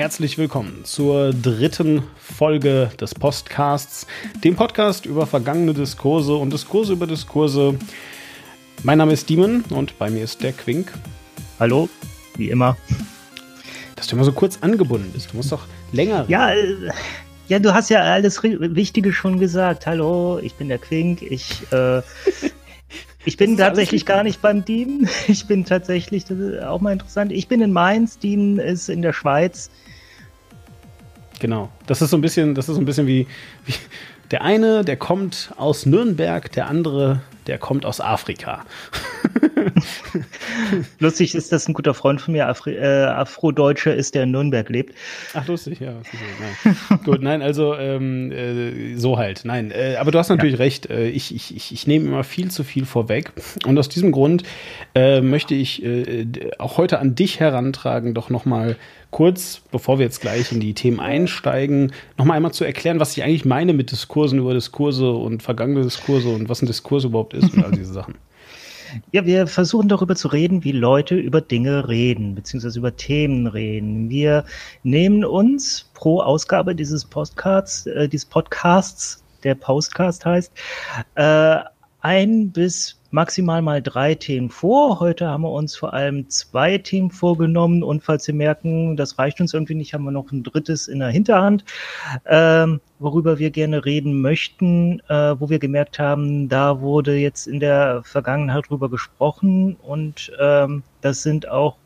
Herzlich willkommen zur dritten Folge des Postcasts, dem Podcast über vergangene Diskurse und Diskurse über Diskurse. Mein Name ist Demon und bei mir ist der Quink. Hallo, wie immer. Dass du immer so kurz angebunden bist. Du musst doch länger. Ja, äh, ja, du hast ja alles Wichtige schon gesagt. Hallo, ich bin der Quink. Ich, äh, ich bin tatsächlich gar nicht beim Team. Ich bin tatsächlich, das ist auch mal interessant. Ich bin in Mainz, Team ist in der Schweiz. Genau. Das ist so ein bisschen, das ist so ein bisschen wie, wie der eine, der kommt aus Nürnberg, der andere, der kommt aus Afrika. lustig ist, dass ein guter Freund von mir, Afri äh, Afrodeutscher ist, der in Nürnberg lebt. Ach, lustig, ja. Nein. Gut, nein, also ähm, äh, so halt. Nein, äh, aber du hast natürlich ja. recht. Äh, ich, ich, ich, ich nehme immer viel zu viel vorweg. Und aus diesem Grund äh, möchte ich äh, auch heute an dich herantragen, doch nochmal kurz, bevor wir jetzt gleich in die Themen einsteigen, nochmal einmal zu erklären, was ich eigentlich meine mit Diskursen über Diskurse und vergangene Diskurse und was ein Diskurs überhaupt ist und all diese Sachen. Ja, wir versuchen darüber zu reden, wie Leute über Dinge reden, beziehungsweise über Themen reden. Wir nehmen uns pro Ausgabe dieses Podcasts, äh, dieses Podcasts, der Postcast heißt, äh, ein bis maximal mal drei Themen vor. Heute haben wir uns vor allem zwei Themen vorgenommen und falls Sie merken, das reicht uns irgendwie nicht, haben wir noch ein drittes in der Hinterhand, ähm, worüber wir gerne reden möchten, äh, wo wir gemerkt haben, da wurde jetzt in der Vergangenheit drüber gesprochen und ähm, das sind auch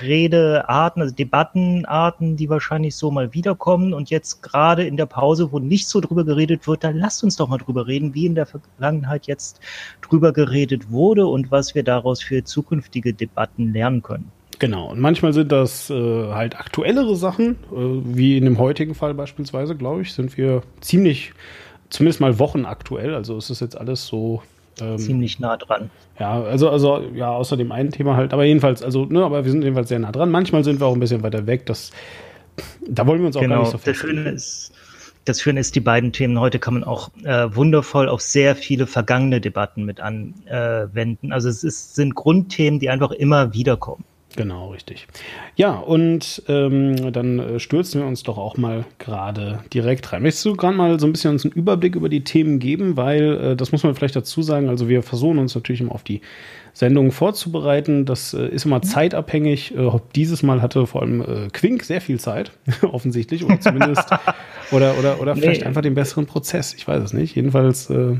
Redearten, also Debattenarten, die wahrscheinlich so mal wiederkommen. Und jetzt gerade in der Pause, wo nicht so drüber geredet wird, dann lasst uns doch mal drüber reden, wie in der Vergangenheit jetzt drüber geredet wurde und was wir daraus für zukünftige Debatten lernen können. Genau, und manchmal sind das äh, halt aktuellere Sachen, äh, wie in dem heutigen Fall beispielsweise, glaube ich, sind wir ziemlich, zumindest mal wochenaktuell. Also es ist jetzt alles so ähm, Ziemlich nah dran. Ja, also, also, ja, außer dem einen Thema halt, aber jedenfalls, also, ne, aber wir sind jedenfalls sehr nah dran. Manchmal sind wir auch ein bisschen weiter weg. Das, da wollen wir uns auch genau. gar nicht so das Schöne ist, das Schöne ist, die beiden Themen heute kann man auch äh, wundervoll auf sehr viele vergangene Debatten mit anwenden. Äh, also es ist, sind Grundthemen, die einfach immer wiederkommen. Genau, richtig. Ja, und ähm, dann äh, stürzen wir uns doch auch mal gerade direkt rein. Möchtest du gerade mal so ein bisschen uns einen Überblick über die Themen geben? Weil, äh, das muss man vielleicht dazu sagen, also wir versuchen uns natürlich immer auf die Sendungen vorzubereiten. Das äh, ist immer zeitabhängig. Äh, dieses Mal hatte vor allem äh, Quink sehr viel Zeit, offensichtlich, oder zumindest, oder, oder, oder vielleicht nee. einfach den besseren Prozess. Ich weiß es nicht. Jedenfalls äh,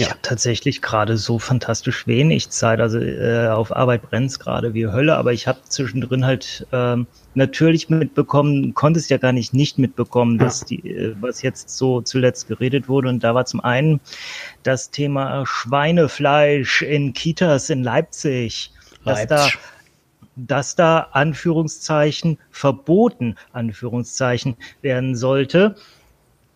ich ja. habe tatsächlich gerade so fantastisch wenig Zeit. Also äh, auf Arbeit brennt's gerade wie Hölle, aber ich habe zwischendrin halt ähm, natürlich mitbekommen, konnte es ja gar nicht nicht mitbekommen, ja. dass die, äh, was jetzt so zuletzt geredet wurde. Und da war zum einen das Thema Schweinefleisch in Kitas in Leipzig. Leipzig. Dass da dass da Anführungszeichen verboten Anführungszeichen werden sollte.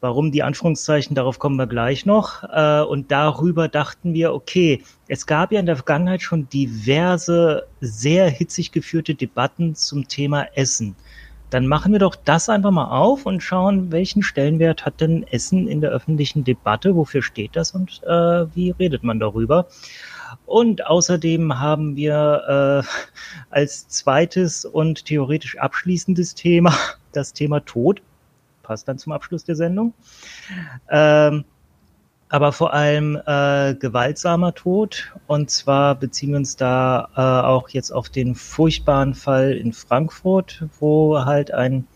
Warum die Anführungszeichen, darauf kommen wir gleich noch. Äh, und darüber dachten wir, okay, es gab ja in der Vergangenheit schon diverse, sehr hitzig geführte Debatten zum Thema Essen. Dann machen wir doch das einfach mal auf und schauen, welchen Stellenwert hat denn Essen in der öffentlichen Debatte, wofür steht das und äh, wie redet man darüber. Und außerdem haben wir äh, als zweites und theoretisch abschließendes Thema das Thema Tod passt dann zum Abschluss der Sendung. Ähm, aber vor allem äh, gewaltsamer Tod. Und zwar beziehen wir uns da äh, auch jetzt auf den furchtbaren Fall in Frankfurt, wo halt ein,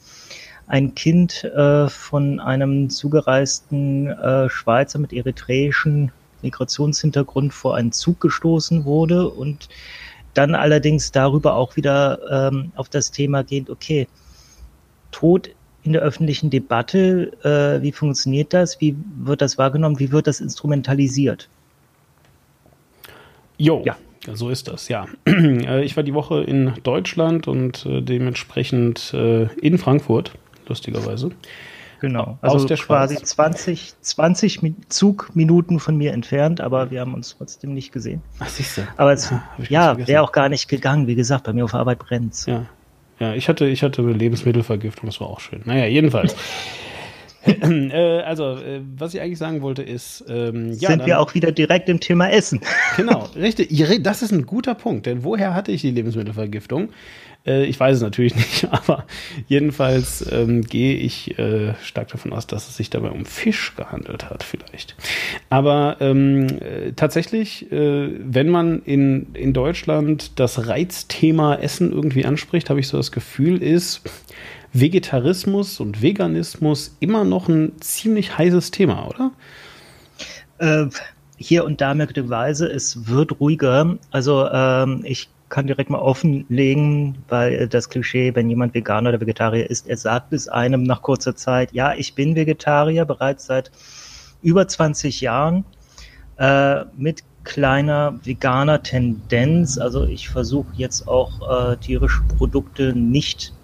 ein Kind äh, von einem zugereisten äh, Schweizer mit eritreischen Migrationshintergrund vor einen Zug gestoßen wurde und dann allerdings darüber auch wieder ähm, auf das Thema geht, okay, Tod in der öffentlichen Debatte? Äh, wie funktioniert das? Wie wird das wahrgenommen? Wie wird das instrumentalisiert? Jo, ja. so ist das, ja. Äh, ich war die Woche in Deutschland und äh, dementsprechend äh, in Frankfurt, lustigerweise. Genau, also quasi 20, 20 Zugminuten von mir entfernt, aber wir haben uns trotzdem nicht gesehen. Ach, siehst du. Aber es, ja, ja wäre auch gar nicht gegangen. Wie gesagt, bei mir auf Arbeit brennt Ja, ja, ich hatte, ich hatte Lebensmittelvergiftung, das war auch schön. Naja, jedenfalls. äh, also, äh, was ich eigentlich sagen wollte, ist, ähm, ja. Sind dann, wir auch wieder direkt im Thema Essen. genau, richtig. Das ist ein guter Punkt, denn woher hatte ich die Lebensmittelvergiftung? Äh, ich weiß es natürlich nicht, aber jedenfalls ähm, gehe ich äh, stark davon aus, dass es sich dabei um Fisch gehandelt hat, vielleicht. Aber ähm, äh, tatsächlich, wenn man in, in Deutschland das Reizthema Essen irgendwie anspricht, habe ich so das Gefühl, ist Vegetarismus und Veganismus immer noch ein ziemlich heißes Thema, oder? Äh, hier und da möglicherweise, es wird ruhiger. Also ähm, ich kann direkt mal offenlegen, weil das Klischee, wenn jemand Veganer oder Vegetarier ist, er sagt es einem nach kurzer Zeit, ja, ich bin Vegetarier bereits seit über 20 Jahren äh, mit kleiner veganer Tendenz. Also ich versuche jetzt auch äh, tierische Produkte nicht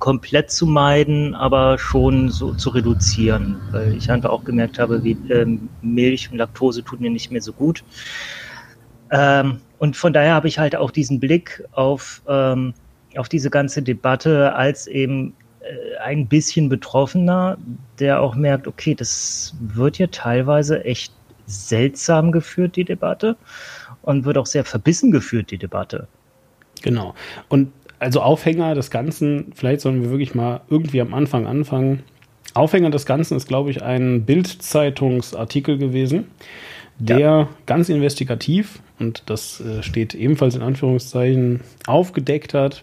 komplett zu meiden, aber schon so zu reduzieren, weil ich einfach auch gemerkt habe, wie ähm, Milch und Laktose tut mir nicht mehr so gut. Ähm, und von daher habe ich halt auch diesen Blick auf, ähm, auf diese ganze Debatte als eben äh, ein bisschen Betroffener, der auch merkt, okay, das wird ja teilweise echt seltsam geführt, die Debatte, und wird auch sehr verbissen geführt, die Debatte. Genau. Und also Aufhänger des Ganzen, vielleicht sollen wir wirklich mal irgendwie am Anfang anfangen. Aufhänger des Ganzen ist, glaube ich, ein Bild-Zeitungsartikel gewesen, der ja. ganz investigativ, und das äh, steht ebenfalls in Anführungszeichen, aufgedeckt hat,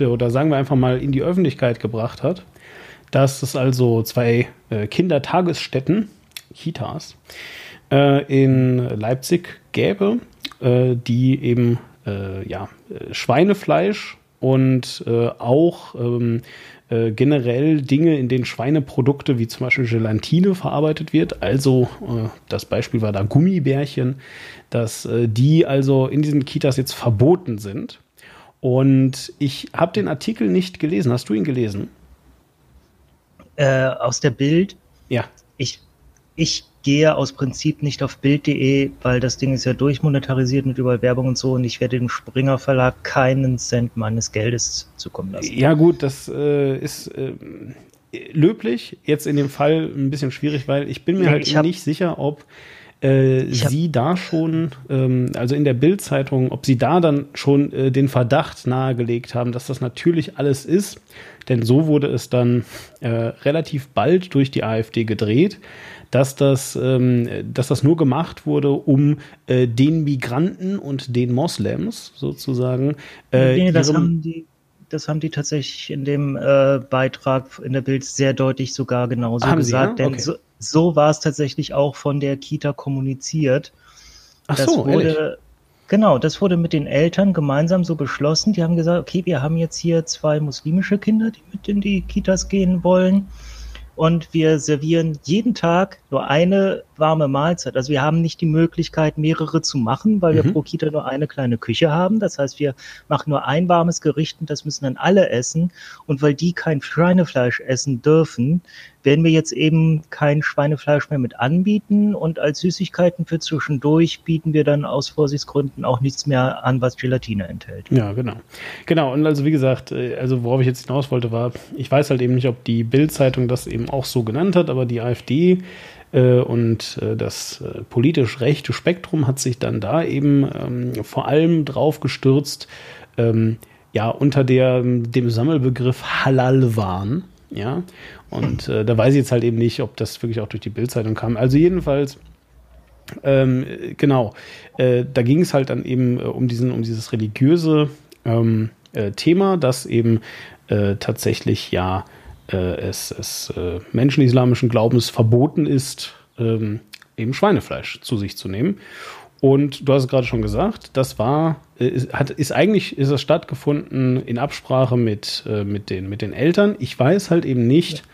oder sagen wir einfach mal in die Öffentlichkeit gebracht hat, dass es also zwei äh, Kindertagesstätten, Kitas, äh, in Leipzig gäbe, die eben ja, Schweinefleisch und äh, auch ähm, äh, generell Dinge, in denen Schweineprodukte wie zum Beispiel Gelatine verarbeitet wird. Also äh, das Beispiel war da Gummibärchen, dass äh, die also in diesen Kitas jetzt verboten sind. Und ich habe den Artikel nicht gelesen. Hast du ihn gelesen? Äh, aus der Bild? Ja. Ich, ich gehe aus Prinzip nicht auf Bild.de, weil das Ding ist ja durchmonetarisiert mit überall Werbung und so und ich werde dem Springer Verlag keinen Cent meines Geldes zukommen lassen. Ja gut, das äh, ist äh, löblich. Jetzt in dem Fall ein bisschen schwierig, weil ich bin mir ja, halt hab, nicht sicher, ob äh, sie da schon, ähm, also in der Bild-Zeitung, ob sie da dann schon äh, den Verdacht nahegelegt haben, dass das natürlich alles ist. Denn so wurde es dann äh, relativ bald durch die AfD gedreht dass das, ähm, dass das nur gemacht wurde, um äh, den Migranten und den Moslems sozusagen. Äh, nee, das haben die das haben die tatsächlich in dem äh, Beitrag in der Bild sehr deutlich sogar genauso haben gesagt. Sie, ja? okay. Denn so, so war es tatsächlich auch von der Kita kommuniziert. Ach das so, wurde, ehrlich? Genau, das wurde mit den Eltern gemeinsam so beschlossen. Die haben gesagt, okay, wir haben jetzt hier zwei muslimische Kinder, die mit in die Kitas gehen wollen und wir servieren jeden Tag nur eine warme Mahlzeit. Also wir haben nicht die Möglichkeit, mehrere zu machen, weil mhm. wir pro Kita nur eine kleine Küche haben. Das heißt, wir machen nur ein warmes Gericht und das müssen dann alle essen. Und weil die kein Schweinefleisch essen dürfen, werden wir jetzt eben kein Schweinefleisch mehr mit anbieten und als Süßigkeiten für zwischendurch bieten wir dann aus Vorsichtsgründen auch nichts mehr an, was Gelatine enthält. Ja, genau. Genau, und also wie gesagt, äh, also worauf ich jetzt hinaus wollte, war, ich weiß halt eben nicht, ob die Bild-Zeitung das eben auch so genannt hat, aber die AfD und äh, das äh, politisch rechte Spektrum hat sich dann da eben ähm, vor allem drauf gestürzt, ähm, ja, unter der, dem Sammelbegriff Halal-Wahn, ja, und äh, da weiß ich jetzt halt eben nicht, ob das wirklich auch durch die Bildzeitung kam. Also jedenfalls, ähm, genau, äh, da ging es halt dann eben äh, um diesen, um dieses religiöse ähm, äh, Thema, das eben äh, tatsächlich ja äh, es, es Menschen islamischen Glaubens verboten ist, ähm, eben Schweinefleisch zu sich zu nehmen. Und du hast es gerade schon gesagt, das war, ist, hat, ist eigentlich, ist es stattgefunden in Absprache mit, mit, den, mit den Eltern. Ich weiß halt eben nicht,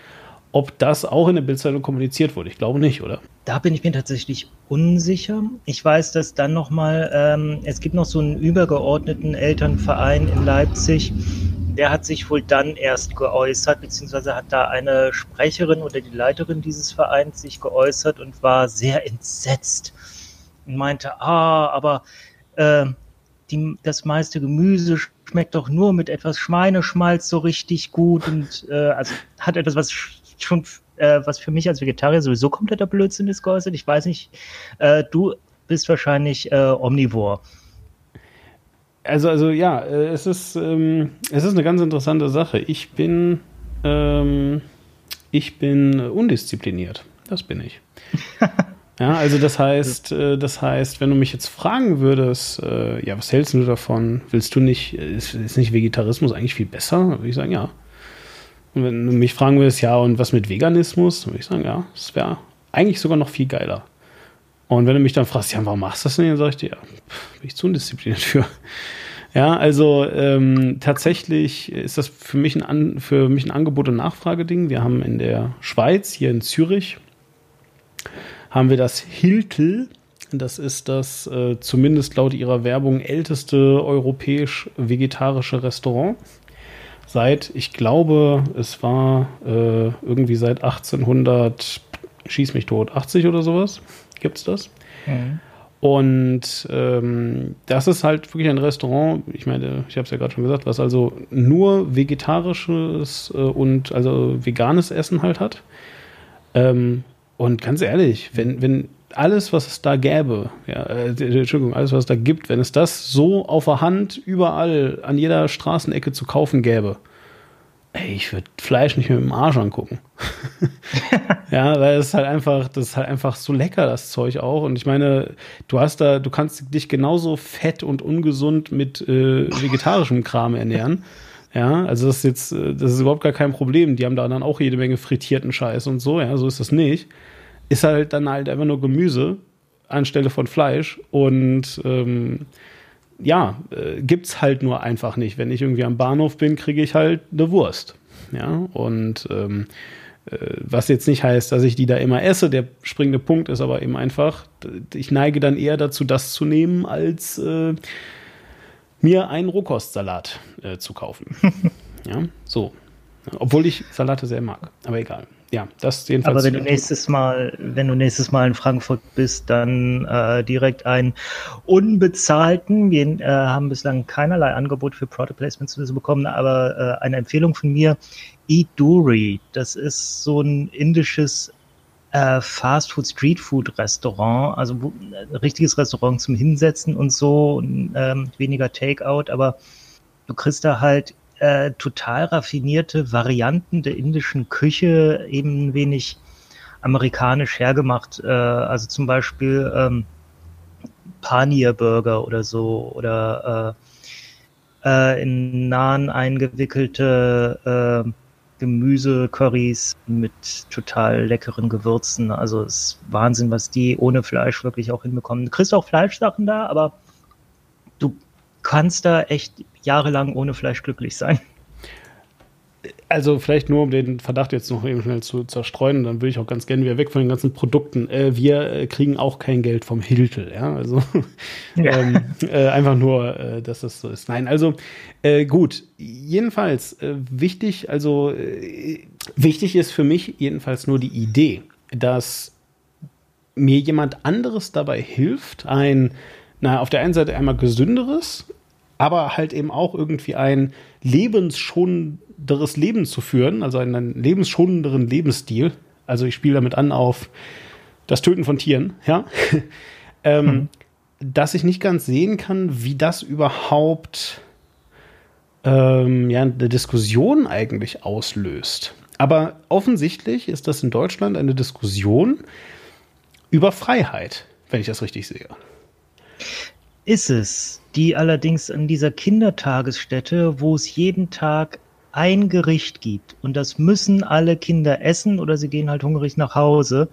ob das auch in der Bildzeitung kommuniziert wurde. Ich glaube nicht, oder? Da bin ich mir tatsächlich unsicher. Ich weiß, dass dann nochmal, ähm, es gibt noch so einen übergeordneten Elternverein in Leipzig, der hat sich wohl dann erst geäußert, beziehungsweise hat da eine Sprecherin oder die Leiterin dieses Vereins sich geäußert und war sehr entsetzt und meinte, ah, aber äh, die, das meiste Gemüse schmeckt doch nur mit etwas Schweineschmalz so richtig gut und äh, also hat etwas, was schon, äh, was für mich als Vegetarier sowieso kompletter Blödsinn ist geäußert. Ich weiß nicht, äh, du bist wahrscheinlich äh, omnivor. Also, also ja, äh, es ist, ähm, es ist eine ganz interessante Sache. Ich bin, ähm, ich bin undiszipliniert. Das bin ich. ja, also das heißt, äh, das heißt, wenn du mich jetzt fragen würdest, äh, ja, was hältst du davon? Willst du nicht, ist, ist nicht Vegetarismus eigentlich viel besser? Würde ich sagen, ja. Und wenn du mich fragen würdest, ja, und was mit Veganismus? Würde ich sagen, ja, das wäre eigentlich sogar noch viel geiler. Und wenn du mich dann fragst, ja, warum machst du das denn? Dann sage ich dir, ja, bin ich zu undiszipliniert für. Ja, also ähm, tatsächlich ist das für mich, ein An für mich ein Angebot- und Nachfrageding. Wir haben in der Schweiz, hier in Zürich, haben wir das Hiltel. Das ist das äh, zumindest laut ihrer Werbung älteste europäisch-vegetarische Restaurant. Seit, ich glaube, es war äh, irgendwie seit 1800, schieß mich tot, 80 oder sowas gibt es das. Mhm. Und ähm, das ist halt wirklich ein Restaurant, ich meine, ich habe es ja gerade schon gesagt, was also nur vegetarisches äh, und also veganes Essen halt hat. Ähm, und ganz ehrlich, wenn, wenn alles, was es da gäbe, ja, äh, Entschuldigung, alles, was es da gibt, wenn es das so auf der Hand überall an jeder Straßenecke zu kaufen gäbe, ey, ich würde Fleisch nicht mit dem Arsch angucken. ja, weil es halt einfach, das ist halt einfach so lecker, das Zeug auch. Und ich meine, du hast da, du kannst dich genauso fett und ungesund mit äh, vegetarischem Kram ernähren. Ja, also das ist jetzt, äh, das ist überhaupt gar kein Problem. Die haben da dann auch jede Menge frittierten Scheiß und so, ja, so ist das nicht. Ist halt dann halt einfach nur Gemüse anstelle von Fleisch und ähm, ja, äh, gibt's halt nur einfach nicht. Wenn ich irgendwie am Bahnhof bin, kriege ich halt eine Wurst. Ja, und ähm, äh, was jetzt nicht heißt, dass ich die da immer esse. Der springende Punkt ist aber eben einfach, ich neige dann eher dazu, das zu nehmen, als äh, mir einen Rohkostsalat äh, zu kaufen. ja, so. Obwohl ich Salate sehr mag, aber egal ja, das jedenfalls. Aber wenn du nächstes Mal, wenn du nächstes Mal in Frankfurt bist, dann äh, direkt einen unbezahlten. Wir äh, haben bislang keinerlei Angebot für Product Placements bekommen, aber äh, eine Empfehlung von mir: Eat Duri. Das ist so ein indisches äh, Fast Food, Street Food Restaurant, also wo, ein richtiges Restaurant zum Hinsetzen und so, ähm, weniger Takeout, aber du kriegst da halt äh, total raffinierte Varianten der indischen Küche, eben ein wenig amerikanisch hergemacht. Äh, also zum Beispiel ähm, Panir-Burger oder so oder äh, äh, in Naan eingewickelte äh, Gemüse-Currys mit total leckeren Gewürzen. Also es ist Wahnsinn, was die ohne Fleisch wirklich auch hinbekommen. Du kriegst auch Fleischsachen da, aber kannst da echt jahrelang ohne Fleisch glücklich sein. Also vielleicht nur, um den Verdacht jetzt noch eben schnell zu zerstreuen, dann würde ich auch ganz gerne wieder weg von den ganzen Produkten. Äh, wir äh, kriegen auch kein Geld vom Hiltel, ja. Also ja. ähm, äh, einfach nur, äh, dass das so ist. Nein, also äh, gut. Jedenfalls äh, wichtig, also wichtig ist für mich jedenfalls nur die Idee, dass mir jemand anderes dabei hilft, ein, na, auf der einen Seite einmal gesünderes aber halt eben auch irgendwie ein lebensschonenderes Leben zu führen, also einen lebensschonenderen Lebensstil. Also ich spiele damit an auf das Töten von Tieren, ja. ähm, hm. Dass ich nicht ganz sehen kann, wie das überhaupt ähm, ja, eine Diskussion eigentlich auslöst. Aber offensichtlich ist das in Deutschland eine Diskussion über Freiheit, wenn ich das richtig sehe. Ist es die allerdings an dieser Kindertagesstätte, wo es jeden Tag ein Gericht gibt und das müssen alle Kinder essen oder sie gehen halt hungrig nach Hause,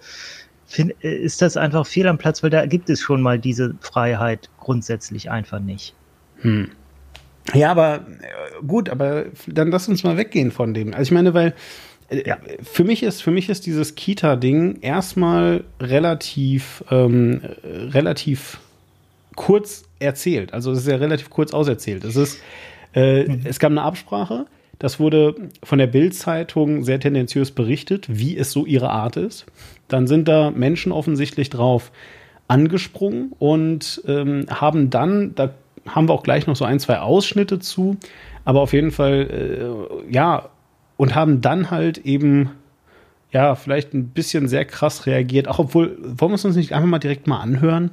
äh, ist das einfach fehl am Platz, weil da gibt es schon mal diese Freiheit grundsätzlich einfach nicht. Hm. Ja, aber äh, gut, aber dann lass uns mal weggehen von dem. Also ich meine, weil äh, ja. für mich ist für mich ist dieses Kita-Ding erstmal relativ ähm, relativ kurz erzählt. Also es ist ja relativ kurz auserzählt. Es ist, äh, mhm. es gab eine Absprache. Das wurde von der Bild-Zeitung sehr tendenziös berichtet, wie es so ihre Art ist. Dann sind da Menschen offensichtlich drauf angesprungen und ähm, haben dann, da haben wir auch gleich noch so ein, zwei Ausschnitte zu, aber auf jeden Fall, äh, ja, und haben dann halt eben, ja, vielleicht ein bisschen sehr krass reagiert, auch obwohl, wollen wir es uns nicht einfach mal direkt mal anhören?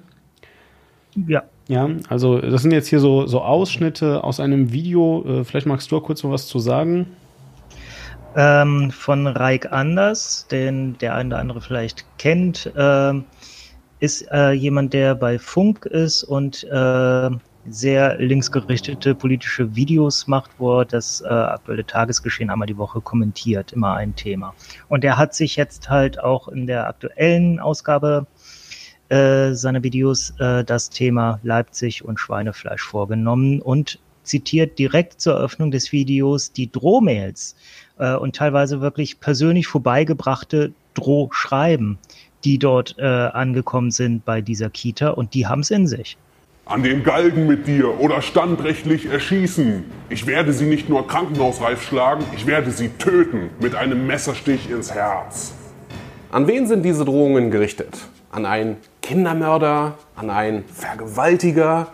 Ja, Ja, also das sind jetzt hier so, so Ausschnitte aus einem Video. Äh, vielleicht magst du kurz noch was zu sagen. Ähm, von Reik Anders, den der eine oder andere vielleicht kennt, äh, ist äh, jemand, der bei Funk ist und äh, sehr linksgerichtete politische Videos macht, wo er das äh, aktuelle Tagesgeschehen einmal die Woche kommentiert, immer ein Thema. Und er hat sich jetzt halt auch in der aktuellen Ausgabe äh, seiner Videos äh, das Thema Leipzig und Schweinefleisch vorgenommen und zitiert direkt zur Eröffnung des Videos die Drohmails äh, und teilweise wirklich persönlich vorbeigebrachte Drohschreiben, die dort äh, angekommen sind bei dieser Kita und die haben es in sich. An den Galgen mit dir oder standrechtlich erschießen. Ich werde sie nicht nur krankenhausreif schlagen, ich werde sie töten mit einem Messerstich ins Herz. An wen sind diese Drohungen gerichtet? An einen Kindermörder? An einen Vergewaltiger?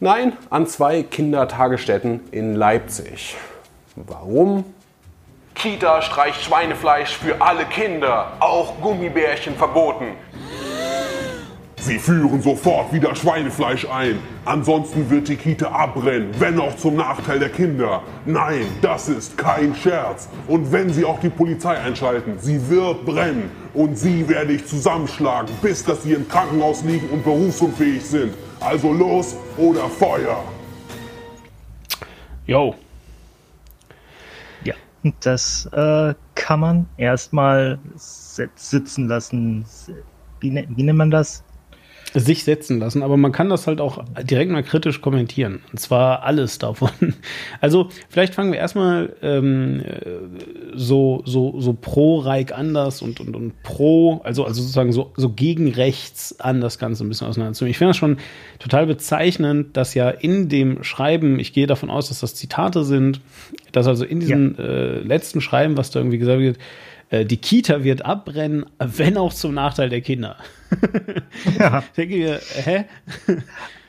Nein, an zwei Kindertagesstätten in Leipzig. Warum? Kita streicht Schweinefleisch für alle Kinder, auch Gummibärchen verboten. Sie führen sofort wieder Schweinefleisch ein. Ansonsten wird die Kita abbrennen, wenn auch zum Nachteil der Kinder. Nein, das ist kein Scherz. Und wenn Sie auch die Polizei einschalten, sie wird brennen. Und Sie werde ich zusammenschlagen, bis dass Sie im Krankenhaus liegen und berufsunfähig sind. Also los oder Feuer. Jo. Ja, das äh, kann man erstmal sitzen lassen. Wie, ne-, wie nennt man das? Sich setzen lassen, aber man kann das halt auch direkt mal kritisch kommentieren. Und zwar alles davon. Also vielleicht fangen wir erstmal ähm, so, so, so pro Reich anders und, und, und pro, also, also sozusagen so, so gegen rechts an das Ganze ein bisschen auseinanderzunehmen. Ich finde das schon total bezeichnend, dass ja in dem Schreiben, ich gehe davon aus, dass das Zitate sind, dass also in diesem ja. äh, letzten Schreiben, was da irgendwie gesagt wird, äh, die Kita wird abbrennen, wenn auch zum Nachteil der Kinder. ja. Denke mir, hä?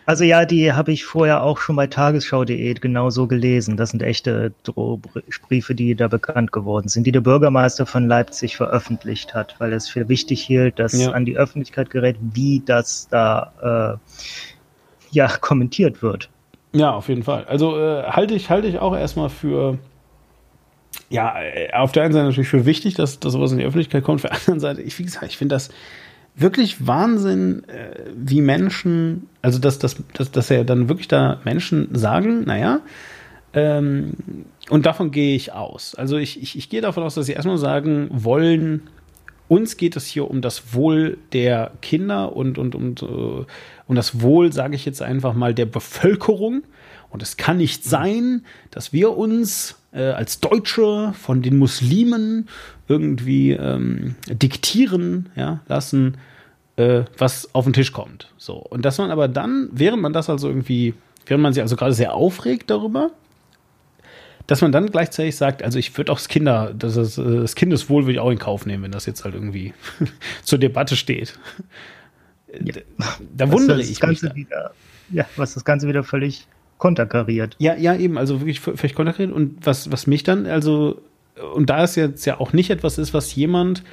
Also ja, die habe ich vorher auch schon bei tagesschau.de genauso gelesen. Das sind echte Drohbriefe, die da bekannt geworden sind, die der Bürgermeister von Leipzig veröffentlicht hat, weil er es für wichtig hielt, dass ja. an die Öffentlichkeit gerät, wie das da äh, ja kommentiert wird. Ja, auf jeden Fall. Also äh, halte ich, halte ich auch erstmal für ja, äh, auf der einen Seite natürlich für wichtig, dass, dass sowas in die Öffentlichkeit kommt. Auf der anderen Seite, ich, wie gesagt, ich finde das wirklich Wahnsinn, äh, wie Menschen, also dass, dass, dass, dass ja dann wirklich da Menschen sagen, naja, ähm, und davon gehe ich aus. Also ich, ich, ich gehe davon aus, dass sie erstmal sagen wollen, uns geht es hier um das Wohl der Kinder und, und, und uh, um das Wohl, sage ich jetzt einfach mal, der Bevölkerung. Und es kann nicht sein, dass wir uns äh, als Deutsche von den Muslimen irgendwie ähm, diktieren ja, lassen, äh, was auf den Tisch kommt. So. Und dass man aber dann, während man das also irgendwie, während man sich also gerade sehr aufregt darüber, dass man dann gleichzeitig sagt, also ich würde auch das Kinder, das, das Kindeswohl würde ich auch in Kauf nehmen, wenn das jetzt halt irgendwie zur Debatte steht. Ja. Da, da wundere ich mich. Wieder, ja, was das Ganze wieder völlig konterkariert. Ja, ja, eben, also wirklich völlig konterkariert. Und was, was mich dann, also, und da es jetzt ja auch nicht etwas ist, was jemand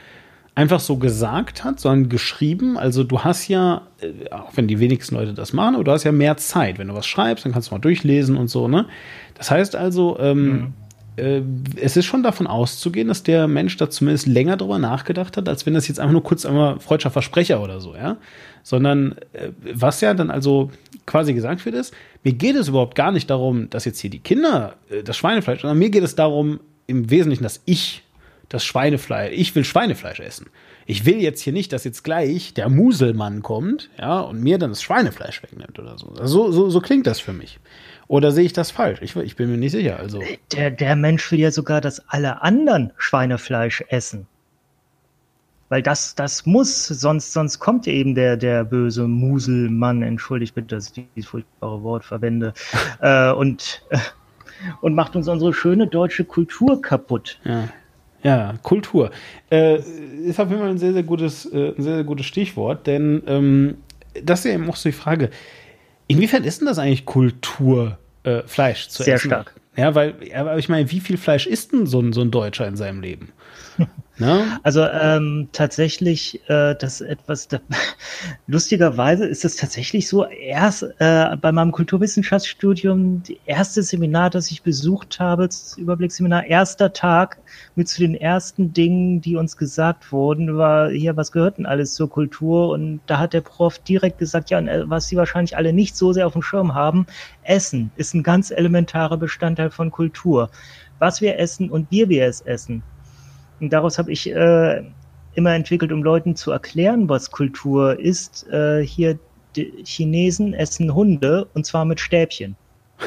einfach so gesagt hat, sondern geschrieben. Also du hast ja, äh, auch wenn die wenigsten Leute das machen, aber du hast ja mehr Zeit. Wenn du was schreibst, dann kannst du mal durchlesen und so, ne? Das heißt also, ähm, mhm. äh, es ist schon davon auszugehen, dass der Mensch da zumindest länger drüber nachgedacht hat, als wenn das jetzt einfach nur kurz einmal freudscher Versprecher oder so, ja? Sondern äh, was ja dann also quasi gesagt wird, ist, mir geht es überhaupt gar nicht darum, dass jetzt hier die Kinder äh, das Schweinefleisch, sondern mir geht es darum, im Wesentlichen, dass ich das Schweinefleisch, ich will Schweinefleisch essen. Ich will jetzt hier nicht, dass jetzt gleich der Muselmann kommt, ja, und mir dann das Schweinefleisch wegnimmt oder so. So, so, so klingt das für mich. Oder sehe ich das falsch? Ich, ich bin mir nicht sicher. Also. Der, der Mensch will ja sogar, dass alle anderen Schweinefleisch essen. Weil das, das muss, sonst, sonst kommt eben der, der böse Muselmann, entschuldigt bitte, dass ich dieses furchtbare Wort verwende, äh, und, äh, und macht uns unsere schöne deutsche Kultur kaputt. Ja. Ja, Kultur. Äh, ist auf jeden Fall ein sehr, sehr gutes, äh, ein sehr, sehr gutes Stichwort, denn ähm, das ist ja eben auch so die Frage, inwiefern ist denn das eigentlich Kultur, äh, Fleisch zu sehr essen? Sehr stark. Ja, weil, aber ich meine, wie viel Fleisch isst denn so ein, so ein Deutscher in seinem Leben? Ne? Also ähm, tatsächlich, äh, das etwas, da, lustigerweise ist es tatsächlich so, erst äh, bei meinem Kulturwissenschaftsstudium, die erste Seminar, das ich besucht habe, das Überblicksseminar, erster Tag mit zu den ersten Dingen, die uns gesagt wurden, war hier, was gehört denn alles zur Kultur? Und da hat der Prof direkt gesagt, ja, äh, was Sie wahrscheinlich alle nicht so sehr auf dem Schirm haben, Essen ist ein ganz elementarer Bestandteil von Kultur. Was wir essen und wie wir es essen und daraus habe ich äh, immer entwickelt, um Leuten zu erklären, was Kultur ist. Äh, hier, die Chinesen essen Hunde und zwar mit Stäbchen.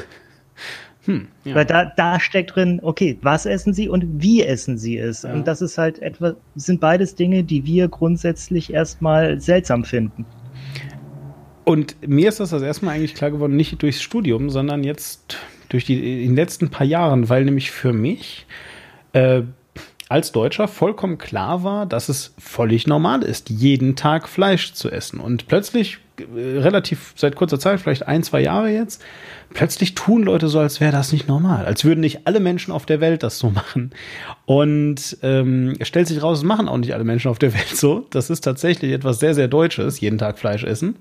Hm, ja. Weil da, da steckt drin, okay, was essen sie und wie essen sie es? Ja. Und das ist halt etwas, sind beides Dinge, die wir grundsätzlich erstmal seltsam finden. Und mir ist das das erste Mal eigentlich klar geworden, nicht durchs Studium, sondern jetzt durch die in den letzten paar Jahren, weil nämlich für mich äh, als Deutscher vollkommen klar war, dass es völlig normal ist, jeden Tag Fleisch zu essen. Und plötzlich, äh, relativ seit kurzer Zeit, vielleicht ein, zwei Jahre jetzt, plötzlich tun Leute so, als wäre das nicht normal. Als würden nicht alle Menschen auf der Welt das so machen. Und ähm, es stellt sich raus, es machen auch nicht alle Menschen auf der Welt so. Das ist tatsächlich etwas sehr, sehr Deutsches, jeden Tag Fleisch essen.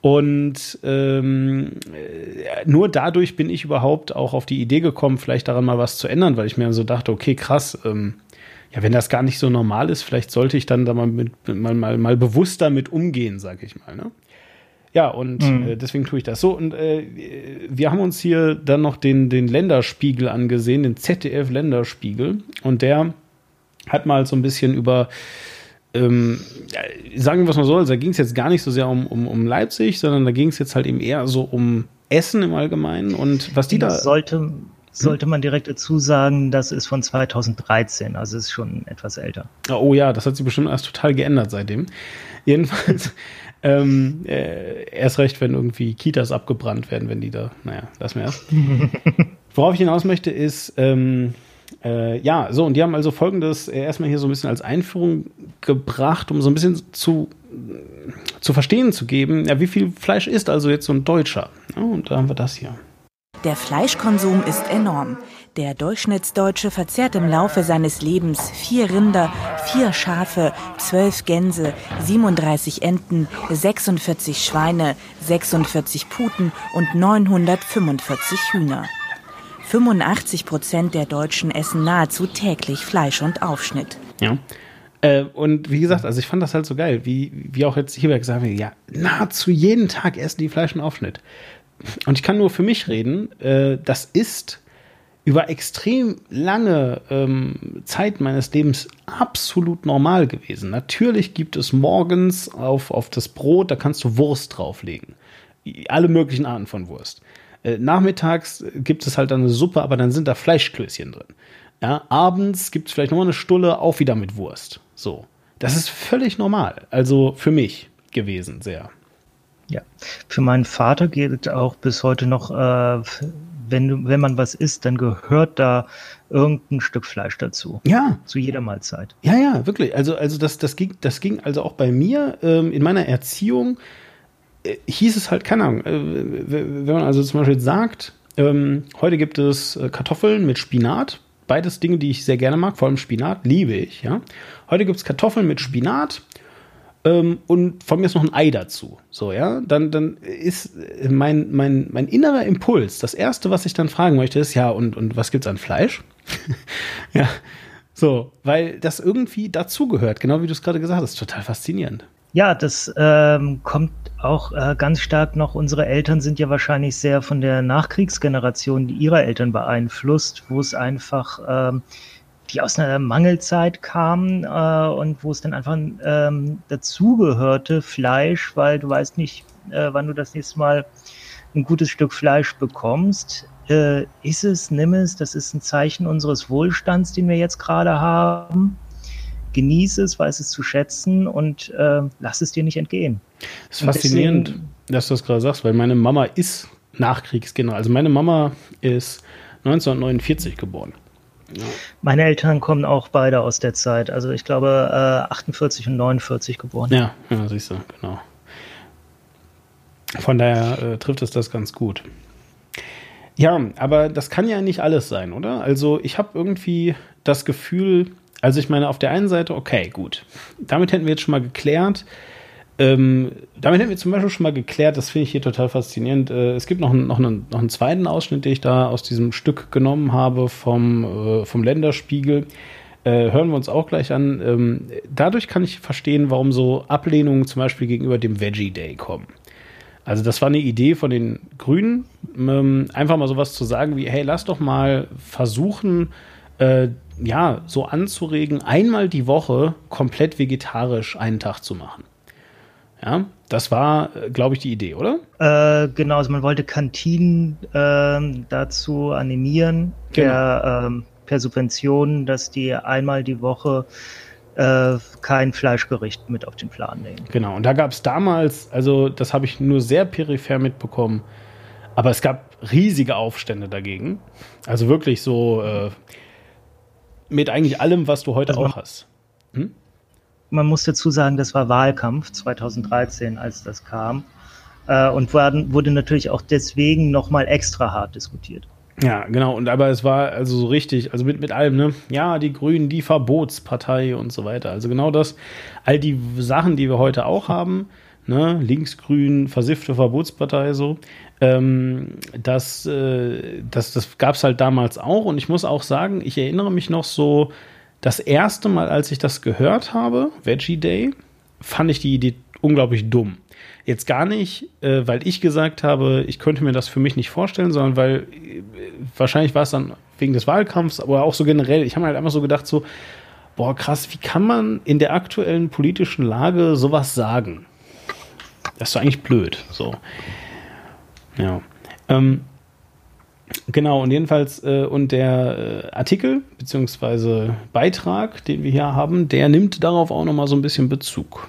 Und ähm, äh, nur dadurch bin ich überhaupt auch auf die Idee gekommen, vielleicht daran mal was zu ändern, weil ich mir so dachte, okay, krass, ähm, ja, wenn das gar nicht so normal ist, vielleicht sollte ich dann da mal, mit, mal, mal, mal bewusster mit umgehen, sag ich mal. Ne? Ja, und mhm. äh, deswegen tue ich das so. Und äh, wir haben uns hier dann noch den, den Länderspiegel angesehen, den ZDF-Länderspiegel. Und der hat mal so ein bisschen über, ähm, sagen wir was mal so, also da ging es jetzt gar nicht so sehr um, um, um Leipzig, sondern da ging es jetzt halt eben eher so um Essen im Allgemeinen und was die das da. Sollte, sollte man direkt dazu sagen, das ist von 2013, also ist schon etwas älter. Oh ja, das hat sich bestimmt erst total geändert seitdem. Jedenfalls, ähm, äh, erst recht, wenn irgendwie Kitas abgebrannt werden, wenn die da, naja, lass mir erst. Worauf ich hinaus möchte, ist, ähm, äh, ja, so, und die haben also folgendes äh, erstmal hier so ein bisschen als Einführung gebracht, um so ein bisschen zu, zu verstehen zu geben, ja, wie viel Fleisch isst also jetzt so ein Deutscher? Ja, und da haben wir das hier. Der Fleischkonsum ist enorm. Der Durchschnittsdeutsche verzehrt im Laufe seines Lebens vier Rinder, vier Schafe, zwölf Gänse, 37 Enten, 46 Schweine, 46 Puten und 945 Hühner. 85 Prozent der Deutschen essen nahezu täglich Fleisch und Aufschnitt. Ja. Äh, und wie gesagt, also ich fand das halt so geil, wie, wie auch jetzt hier gesagt wird, ja, nahezu jeden Tag essen die Fleisch und Aufschnitt und ich kann nur für mich reden, äh, das ist über extrem lange ähm, Zeit meines Lebens absolut normal gewesen. Natürlich gibt es morgens auf, auf das Brot, da kannst du Wurst drauflegen. Alle möglichen Arten von Wurst. Äh, nachmittags gibt es halt eine Suppe, aber dann sind da Fleischklößchen drin. Ja, abends gibt es vielleicht noch eine Stulle, auch wieder mit Wurst. So. Das ist völlig normal. Also für mich gewesen, sehr. Ja, für meinen Vater gilt auch bis heute noch, äh, wenn, wenn man was isst, dann gehört da irgendein Stück Fleisch dazu. Ja. Zu jeder Mahlzeit. Ja, ja, wirklich. Also, also das, das, ging, das ging also auch bei mir ähm, in meiner Erziehung. Äh, hieß es halt, keine Ahnung, äh, wenn man also zum Beispiel sagt, ähm, heute gibt es äh, Kartoffeln mit Spinat, beides Dinge, die ich sehr gerne mag, vor allem Spinat, liebe ich, ja. Heute gibt es Kartoffeln mit Spinat ähm, und von mir ist noch ein Ei dazu. So, ja, dann, dann ist mein, mein, mein innerer Impuls, das erste, was ich dann fragen möchte, ist, ja, und, und was gibt's an Fleisch? ja, so, weil das irgendwie dazugehört, genau wie du es gerade gesagt hast, total faszinierend. Ja, das ähm, kommt auch äh, ganz stark noch. Unsere Eltern sind ja wahrscheinlich sehr von der Nachkriegsgeneration ihrer Eltern beeinflusst, wo es einfach ähm, die aus einer Mangelzeit kamen äh, und wo es dann einfach ähm, dazugehörte, Fleisch, weil du weißt nicht, äh, wann du das nächste Mal ein gutes Stück Fleisch bekommst. Äh, ist es, nimm es, das ist ein Zeichen unseres Wohlstands, den wir jetzt gerade haben. Genieße es, weiß es zu schätzen und äh, lass es dir nicht entgehen. Das ist faszinierend, deswegen, dass du das gerade sagst, weil meine Mama ist Nachkriegsgeneration. Also meine Mama ist 1949 geboren. Meine Eltern kommen auch beide aus der Zeit. Also ich glaube äh, 48 und 49 geboren. Ja, ja siehst du, genau. Von daher äh, trifft es das ganz gut. Ja, aber das kann ja nicht alles sein, oder? Also ich habe irgendwie das Gefühl, Also ich meine, auf der einen Seite, okay, gut. Damit hätten wir jetzt schon mal geklärt. Ähm, damit hätten wir zum Beispiel schon mal geklärt, das finde ich hier total faszinierend. Äh, es gibt noch, einen, noch, einen, noch einen zweiten Ausschnitt, den ich da aus diesem Stück genommen habe vom, äh, vom Länderspiegel. Äh, hören wir uns auch gleich an. Ähm, dadurch kann ich verstehen, warum so Ablehnungen zum Beispiel gegenüber dem Veggie Day kommen. Also das war eine Idee von den Grünen, ähm, einfach mal sowas zu sagen wie, hey, lass doch mal versuchen, äh, ja, so anzuregen, einmal die Woche komplett vegetarisch einen Tag zu machen. Ja, das war, äh, glaube ich, die Idee, oder? Äh, genau, also man wollte Kantinen äh, dazu animieren, genau. per, ähm, per Subvention, dass die einmal die Woche äh, kein Fleischgericht mit auf den Plan nehmen. Genau, und da gab es damals, also das habe ich nur sehr peripher mitbekommen, aber es gab riesige Aufstände dagegen. Also wirklich so äh, mit eigentlich allem, was du heute also auch hast. Hm? Man muss dazu sagen, das war Wahlkampf 2013, als das kam. Äh, und worden, wurde natürlich auch deswegen nochmal extra hart diskutiert. Ja, genau. Und aber es war also so richtig, also mit, mit allem, ne? Ja, die Grünen, die Verbotspartei und so weiter. Also genau das, all die Sachen, die wir heute auch haben, ne? Linksgrün, versiffte Verbotspartei so. Ähm, das, äh, das, das gab es halt damals auch. Und ich muss auch sagen, ich erinnere mich noch so, das erste Mal, als ich das gehört habe, Veggie Day, fand ich die Idee unglaublich dumm. Jetzt gar nicht, äh, weil ich gesagt habe, ich könnte mir das für mich nicht vorstellen, sondern weil äh, wahrscheinlich war es dann wegen des Wahlkampfs, aber auch so generell. Ich habe halt einfach so gedacht, so, boah, krass, wie kann man in der aktuellen politischen Lage sowas sagen? Das ist doch eigentlich blöd. So. Ja. Ähm, Genau, und jedenfalls, äh, und der äh, Artikel bzw. Beitrag, den wir hier haben, der nimmt darauf auch nochmal so ein bisschen Bezug.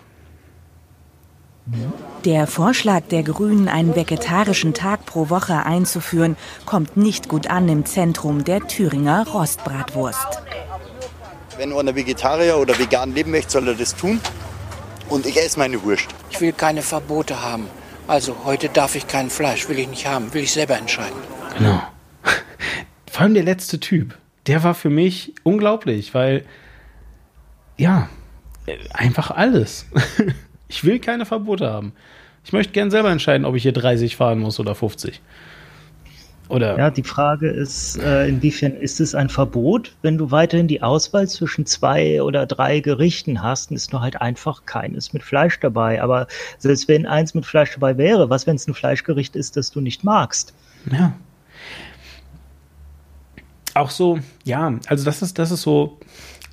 Der Vorschlag der Grünen, einen vegetarischen Tag pro Woche einzuführen, kommt nicht gut an im Zentrum der Thüringer Rostbratwurst. Wenn einer Vegetarier oder vegan leben möchte, soll er das tun. Und ich esse meine Wurst. Ich will keine Verbote haben. Also heute darf ich kein Fleisch, will ich nicht haben, will ich selber entscheiden. Genau. Vor allem der letzte Typ, der war für mich unglaublich, weil ja, einfach alles. Ich will keine Verbote haben. Ich möchte gern selber entscheiden, ob ich hier 30 fahren muss oder 50. Oder ja, die Frage ist, äh, inwiefern ist es ein Verbot, wenn du weiterhin die Auswahl zwischen zwei oder drei Gerichten hast, ist nur halt einfach keines mit Fleisch dabei. Aber selbst wenn eins mit Fleisch dabei wäre, was, wenn es ein Fleischgericht ist, das du nicht magst? Ja, auch so, ja, also das ist, das ist so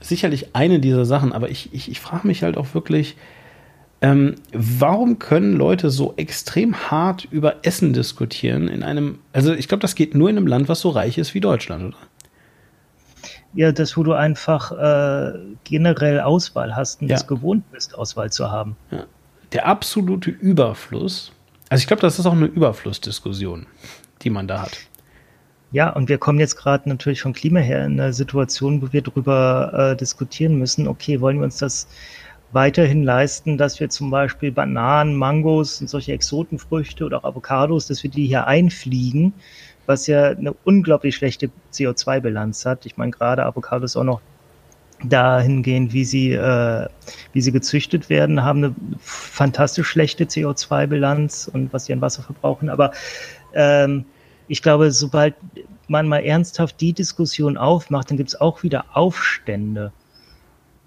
sicherlich eine dieser Sachen, aber ich, ich, ich frage mich halt auch wirklich, ähm, warum können Leute so extrem hart über Essen diskutieren in einem, also ich glaube, das geht nur in einem Land, was so reich ist wie Deutschland, oder? Ja, das, wo du einfach äh, generell Auswahl hast und ja. das gewohnt bist, Auswahl zu haben. Ja. Der absolute Überfluss, also ich glaube, das ist auch eine Überflussdiskussion, die man da hat. Ja, und wir kommen jetzt gerade natürlich vom Klima her in eine Situation, wo wir darüber äh, diskutieren müssen, okay, wollen wir uns das weiterhin leisten, dass wir zum Beispiel Bananen, Mangos und solche Exotenfrüchte oder auch Avocados, dass wir die hier einfliegen, was ja eine unglaublich schlechte CO2-Bilanz hat. Ich meine, gerade Avocados auch noch dahingehend, wie sie, äh, wie sie gezüchtet werden, haben eine fantastisch schlechte CO2-Bilanz und was sie an Wasser verbrauchen. Aber ähm, ich glaube, sobald man mal ernsthaft die Diskussion aufmacht, dann gibt es auch wieder Aufstände.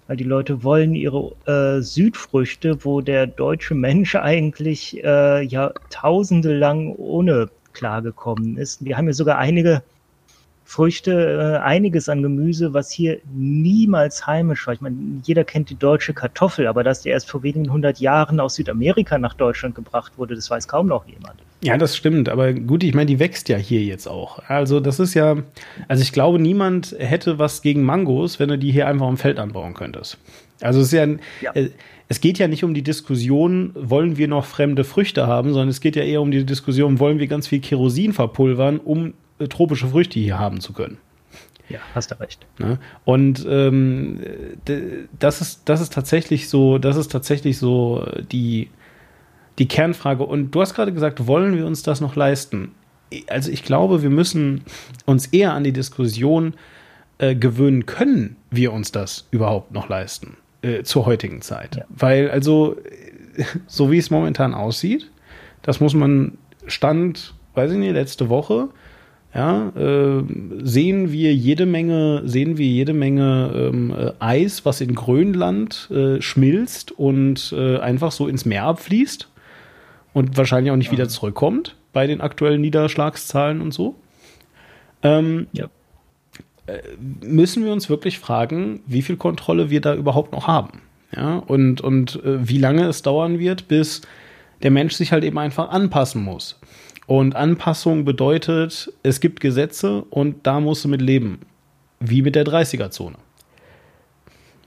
Weil die Leute wollen ihre äh, Südfrüchte, wo der deutsche Mensch eigentlich äh, Jahrtausende lang ohne klargekommen ist. Wir haben ja sogar einige Früchte, äh, einiges an Gemüse, was hier niemals heimisch war. Ich meine, jeder kennt die deutsche Kartoffel, aber dass die erst vor wenigen hundert Jahren aus Südamerika nach Deutschland gebracht wurde, das weiß kaum noch jemand. Ja, das stimmt. Aber gut, ich meine, die wächst ja hier jetzt auch. Also das ist ja, also ich glaube, niemand hätte was gegen Mangos, wenn du die hier einfach am Feld anbauen könntest. Also es ist ja, ja. Äh, es geht ja nicht um die Diskussion, wollen wir noch fremde Früchte haben, sondern es geht ja eher um die Diskussion, wollen wir ganz viel Kerosin verpulvern, um tropische Früchte hier haben zu können. Ja, hast du recht. Ne? Und ähm, das ist das ist tatsächlich so, das ist tatsächlich so die die Kernfrage. Und du hast gerade gesagt, wollen wir uns das noch leisten? Also ich glaube, wir müssen uns eher an die Diskussion äh, gewöhnen können wir uns das überhaupt noch leisten äh, zur heutigen Zeit. Ja. Weil also, so wie es momentan aussieht, das muss man Stand, weiß ich nicht, letzte Woche, ja, äh, sehen wir jede Menge, sehen wir jede Menge ähm, äh, Eis, was in Grönland äh, schmilzt und äh, einfach so ins Meer abfließt und wahrscheinlich auch nicht ja. wieder zurückkommt bei den aktuellen Niederschlagszahlen und so. Ähm, ja. Äh, müssen wir uns wirklich fragen, wie viel Kontrolle wir da überhaupt noch haben. Ja, und, und äh, wie lange es dauern wird, bis der Mensch sich halt eben einfach anpassen muss. Und Anpassung bedeutet, es gibt Gesetze und da musst du mit leben. Wie mit der 30er-Zone.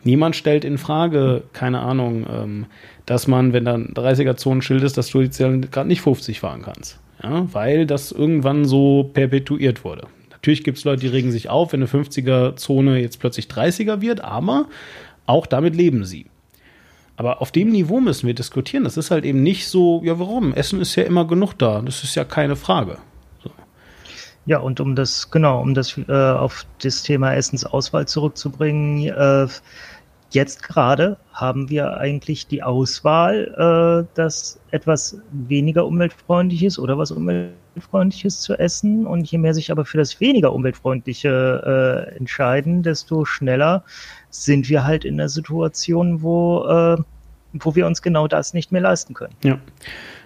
Niemand stellt in Frage, keine Ahnung, ähm, dass man, wenn da ein 30er-Zonenschild ist, dass du jetzt gerade nicht 50 fahren kannst. Ja, weil das irgendwann so perpetuiert wurde. Natürlich gibt es Leute, die regen sich auf, wenn eine 50er-Zone jetzt plötzlich 30er wird, aber auch damit leben sie. Aber auf dem Niveau müssen wir diskutieren. Das ist halt eben nicht so, ja, warum? Essen ist ja immer genug da. Das ist ja keine Frage. So. Ja, und um das, genau, um das äh, auf das Thema Essensauswahl zurückzubringen, äh, jetzt gerade haben wir eigentlich die Auswahl, äh, dass etwas weniger umweltfreundlich ist oder was umweltfreundliches zu essen. Und je mehr sich aber für das weniger umweltfreundliche äh, entscheiden, desto schneller sind wir halt in der Situation, wo, äh, wo wir uns genau das nicht mehr leisten können. Ja.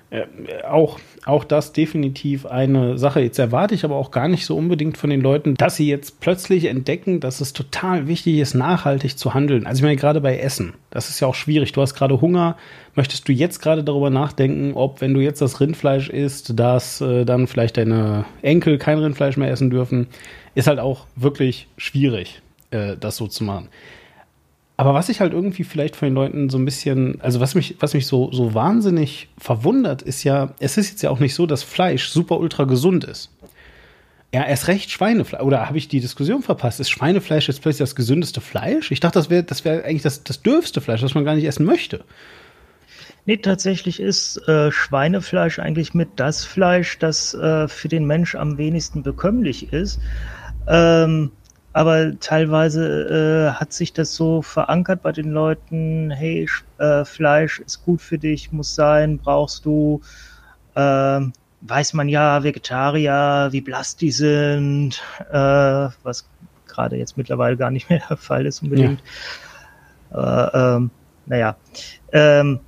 Äh, auch, auch das definitiv eine Sache. Jetzt erwarte ich aber auch gar nicht so unbedingt von den Leuten, dass sie jetzt plötzlich entdecken, dass es total wichtig ist, nachhaltig zu handeln. Also ich meine, gerade bei Essen, das ist ja auch schwierig. Du hast gerade Hunger. Möchtest du jetzt gerade darüber nachdenken, ob, wenn du jetzt das Rindfleisch isst, dass äh, dann vielleicht deine Enkel kein Rindfleisch mehr essen dürfen? Ist halt auch wirklich schwierig, äh, das so zu machen. Aber was ich halt irgendwie vielleicht von den Leuten so ein bisschen, also was mich, was mich so, so wahnsinnig verwundert, ist ja, es ist jetzt ja auch nicht so, dass Fleisch super ultra gesund ist. Ja, erst recht Schweinefleisch. Oder habe ich die Diskussion verpasst? Ist Schweinefleisch jetzt plötzlich das gesündeste Fleisch? Ich dachte, das wäre das wär eigentlich das, das dürfste Fleisch, das man gar nicht essen möchte. Nee, tatsächlich ist äh, Schweinefleisch eigentlich mit das Fleisch, das äh, für den Mensch am wenigsten bekömmlich ist. Ähm, aber teilweise äh, hat sich das so verankert bei den Leuten, hey, äh, Fleisch ist gut für dich, muss sein, brauchst du. Äh, weiß man ja, Vegetarier, wie blass die sind, äh, was gerade jetzt mittlerweile gar nicht mehr der Fall ist unbedingt. Ja. Aber, ähm, naja, ähm,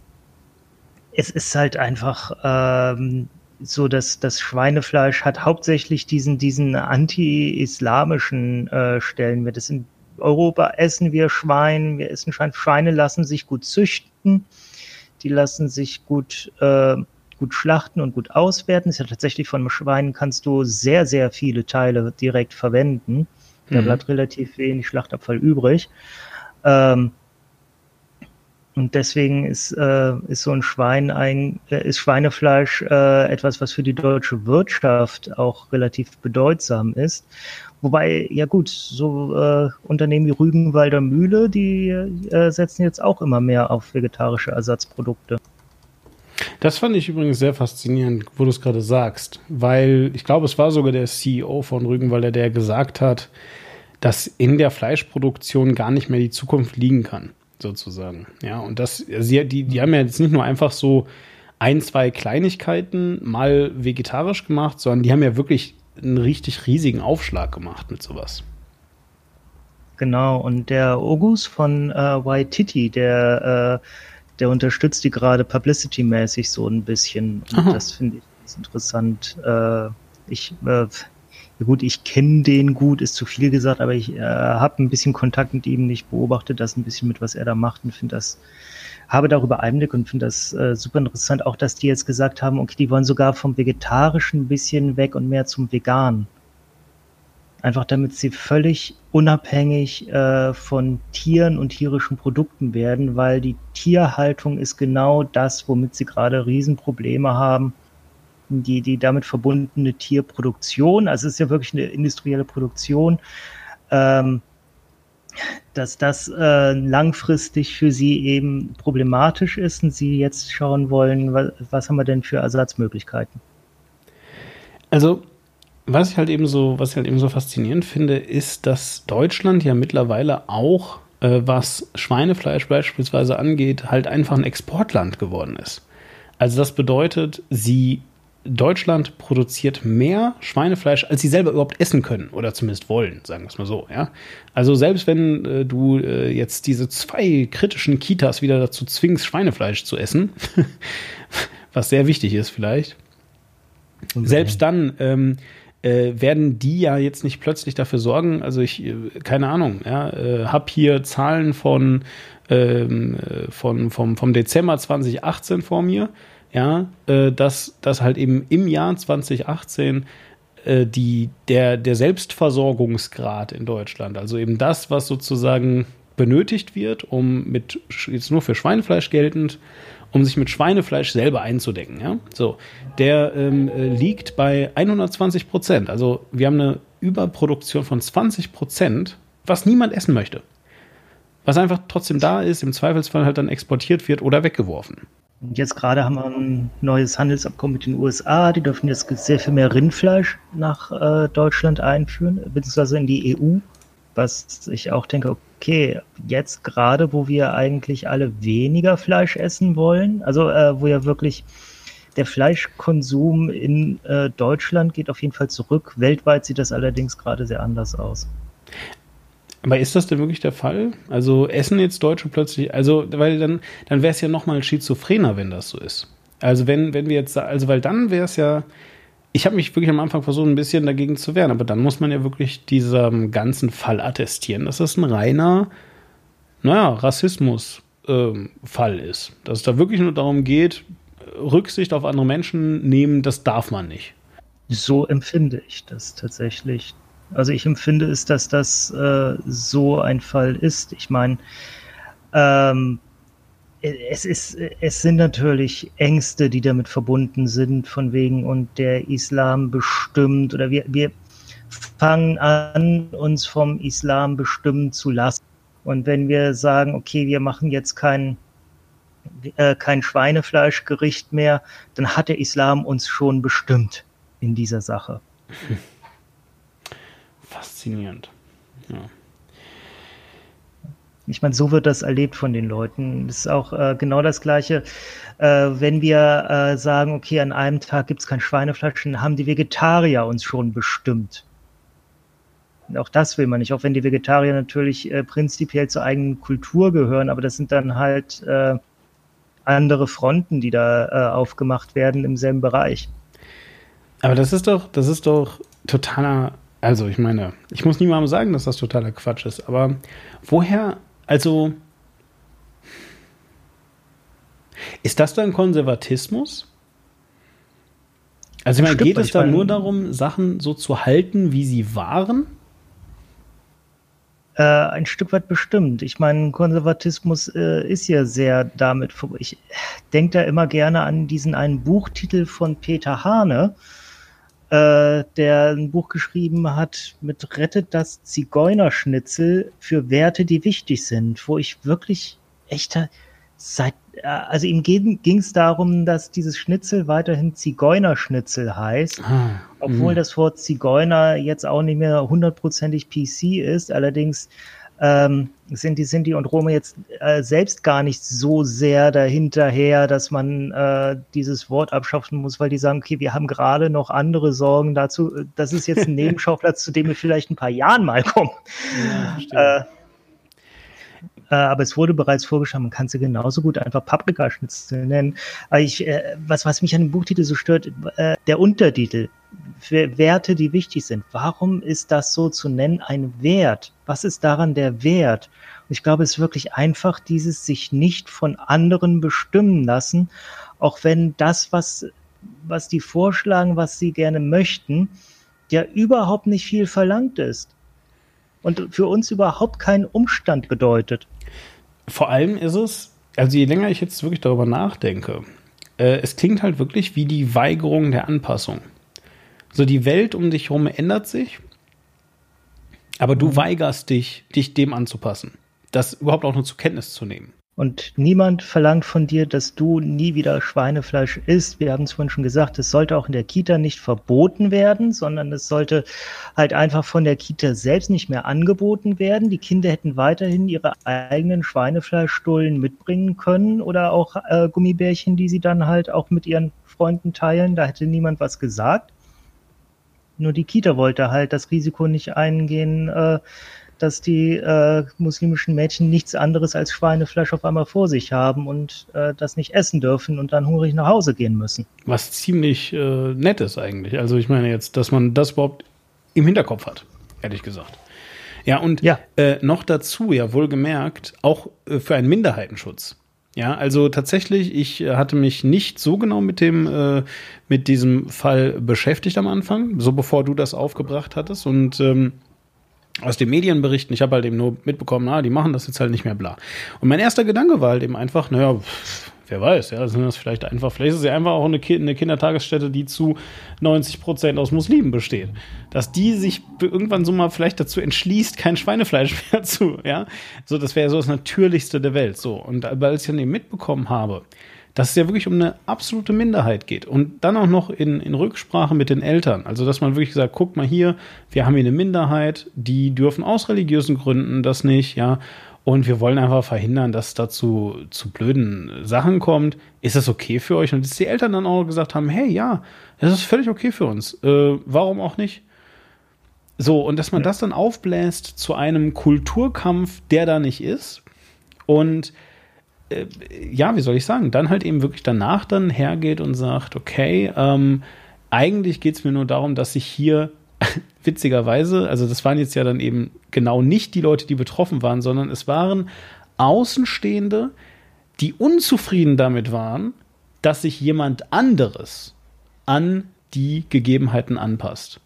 es ist halt einfach ähm, so dass das Schweinefleisch hat hauptsächlich diesen, diesen anti-islamischen äh, Stellenwert. Das in Europa essen wir Schwein, wir essen Schwein. Schweine lassen sich gut züchten, die lassen sich gut, äh, gut schlachten und gut auswerten. ist ja tatsächlich von einem Schwein kannst du sehr, sehr viele Teile direkt verwenden. Da mhm. bleibt relativ wenig Schlachtabfall übrig. Ähm, und deswegen ist, äh, ist so ein Schwein ein, äh, ist Schweinefleisch äh, etwas, was für die deutsche Wirtschaft auch relativ bedeutsam ist. Wobei, ja gut, so äh, Unternehmen wie Rügenwalder Mühle, die äh, setzen jetzt auch immer mehr auf vegetarische Ersatzprodukte. Das fand ich übrigens sehr faszinierend, wo du es gerade sagst, weil ich glaube, es war sogar der CEO von Rügenwalder, der gesagt hat, dass in der Fleischproduktion gar nicht mehr die Zukunft liegen kann sozusagen. Ja, und das, sie, die, die haben ja jetzt nicht nur einfach so ein, zwei Kleinigkeiten mal vegetarisch gemacht, sondern die haben ja wirklich einen richtig riesigen Aufschlag gemacht mit sowas. Genau, und der Ogus von äh, Waititi, der, äh, der unterstützt die gerade publicity-mäßig so ein bisschen. Und das finde ich interessant. Äh, ich äh, ja gut, ich kenne den gut, ist zu viel gesagt, aber ich äh, habe ein bisschen Kontakt mit ihm, ich beobachte das ein bisschen mit, was er da macht und finde das, habe darüber Einblick und finde das äh, super interessant. Auch, dass die jetzt gesagt haben, okay, die wollen sogar vom Vegetarischen ein bisschen weg und mehr zum Vegan. Einfach damit sie völlig unabhängig äh, von Tieren und tierischen Produkten werden, weil die Tierhaltung ist genau das, womit sie gerade Riesenprobleme haben die, die damit verbundene Tierproduktion, also es ist ja wirklich eine industrielle Produktion, ähm, dass das äh, langfristig für sie eben problematisch ist und sie jetzt schauen wollen, was, was haben wir denn für Ersatzmöglichkeiten? Also was ich halt eben so, was ich halt eben so faszinierend finde, ist, dass Deutschland ja mittlerweile auch, äh, was Schweinefleisch beispielsweise angeht, halt einfach ein Exportland geworden ist. Also das bedeutet, sie Deutschland produziert mehr Schweinefleisch, als sie selber überhaupt essen können oder zumindest wollen, sagen wir es mal so. Ja? Also selbst wenn äh, du äh, jetzt diese zwei kritischen Kitas wieder dazu zwingst, Schweinefleisch zu essen, was sehr wichtig ist vielleicht, okay. selbst dann ähm, äh, werden die ja jetzt nicht plötzlich dafür sorgen, also ich, äh, keine Ahnung, ja, äh, habe hier Zahlen von, ähm, äh, von vom, vom Dezember 2018 vor mir, ja, äh, dass, dass halt eben im Jahr 2018 äh, die, der, der Selbstversorgungsgrad in Deutschland, also eben das, was sozusagen benötigt wird, um mit, jetzt nur für Schweinefleisch geltend, um sich mit Schweinefleisch selber einzudecken. Ja? So, der ähm, äh, liegt bei 120 Prozent. Also wir haben eine Überproduktion von 20 Prozent, was niemand essen möchte. Was einfach trotzdem da ist, im Zweifelsfall halt dann exportiert wird oder weggeworfen. Und jetzt gerade haben wir ein neues Handelsabkommen mit den USA. Die dürfen jetzt sehr viel mehr Rindfleisch nach äh, Deutschland einführen, beziehungsweise in die EU. Was ich auch denke, okay, jetzt gerade, wo wir eigentlich alle weniger Fleisch essen wollen, also äh, wo ja wirklich der Fleischkonsum in äh, Deutschland geht auf jeden Fall zurück. Weltweit sieht das allerdings gerade sehr anders aus. Aber ist das denn wirklich der Fall? Also essen jetzt Deutsche plötzlich, also weil dann, dann wäre es ja nochmal schizophrener, wenn das so ist. Also wenn, wenn wir jetzt, also weil dann wäre es ja, ich habe mich wirklich am Anfang versucht, ein bisschen dagegen zu wehren, aber dann muss man ja wirklich diesem ganzen Fall attestieren, dass das ein reiner, naja, Rassismus-Fall ähm, ist. Dass es da wirklich nur darum geht, Rücksicht auf andere Menschen nehmen, das darf man nicht. So empfinde ich das tatsächlich. Also ich empfinde es, dass das äh, so ein Fall ist. Ich meine, ähm, es ist, es sind natürlich Ängste, die damit verbunden sind, von wegen und der Islam bestimmt oder wir, wir fangen an, uns vom Islam bestimmen zu lassen. Und wenn wir sagen, okay, wir machen jetzt kein, äh, kein Schweinefleischgericht mehr, dann hat der Islam uns schon bestimmt in dieser Sache. Faszinierend. Ja. Ich meine, so wird das erlebt von den Leuten. Das ist auch äh, genau das Gleiche, äh, wenn wir äh, sagen, okay, an einem Tag gibt es kein Schweinefleisch, dann haben die Vegetarier uns schon bestimmt. Und auch das will man nicht, auch wenn die Vegetarier natürlich äh, prinzipiell zur eigenen Kultur gehören, aber das sind dann halt äh, andere Fronten, die da äh, aufgemacht werden im selben Bereich. Aber das ist doch, das ist doch totaler also, ich meine, ich muss niemandem sagen, dass das totaler Quatsch ist, aber woher, also, ist das dann Konservatismus? Also, ich meine, geht es dann nur darum, Sachen so zu halten, wie sie waren? Äh, ein Stück weit bestimmt. Ich meine, Konservatismus äh, ist ja sehr damit. Ich denke da immer gerne an diesen einen Buchtitel von Peter Hane, äh, der ein Buch geschrieben hat mit Rettet das Zigeunerschnitzel für Werte, die wichtig sind, wo ich wirklich echter seit äh, also ihm ging es darum, dass dieses Schnitzel weiterhin Zigeunerschnitzel heißt, ah, obwohl mh. das Wort Zigeuner jetzt auch nicht mehr hundertprozentig PC ist. Allerdings ähm, sind die Sinti und Rome jetzt äh, selbst gar nicht so sehr dahinterher, dass man äh, dieses Wort abschaffen muss, weil die sagen, okay, wir haben gerade noch andere Sorgen dazu. Das ist jetzt ein Nebenschauplatz, zu dem wir vielleicht ein paar Jahren mal kommen. Ja, äh, äh, aber es wurde bereits vorgeschlagen, man kann sie genauso gut einfach Paprikaschnitzel nennen. Aber ich, äh, was, was mich an dem Buchtitel so stört, äh, der Untertitel, Werte, die wichtig sind. Warum ist das so zu nennen ein Wert? Was ist daran der Wert? Und ich glaube, es ist wirklich einfach dieses sich nicht von anderen bestimmen lassen, auch wenn das, was, was die vorschlagen, was sie gerne möchten, ja überhaupt nicht viel verlangt ist und für uns überhaupt keinen Umstand bedeutet. Vor allem ist es, also je länger ich jetzt wirklich darüber nachdenke, äh, es klingt halt wirklich wie die Weigerung der Anpassung. So die Welt um dich herum ändert sich, aber du mhm. weigerst dich, dich dem anzupassen. Das überhaupt auch nur zur Kenntnis zu nehmen. Und niemand verlangt von dir, dass du nie wieder Schweinefleisch isst. Wir haben es vorhin schon gesagt, es sollte auch in der Kita nicht verboten werden, sondern es sollte halt einfach von der Kita selbst nicht mehr angeboten werden. Die Kinder hätten weiterhin ihre eigenen Schweinefleischstullen mitbringen können oder auch äh, Gummibärchen, die sie dann halt auch mit ihren Freunden teilen. Da hätte niemand was gesagt. Nur die Kita wollte halt das Risiko nicht eingehen, äh, dass die äh, muslimischen Mädchen nichts anderes als Schweinefleisch auf einmal vor sich haben und äh, das nicht essen dürfen und dann hungrig nach Hause gehen müssen. Was ziemlich äh, nett ist eigentlich. Also ich meine jetzt, dass man das überhaupt im Hinterkopf hat, ehrlich gesagt. Ja, und ja. Äh, noch dazu, ja wohlgemerkt, auch äh, für einen Minderheitenschutz. Ja, also tatsächlich, ich äh, hatte mich nicht so genau mit dem, äh, mit diesem Fall beschäftigt am Anfang, so bevor du das aufgebracht hattest und ähm, aus den Medienberichten, ich habe halt eben nur mitbekommen, na, die machen das jetzt halt nicht mehr bla. Und mein erster Gedanke war halt eben einfach, naja, pff, wer weiß, ja, sind das vielleicht einfach, vielleicht ist es ja einfach auch eine, eine Kindertagesstätte, die zu 90 Prozent aus Muslimen besteht. Dass die sich irgendwann so mal vielleicht dazu entschließt, kein Schweinefleisch mehr zu, ja. So, das wäre so das Natürlichste der Welt, so. Und als ich dann eben mitbekommen habe, dass es ja wirklich um eine absolute Minderheit geht. Und dann auch noch in, in Rücksprache mit den Eltern. Also, dass man wirklich sagt, guck mal hier, wir haben hier eine Minderheit, die dürfen aus religiösen Gründen das nicht, ja. Und wir wollen einfach verhindern, dass es dazu zu blöden Sachen kommt. Ist das okay für euch? Und dass die Eltern dann auch gesagt haben, hey, ja, das ist völlig okay für uns. Äh, warum auch nicht? So, und dass man das dann aufbläst zu einem Kulturkampf, der da nicht ist. Und äh, ja, wie soll ich sagen, dann halt eben wirklich danach dann hergeht und sagt, okay, ähm, eigentlich geht es mir nur darum, dass ich hier witzigerweise, also das waren jetzt ja dann eben genau nicht die Leute, die betroffen waren, sondern es waren Außenstehende, die unzufrieden damit waren, dass sich jemand anderes an die Gegebenheiten anpasst.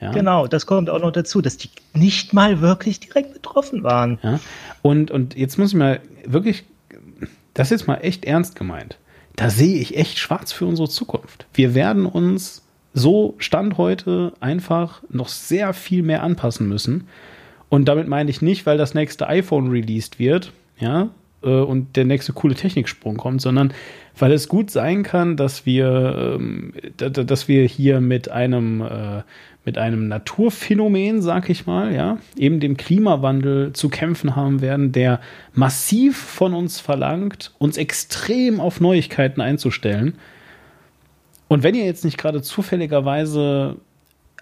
Ja. Genau, das kommt auch noch dazu, dass die nicht mal wirklich direkt betroffen waren. Ja. Und, und jetzt muss ich mal wirklich, das ist jetzt mal echt ernst gemeint. Da sehe ich echt schwarz für unsere Zukunft. Wir werden uns so Stand heute einfach noch sehr viel mehr anpassen müssen. Und damit meine ich nicht, weil das nächste iPhone released wird, ja, äh, und der nächste coole Techniksprung kommt, sondern weil es gut sein kann, dass wir, ähm, dass wir hier mit einem, äh, mit einem Naturphänomen, sag ich mal, ja, eben dem Klimawandel zu kämpfen haben werden, der massiv von uns verlangt, uns extrem auf Neuigkeiten einzustellen und wenn ihr jetzt nicht gerade zufälligerweise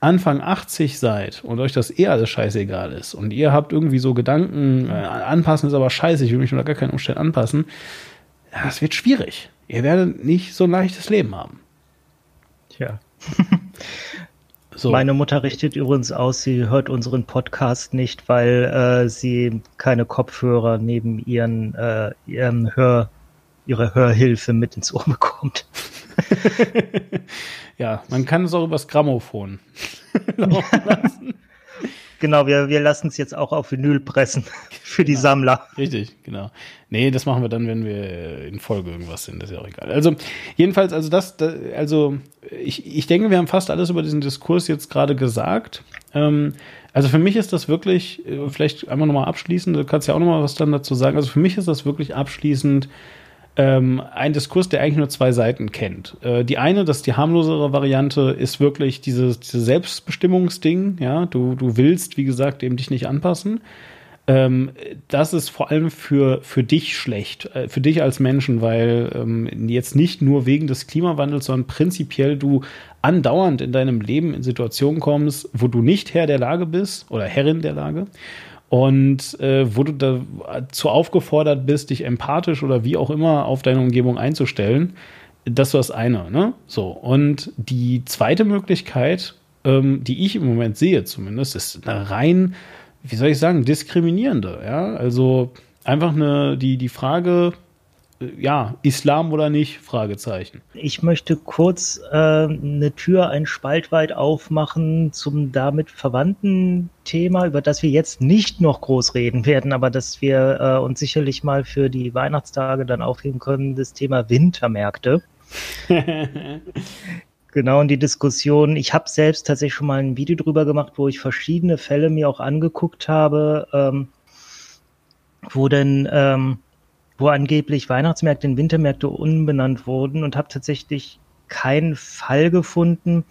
Anfang 80 seid und euch das eh alles scheißegal ist und ihr habt irgendwie so Gedanken, äh, anpassen ist aber scheiße, ich will mich unter gar keinen Umständen anpassen, das wird schwierig. Ihr werdet nicht so ein leichtes Leben haben. Tja. So. Meine Mutter richtet übrigens aus, sie hört unseren Podcast nicht, weil äh, sie keine Kopfhörer neben ihren, äh, ihrem Hör, ihre Hörhilfe mit ins Ohr bekommt. ja, man kann es auch übers Grammophon laufen lassen. Genau, wir, wir lassen es jetzt auch auf Vinyl pressen für die ja, Sammler. Richtig, genau. Nee, das machen wir dann, wenn wir in Folge irgendwas sind, das ist ja auch egal. Also, jedenfalls, also das, das also ich, ich denke, wir haben fast alles über diesen Diskurs jetzt gerade gesagt. Ähm, also für mich ist das wirklich, äh, vielleicht einmal nochmal abschließend, du kannst ja auch nochmal was dann dazu sagen. Also für mich ist das wirklich abschließend ähm, ein Diskurs, der eigentlich nur zwei Seiten kennt. Äh, die eine, das ist die harmlosere Variante, ist wirklich dieses, dieses Selbstbestimmungsding. Ja, du, du willst, wie gesagt, eben dich nicht anpassen. Ähm, das ist vor allem für, für dich schlecht, äh, für dich als Menschen, weil ähm, jetzt nicht nur wegen des Klimawandels, sondern prinzipiell du andauernd in deinem Leben in Situationen kommst, wo du nicht Herr der Lage bist oder Herrin der Lage und äh, wo du dazu aufgefordert bist, dich empathisch oder wie auch immer auf deine Umgebung einzustellen. Das ist das eine, ne? So. Und die zweite Möglichkeit, ähm, die ich im Moment sehe zumindest, ist eine rein, wie soll ich sagen, diskriminierende, ja? Also einfach eine, die, die Frage, ja, Islam oder nicht? Fragezeichen. Ich möchte kurz äh, eine Tür ein Spalt weit aufmachen zum damit verwandten Thema, über das wir jetzt nicht noch groß reden werden, aber das wir äh, uns sicherlich mal für die Weihnachtstage dann aufheben können, das Thema Wintermärkte. genau, und die Diskussion. Ich habe selbst tatsächlich schon mal ein Video drüber gemacht, wo ich verschiedene Fälle mir auch angeguckt habe, ähm, wo denn ähm, wo angeblich Weihnachtsmärkte in Wintermärkte umbenannt wurden und habe tatsächlich keinen Fall gefunden,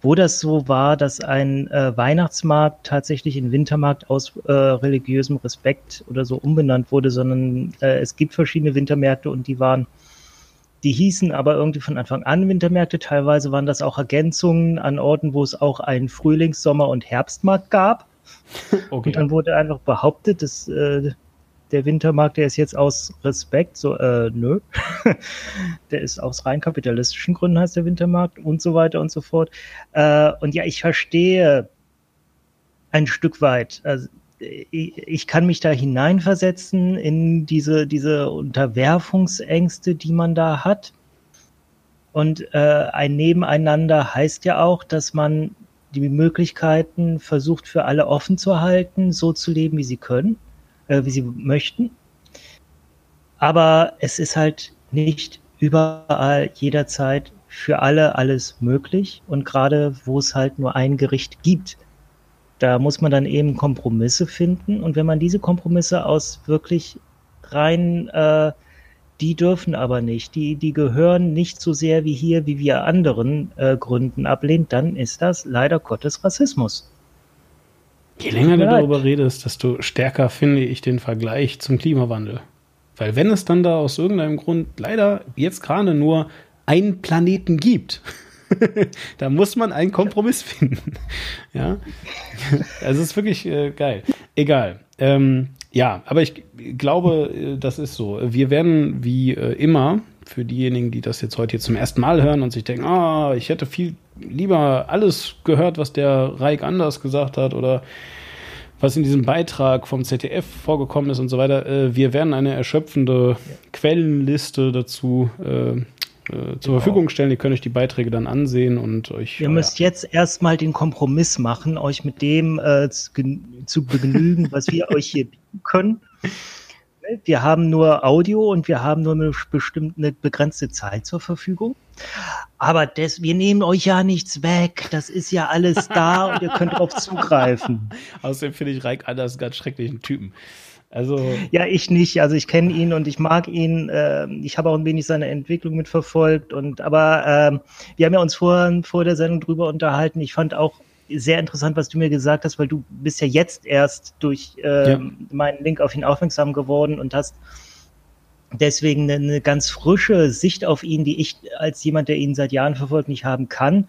wo das so war, dass ein äh, Weihnachtsmarkt tatsächlich in Wintermarkt aus äh, religiösem Respekt oder so umbenannt wurde, sondern äh, es gibt verschiedene Wintermärkte und die waren, die hießen aber irgendwie von Anfang an Wintermärkte. Teilweise waren das auch Ergänzungen an Orten, wo es auch einen Frühlings-, Sommer- und Herbstmarkt gab. Okay. Und dann wurde einfach behauptet, dass äh, der Wintermarkt, der ist jetzt aus Respekt, so, äh, nö. der ist aus rein kapitalistischen Gründen heißt der Wintermarkt und so weiter und so fort. Äh, und ja, ich verstehe ein Stück weit, also ich, kann mich da hineinversetzen in diese, diese Unterwerfungsängste, die man da hat. Und äh, ein Nebeneinander heißt ja auch, dass man die Möglichkeiten versucht für alle offen zu halten, so zu leben, wie sie können äh, wie sie möchten. Aber es ist halt nicht überall jederzeit für alle alles möglich. Und gerade wo es halt nur ein Gericht gibt, da muss man dann eben Kompromisse finden. Und wenn man diese Kompromisse aus wirklich rein, äh, die dürfen aber nicht, die, die gehören nicht so sehr wie hier, wie wir anderen äh, Gründen ablehnt, dann ist das leider Gottes Rassismus. Je länger du darüber redest, desto stärker finde ich den Vergleich zum Klimawandel. Weil wenn es dann da aus irgendeinem Grund leider jetzt gerade nur einen Planeten gibt, da muss man einen Kompromiss finden. ja, also es ist wirklich äh, geil. Egal. Ähm, ja, aber ich glaube, äh, das ist so. Wir werden wie äh, immer für diejenigen, die das jetzt heute zum ersten Mal hören und sich denken, ah, ich hätte viel lieber alles gehört, was der Reich anders gesagt hat oder was in diesem Beitrag vom ZDF vorgekommen ist und so weiter. Äh, wir werden eine erschöpfende ja. Quellenliste dazu äh, äh, zur genau. Verfügung stellen. Ihr könnt euch die Beiträge dann ansehen und euch. Ihr müsst jetzt erstmal den Kompromiss machen, euch mit dem äh, zu, zu begnügen, was wir euch hier bieten können wir haben nur Audio und wir haben nur eine bestimmte begrenzte Zeit zur Verfügung. Aber das, wir nehmen euch ja nichts weg. Das ist ja alles da und ihr könnt darauf zugreifen. Außerdem finde ich Reik Anders einen ganz schrecklichen Typen. Also ja, ich nicht. Also ich kenne ihn und ich mag ihn. Äh, ich habe auch ein wenig seine Entwicklung mitverfolgt. Und aber äh, wir haben ja uns vor, vor der Sendung drüber unterhalten. Ich fand auch sehr interessant, was du mir gesagt hast, weil du bist ja jetzt erst durch äh, ja. meinen Link auf ihn aufmerksam geworden und hast deswegen eine, eine ganz frische Sicht auf ihn, die ich als jemand, der ihn seit Jahren verfolgt, nicht haben kann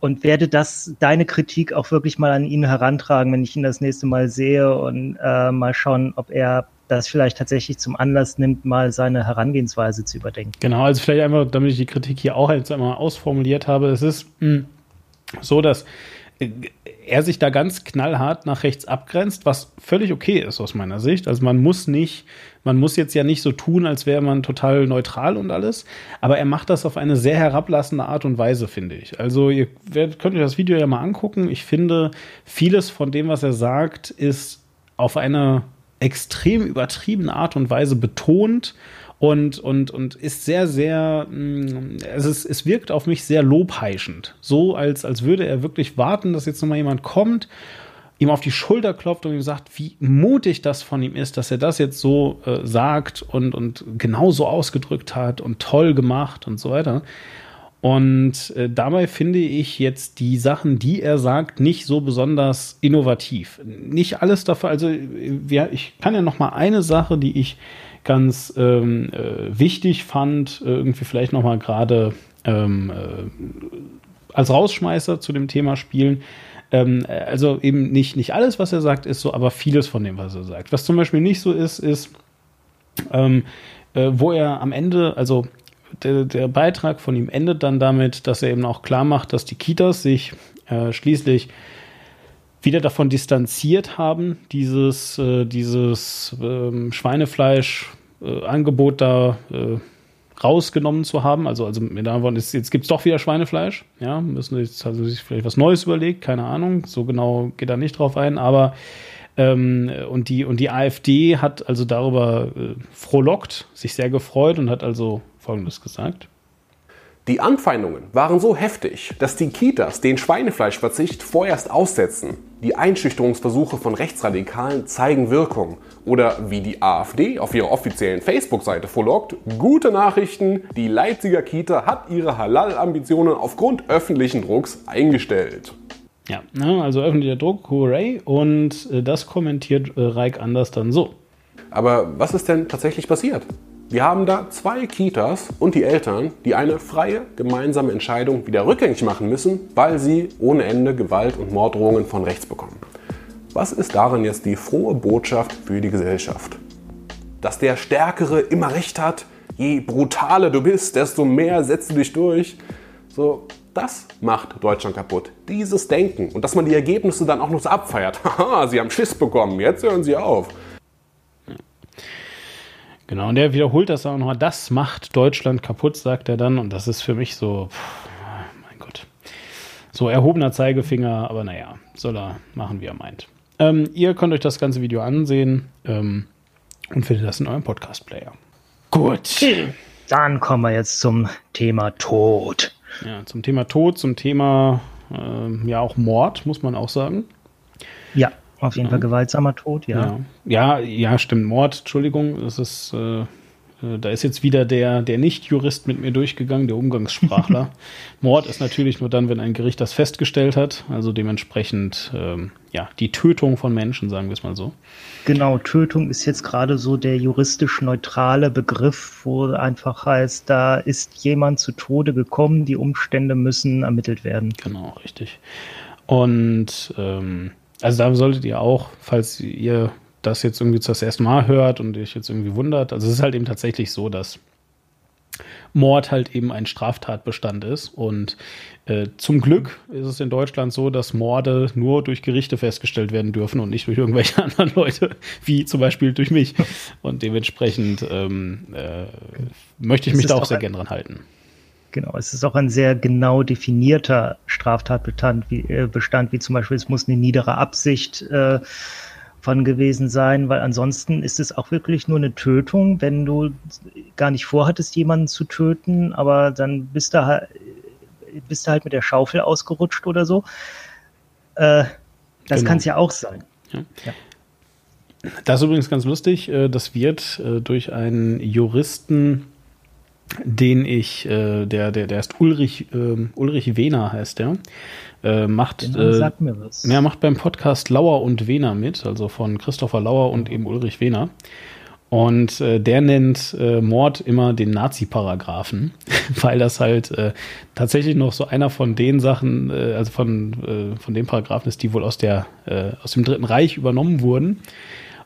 und werde das, deine Kritik auch wirklich mal an ihn herantragen, wenn ich ihn das nächste Mal sehe und äh, mal schauen, ob er das vielleicht tatsächlich zum Anlass nimmt, mal seine Herangehensweise zu überdenken. Genau, also vielleicht einfach, damit ich die Kritik hier auch jetzt einmal ausformuliert habe, es ist mh, hm, so, dass er sich da ganz knallhart nach rechts abgrenzt, was völlig okay ist aus meiner Sicht. Also man muss nicht, man muss jetzt ja nicht so tun, als wäre man total neutral und alles, aber er macht das auf eine sehr herablassende Art und Weise, finde ich. Also ihr könnt euch das Video ja mal angucken. Ich finde, vieles von dem, was er sagt, ist auf eine extrem übertriebene Art und Weise betont und, und, und ist sehr, sehr, mm, es, ist, es wirkt auf mich sehr lobheischend. So, als, als würde er wirklich warten, dass jetzt nochmal jemand kommt, ihm auf die Schulter klopft und ihm sagt, wie mutig das von ihm ist, dass er das jetzt so äh, sagt und, und genau so ausgedrückt hat und toll gemacht und so weiter. Und äh, dabei finde ich jetzt die Sachen, die er sagt, nicht so besonders innovativ. Nicht alles dafür, also äh, wir, ich kann ja noch mal eine Sache, die ich ganz ähm, äh, wichtig fand, äh, irgendwie vielleicht nochmal gerade ähm, äh, als Rausschmeißer zu dem Thema spielen. Ähm, also eben nicht, nicht alles, was er sagt, ist so, aber vieles von dem, was er sagt. Was zum Beispiel nicht so ist, ist, ähm, äh, wo er am Ende, also der, der, Beitrag von ihm endet dann damit, dass er eben auch klar macht, dass die Kitas sich äh, schließlich wieder davon distanziert haben, dieses, äh, dieses ähm, Schweinefleisch-Angebot äh, da äh, rausgenommen zu haben. Also, also mit anderen jetzt, jetzt gibt es doch wieder Schweinefleisch. Ja, müssen jetzt also sich vielleicht was Neues überlegt, keine Ahnung. So genau geht er nicht drauf ein, aber ähm, und, die, und die AfD hat also darüber äh, frohlockt, sich sehr gefreut und hat also Folgendes gesagt. Die Anfeindungen waren so heftig, dass die Kitas den Schweinefleischverzicht vorerst aussetzen. Die Einschüchterungsversuche von Rechtsradikalen zeigen Wirkung. Oder wie die AfD auf ihrer offiziellen Facebook-Seite vorlockt, gute Nachrichten, die Leipziger Kita hat ihre Halal-Ambitionen aufgrund öffentlichen Drucks eingestellt. Ja, ne, also öffentlicher Druck, hooray. Und äh, das kommentiert äh, Reik Anders dann so. Aber was ist denn tatsächlich passiert? Wir haben da zwei Kitas und die Eltern, die eine freie gemeinsame Entscheidung wieder rückgängig machen müssen, weil sie ohne Ende Gewalt und Morddrohungen von rechts bekommen. Was ist darin jetzt die frohe Botschaft für die Gesellschaft? Dass der Stärkere immer recht hat, je brutaler du bist, desto mehr setzt du dich durch. So, das macht Deutschland kaputt. Dieses Denken. Und dass man die Ergebnisse dann auch noch so abfeiert. Haha, sie haben Schiss bekommen, jetzt hören sie auf. Genau, und er wiederholt das auch noch. Das macht Deutschland kaputt, sagt er dann. Und das ist für mich so, pff, mein Gott. So erhobener Zeigefinger, aber naja, soll er machen, wie er meint. Ähm, ihr könnt euch das ganze Video ansehen ähm, und findet das in eurem Podcast-Player. Gut. Dann kommen wir jetzt zum Thema Tod. Ja, zum Thema Tod, zum Thema äh, ja auch Mord, muss man auch sagen. Ja, auf jeden ja. Fall gewaltsamer Tod, ja. ja. Ja, ja, stimmt. Mord, Entschuldigung, das ist, äh, äh, da ist jetzt wieder der, der Nicht-Jurist mit mir durchgegangen, der Umgangssprachler. Mord ist natürlich nur dann, wenn ein Gericht das festgestellt hat, also dementsprechend ähm, ja, die Tötung von Menschen, sagen wir es mal so. Genau, Tötung ist jetzt gerade so der juristisch neutrale Begriff, wo einfach heißt, da ist jemand zu Tode gekommen, die Umstände müssen ermittelt werden. Genau, richtig. Und ähm, also da solltet ihr auch, falls ihr das jetzt irgendwie das erste Mal hört und euch jetzt irgendwie wundert, also es ist halt eben tatsächlich so, dass Mord halt eben ein Straftatbestand ist. Und äh, zum Glück ist es in Deutschland so, dass Morde nur durch Gerichte festgestellt werden dürfen und nicht durch irgendwelche anderen Leute, wie zum Beispiel durch mich. Und dementsprechend ähm, äh, möchte ich mich da auch sehr gern dran halten. Genau, es ist auch ein sehr genau definierter Straftatbestand, wie, äh, Bestand, wie zum Beispiel, es muss eine niedere Absicht äh, von gewesen sein, weil ansonsten ist es auch wirklich nur eine Tötung, wenn du gar nicht vorhattest, jemanden zu töten, aber dann bist du halt, bist du halt mit der Schaufel ausgerutscht oder so. Äh, das genau. kann es ja auch sein. Ja. Ja. Das ist übrigens ganz lustig. Äh, das wird äh, durch einen Juristen den ich, äh, der, der, der ist Ulrich, äh, Ulrich Wehner heißt der. Äh, macht, äh, sagt mir was. Ja, macht beim Podcast Lauer und Wehner mit, also von Christopher Lauer und eben Ulrich Wehner. Und äh, der nennt äh, Mord immer den Nazi-Paragraphen, weil das halt äh, tatsächlich noch so einer von den Sachen, äh, also von, äh, von den Paragraphen ist, die wohl aus, der, äh, aus dem Dritten Reich übernommen wurden.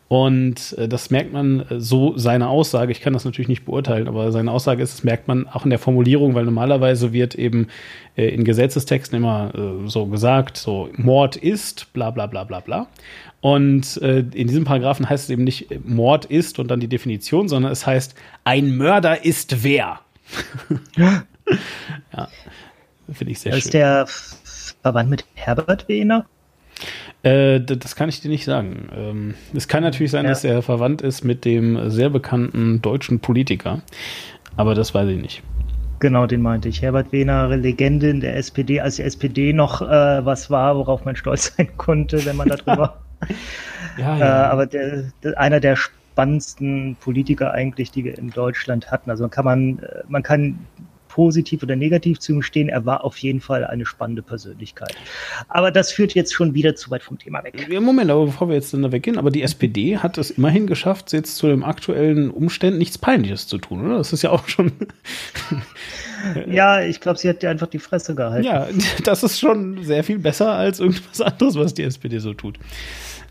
Und äh, das merkt man äh, so seine Aussage. Ich kann das natürlich nicht beurteilen, aber seine Aussage ist, das merkt man auch in der Formulierung, weil normalerweise wird eben äh, in Gesetzestexten immer so gesagt, so Mord ist, bla bla bla bla bla. Und in diesem Paragraphen heißt es eben nicht Mord ist und dann die Definition, sondern es heißt, ein Mörder ist wer. ja, finde ich sehr ist schön. Ist der verwandt mit Herbert Wehner? Äh, das kann ich dir nicht sagen. Ähm, es kann natürlich sein, ja. dass er verwandt ist mit dem sehr bekannten deutschen Politiker, aber das weiß ich nicht. Genau, den meinte ich. Herbert Wehner, Legende in der SPD, als die SPD noch äh, was war, worauf man stolz sein konnte, wenn man darüber. ja, ja. Äh, aber der, der, einer der spannendsten Politiker eigentlich, die wir in Deutschland hatten. Also kann man, äh, man kann positiv oder negativ zu ihm stehen. Er war auf jeden Fall eine spannende Persönlichkeit. Aber das führt jetzt schon wieder zu weit vom Thema weg. Ja, Moment, aber bevor wir jetzt dann da weggehen, aber die SPD hat es immerhin geschafft, jetzt zu dem aktuellen Umständen nichts Peinliches zu tun, oder? Das ist ja auch schon. ja, ich glaube, sie hat ja einfach die Fresse gehalten. Ja, das ist schon sehr viel besser als irgendwas anderes, was die SPD so tut.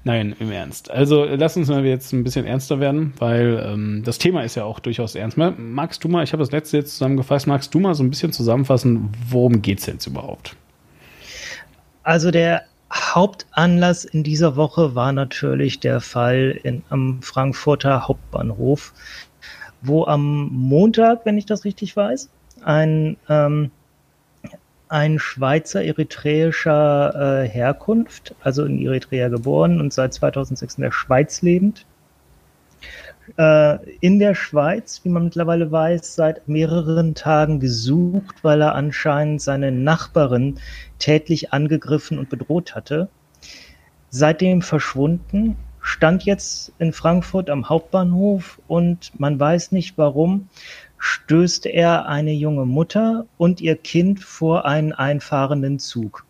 Nein, im Ernst. Also lass uns mal jetzt ein bisschen ernster werden, weil ähm, das Thema ist ja auch durchaus ernst. Magst du mal, ich habe das letzte jetzt zusammengefasst, magst du mal so ein bisschen zusammenfassen, worum geht es jetzt überhaupt? Also der Hauptanlass in dieser Woche war natürlich der Fall in, am Frankfurter Hauptbahnhof, wo am Montag, wenn ich das richtig weiß, ein ähm, ein Schweizer eritreischer äh, Herkunft, also in Eritrea geboren und seit 2006 in der Schweiz lebend, äh, in der Schweiz, wie man mittlerweile weiß, seit mehreren Tagen gesucht, weil er anscheinend seine Nachbarin tätlich angegriffen und bedroht hatte. Seitdem verschwunden, stand jetzt in Frankfurt am Hauptbahnhof und man weiß nicht warum, stößt er eine junge Mutter und ihr Kind vor einen einfahrenden Zug.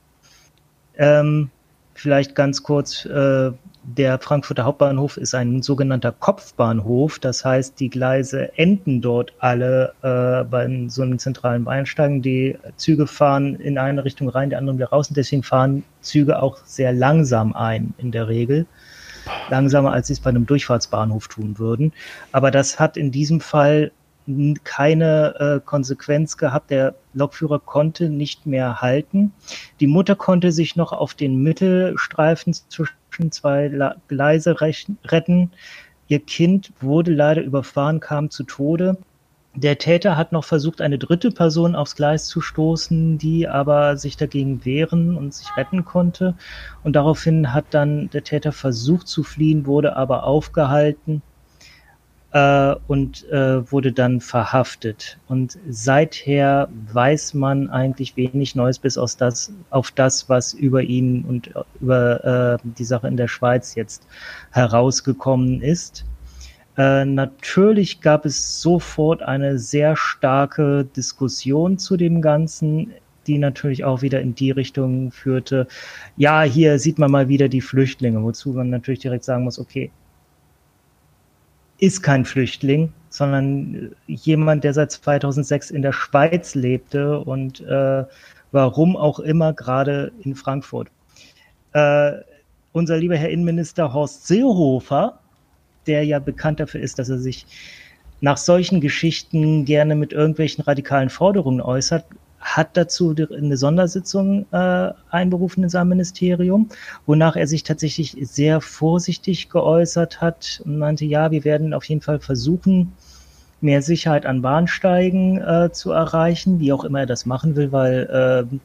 Ähm, vielleicht ganz kurz, äh, der Frankfurter Hauptbahnhof ist ein sogenannter Kopfbahnhof. Das heißt, die Gleise enden dort alle äh, bei so einem zentralen Bahnsteigen. Die Züge fahren in eine Richtung rein, die anderen wieder raus. Und deswegen fahren Züge auch sehr langsam ein in der Regel. Langsamer, als sie es bei einem Durchfahrtsbahnhof tun würden. Aber das hat in diesem Fall keine äh, Konsequenz gehabt. Der Lokführer konnte nicht mehr halten. Die Mutter konnte sich noch auf den Mittelstreifen zwischen zwei La Gleise retten. Ihr Kind wurde leider überfahren, kam zu Tode. Der Täter hat noch versucht, eine dritte Person aufs Gleis zu stoßen, die aber sich dagegen wehren und sich retten konnte. Und daraufhin hat dann der Täter versucht zu fliehen, wurde aber aufgehalten äh, und äh, wurde dann verhaftet. Und seither weiß man eigentlich wenig Neues bis aus das, auf das, was über ihn und über äh, die Sache in der Schweiz jetzt herausgekommen ist. Äh, natürlich gab es sofort eine sehr starke Diskussion zu dem Ganzen die natürlich auch wieder in die Richtung führte, ja, hier sieht man mal wieder die Flüchtlinge, wozu man natürlich direkt sagen muss, okay, ist kein Flüchtling, sondern jemand, der seit 2006 in der Schweiz lebte und äh, warum auch immer gerade in Frankfurt. Äh, unser lieber Herr Innenminister Horst Seehofer, der ja bekannt dafür ist, dass er sich nach solchen Geschichten gerne mit irgendwelchen radikalen Forderungen äußert, hat dazu eine Sondersitzung äh, einberufen in seinem Ministerium, wonach er sich tatsächlich sehr vorsichtig geäußert hat und meinte, ja, wir werden auf jeden Fall versuchen, mehr Sicherheit an Bahnsteigen äh, zu erreichen, wie auch immer er das machen will, weil äh,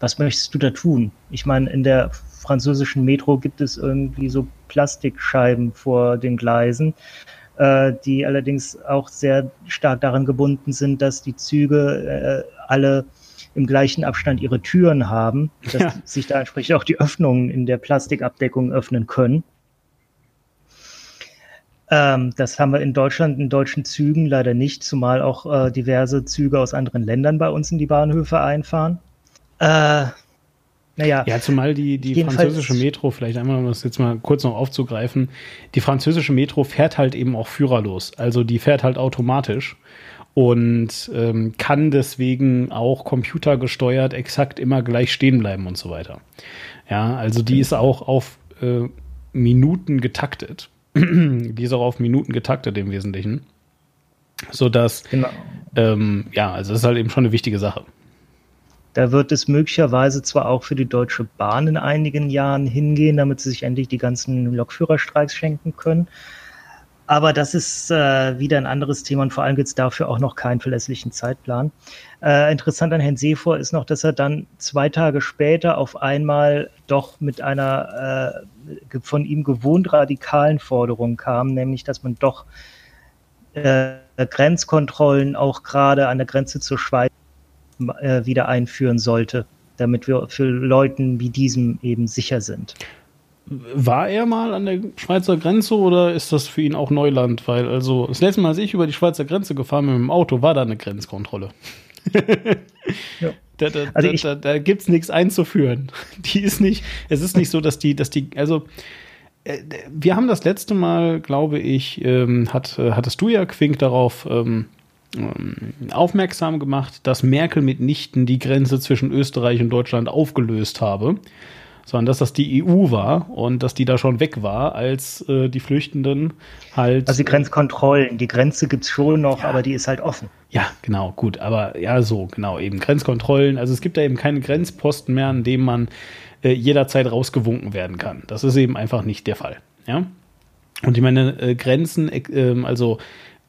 was möchtest du da tun? Ich meine, in der französischen Metro gibt es irgendwie so Plastikscheiben vor den Gleisen äh, die allerdings auch sehr stark daran gebunden sind, dass die Züge äh, alle im gleichen Abstand ihre Türen haben, dass ja. sich da entsprechend auch die Öffnungen in der Plastikabdeckung öffnen können. Ähm, das haben wir in Deutschland, in deutschen Zügen leider nicht, zumal auch äh, diverse Züge aus anderen Ländern bei uns in die Bahnhöfe einfahren. Äh, naja. Ja, zumal die, die französische Metro, vielleicht einmal, um das jetzt mal kurz noch aufzugreifen, die französische Metro fährt halt eben auch führerlos. Also die fährt halt automatisch und ähm, kann deswegen auch computergesteuert exakt immer gleich stehen bleiben und so weiter. Ja, also die ist auch auf äh, Minuten getaktet. die ist auch auf Minuten getaktet im Wesentlichen. So dass, genau. ähm, ja, also das ist halt eben schon eine wichtige Sache. Da wird es möglicherweise zwar auch für die Deutsche Bahn in einigen Jahren hingehen, damit sie sich endlich die ganzen Lokführerstreiks schenken können. Aber das ist äh, wieder ein anderes Thema und vor allem gibt es dafür auch noch keinen verlässlichen Zeitplan. Äh, interessant an Herrn Seefor ist noch, dass er dann zwei Tage später auf einmal doch mit einer äh, von ihm gewohnt radikalen Forderung kam, nämlich dass man doch äh, Grenzkontrollen auch gerade an der Grenze zur Schweiz äh, wieder einführen sollte, damit wir für Leuten wie diesem eben sicher sind. War er mal an der Schweizer Grenze oder ist das für ihn auch Neuland? Weil, also, das letzte Mal, als ich über die Schweizer Grenze gefahren bin mit dem Auto, war da eine Grenzkontrolle. ja. Da, da, also da, da, da gibt es nichts einzuführen. Die ist nicht, es ist nicht so, dass die, dass die, also äh, wir haben das letzte Mal, glaube ich, ähm, hat, äh, hattest du ja Quink darauf ähm, ähm, aufmerksam gemacht, dass Merkel mitnichten die Grenze zwischen Österreich und Deutschland aufgelöst habe sondern dass das die EU war und dass die da schon weg war, als äh, die Flüchtenden halt. Also die Grenzkontrollen, die Grenze gibt's schon noch, ja. aber die ist halt offen. Ja, genau, gut, aber ja, so, genau, eben Grenzkontrollen. Also es gibt da eben keine Grenzposten mehr, an dem man äh, jederzeit rausgewunken werden kann. Das ist eben einfach nicht der Fall. Ja. Und ich meine, äh, Grenzen, äh, also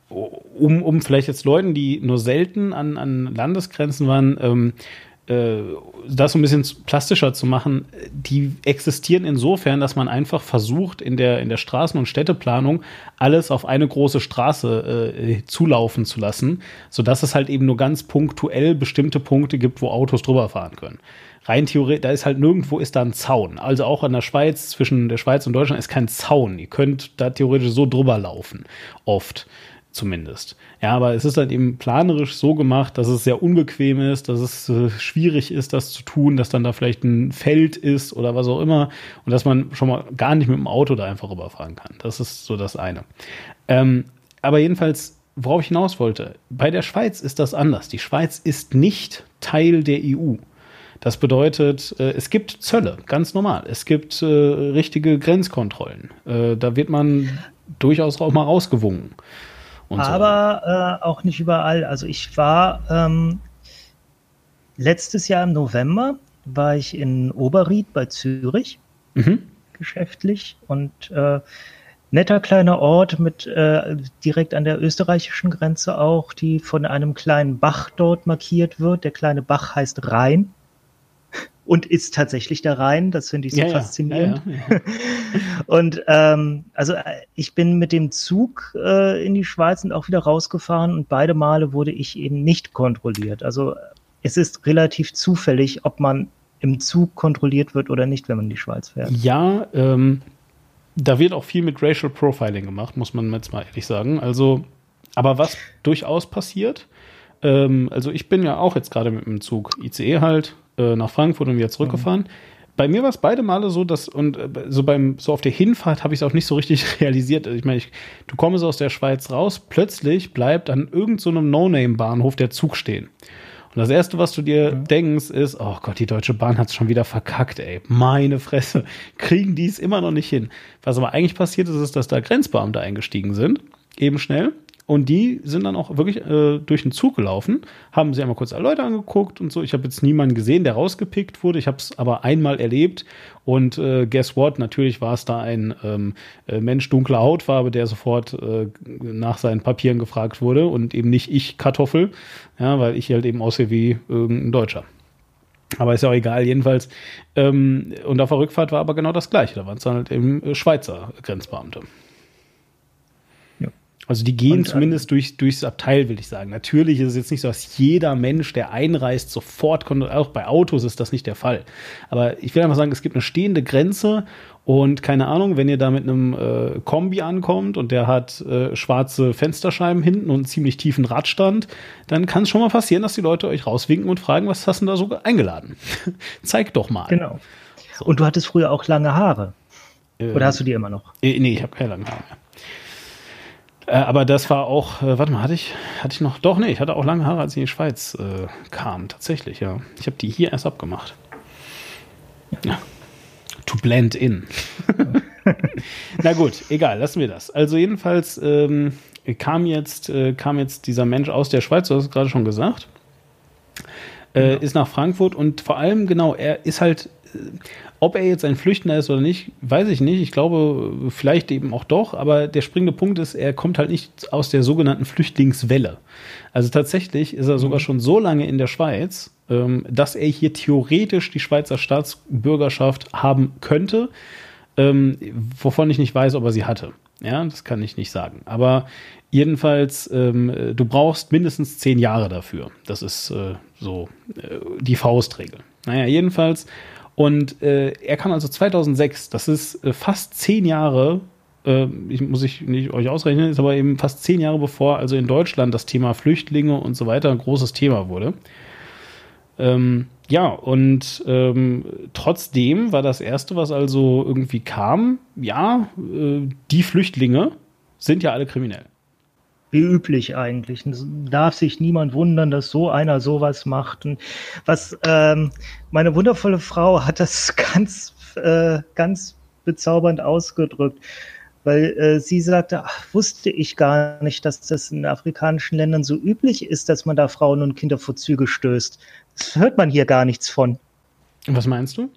um, um vielleicht jetzt Leuten, die nur selten an, an Landesgrenzen waren, ähm, äh, das so ein bisschen plastischer zu machen, die existieren insofern, dass man einfach versucht, in der, in der Straßen- und Städteplanung alles auf eine große Straße äh, zulaufen zu lassen, sodass es halt eben nur ganz punktuell bestimmte Punkte gibt, wo Autos drüber fahren können. Rein theoretisch, da ist halt nirgendwo ist da ein Zaun. Also auch in der Schweiz, zwischen der Schweiz und Deutschland ist kein Zaun. Ihr könnt da theoretisch so drüber laufen. Oft zumindest. Ja, aber es ist halt eben planerisch so gemacht, dass es sehr unbequem ist, dass es äh, schwierig ist, das zu tun, dass dann da vielleicht ein Feld ist oder was auch immer und dass man schon mal gar nicht mit dem Auto da einfach rüberfahren kann. Das ist so das eine. Ähm, aber jedenfalls, worauf ich hinaus wollte, bei der Schweiz ist das anders. Die Schweiz ist nicht Teil der EU. Das bedeutet, äh, es gibt Zölle, ganz normal. Es gibt äh, richtige Grenzkontrollen. Äh, da wird man durchaus auch mal rausgewungen aber so. äh, auch nicht überall. Also ich war ähm, letztes Jahr im November war ich in Oberried bei Zürich mhm. geschäftlich und äh, netter kleiner Ort mit äh, direkt an der österreichischen Grenze auch, die von einem kleinen Bach dort markiert wird. Der kleine Bach heißt Rhein und ist tatsächlich der Rhein. Das finde ich so ja, faszinierend. Ja, ja, und ähm, also äh, ich bin mit dem Zug äh, in die Schweiz und auch wieder rausgefahren und beide Male wurde ich eben nicht kontrolliert. Also es ist relativ zufällig, ob man im Zug kontrolliert wird oder nicht, wenn man in die Schweiz fährt. Ja, ähm, da wird auch viel mit Racial Profiling gemacht, muss man jetzt mal ehrlich sagen. Also, aber was durchaus passiert, ähm, also ich bin ja auch jetzt gerade mit dem Zug ICE halt äh, nach Frankfurt und wieder zurückgefahren. Mhm. Bei mir war es beide Male so, dass, und äh, so beim, so auf der Hinfahrt habe ich es auch nicht so richtig realisiert. Also ich meine, du kommst aus der Schweiz raus, plötzlich bleibt an irgendeinem so No-Name-Bahnhof der Zug stehen. Und das erste, was du dir mhm. denkst, ist, oh Gott, die Deutsche Bahn hat es schon wieder verkackt, ey. Meine Fresse. Kriegen die es immer noch nicht hin. Was aber eigentlich passiert ist, ist, dass da Grenzbeamte eingestiegen sind. Eben schnell. Und die sind dann auch wirklich äh, durch den Zug gelaufen, haben sie einmal kurz alle Leute angeguckt und so. Ich habe jetzt niemanden gesehen, der rausgepickt wurde. Ich habe es aber einmal erlebt. Und äh, guess what? Natürlich war es da ein ähm, äh, Mensch dunkler Hautfarbe, der sofort äh, nach seinen Papieren gefragt wurde und eben nicht ich Kartoffel, ja, weil ich halt eben aussehe wie irgendein Deutscher. Aber ist ja auch egal, jedenfalls. Ähm, und auf der Rückfahrt war aber genau das Gleiche. Da waren es dann halt eben äh, Schweizer Grenzbeamte. Also die gehen und, äh, zumindest durch, durchs Abteil, will ich sagen. Natürlich ist es jetzt nicht so, dass jeder Mensch, der einreist, sofort kommt. Auch bei Autos ist das nicht der Fall. Aber ich will einfach sagen, es gibt eine stehende Grenze und keine Ahnung, wenn ihr da mit einem äh, Kombi ankommt und der hat äh, schwarze Fensterscheiben hinten und einen ziemlich tiefen Radstand, dann kann es schon mal passieren, dass die Leute euch rauswinken und fragen, was hast du denn da so eingeladen? Zeig doch mal. Genau. So. Und du hattest früher auch lange Haare. Oder ähm, hast du die immer noch? Äh, nee, ich habe keine langen Haare mehr. Äh, aber das war auch, äh, warte mal, hatte ich, hatte ich noch, doch, nee, ich hatte auch lange Haare, als ich in die Schweiz äh, kam, tatsächlich, ja. Ich habe die hier erst abgemacht. Ja. To blend in. Na gut, egal, lassen wir das. Also jedenfalls ähm, kam, jetzt, äh, kam jetzt dieser Mensch aus der Schweiz, du hast es gerade schon gesagt, äh, ja. ist nach Frankfurt und vor allem, genau, er ist halt ob er jetzt ein Flüchtender ist oder nicht, weiß ich nicht. Ich glaube, vielleicht eben auch doch. Aber der springende Punkt ist, er kommt halt nicht aus der sogenannten Flüchtlingswelle. Also tatsächlich ist er sogar mhm. schon so lange in der Schweiz, ähm, dass er hier theoretisch die Schweizer Staatsbürgerschaft haben könnte, ähm, wovon ich nicht weiß, ob er sie hatte. Ja, das kann ich nicht sagen. Aber jedenfalls, ähm, du brauchst mindestens zehn Jahre dafür. Das ist äh, so äh, die Faustregel. Naja, jedenfalls und äh, er kam also 2006, das ist äh, fast zehn Jahre, äh, ich muss ich nicht euch ausrechnen, ist aber eben fast zehn Jahre bevor also in Deutschland das Thema Flüchtlinge und so weiter ein großes Thema wurde. Ähm, ja, und ähm, trotzdem war das Erste, was also irgendwie kam, ja, äh, die Flüchtlinge sind ja alle kriminell wie üblich eigentlich. Und es darf sich niemand wundern, dass so einer sowas macht. Und was ähm, meine wundervolle Frau hat das ganz, äh, ganz bezaubernd ausgedrückt, weil äh, sie sagte, ach, wusste ich gar nicht, dass das in afrikanischen Ländern so üblich ist, dass man da Frauen und Kinder vor Züge stößt. Das hört man hier gar nichts von. Was meinst du?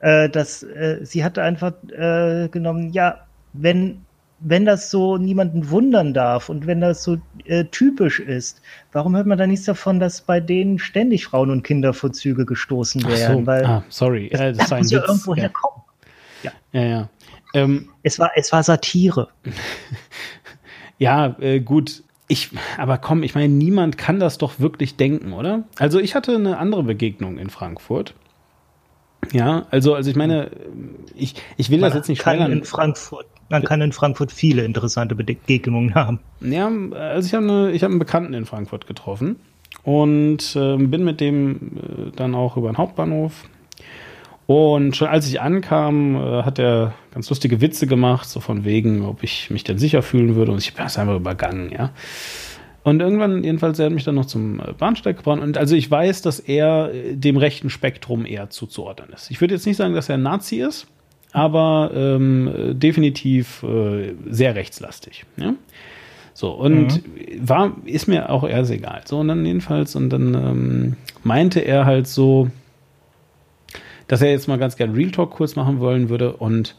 Äh, dass äh, sie hat einfach äh, genommen, ja, wenn wenn das so niemanden wundern darf und wenn das so äh, typisch ist, warum hört man da nichts davon, dass bei denen ständig Frauen und Kinder vor Züge gestoßen werden? So. Weil ah, sorry, das, äh, das, das muss ja irgendwo ja. herkommen. Ja, ja. ja. Ähm, es, war, es war Satire. ja, äh, gut. Ich, aber komm, ich meine, niemand kann das doch wirklich denken, oder? Also ich hatte eine andere Begegnung in Frankfurt. Ja, also, also ich meine, ich, ich will man das jetzt nicht kann in Frankfurt, Man kann in Frankfurt viele interessante Begegnungen haben. Ja, also ich habe eine, habe einen Bekannten in Frankfurt getroffen und äh, bin mit dem äh, dann auch über den Hauptbahnhof. Und schon als ich ankam, äh, hat er ganz lustige Witze gemacht, so von wegen, ob ich mich denn sicher fühlen würde. Und ich habe es einfach übergangen, ja. Und irgendwann, jedenfalls, er hat mich dann noch zum äh, Bahnsteig gebracht. Und also ich weiß, dass er äh, dem rechten Spektrum eher zuzuordnen ist. Ich würde jetzt nicht sagen, dass er ein Nazi ist, aber ähm, definitiv äh, sehr rechtslastig. Ja? So, und mhm. war, ist mir auch eher egal. So, und dann jedenfalls, und dann ähm, meinte er halt so, dass er jetzt mal ganz gern Real Talk kurz machen wollen würde und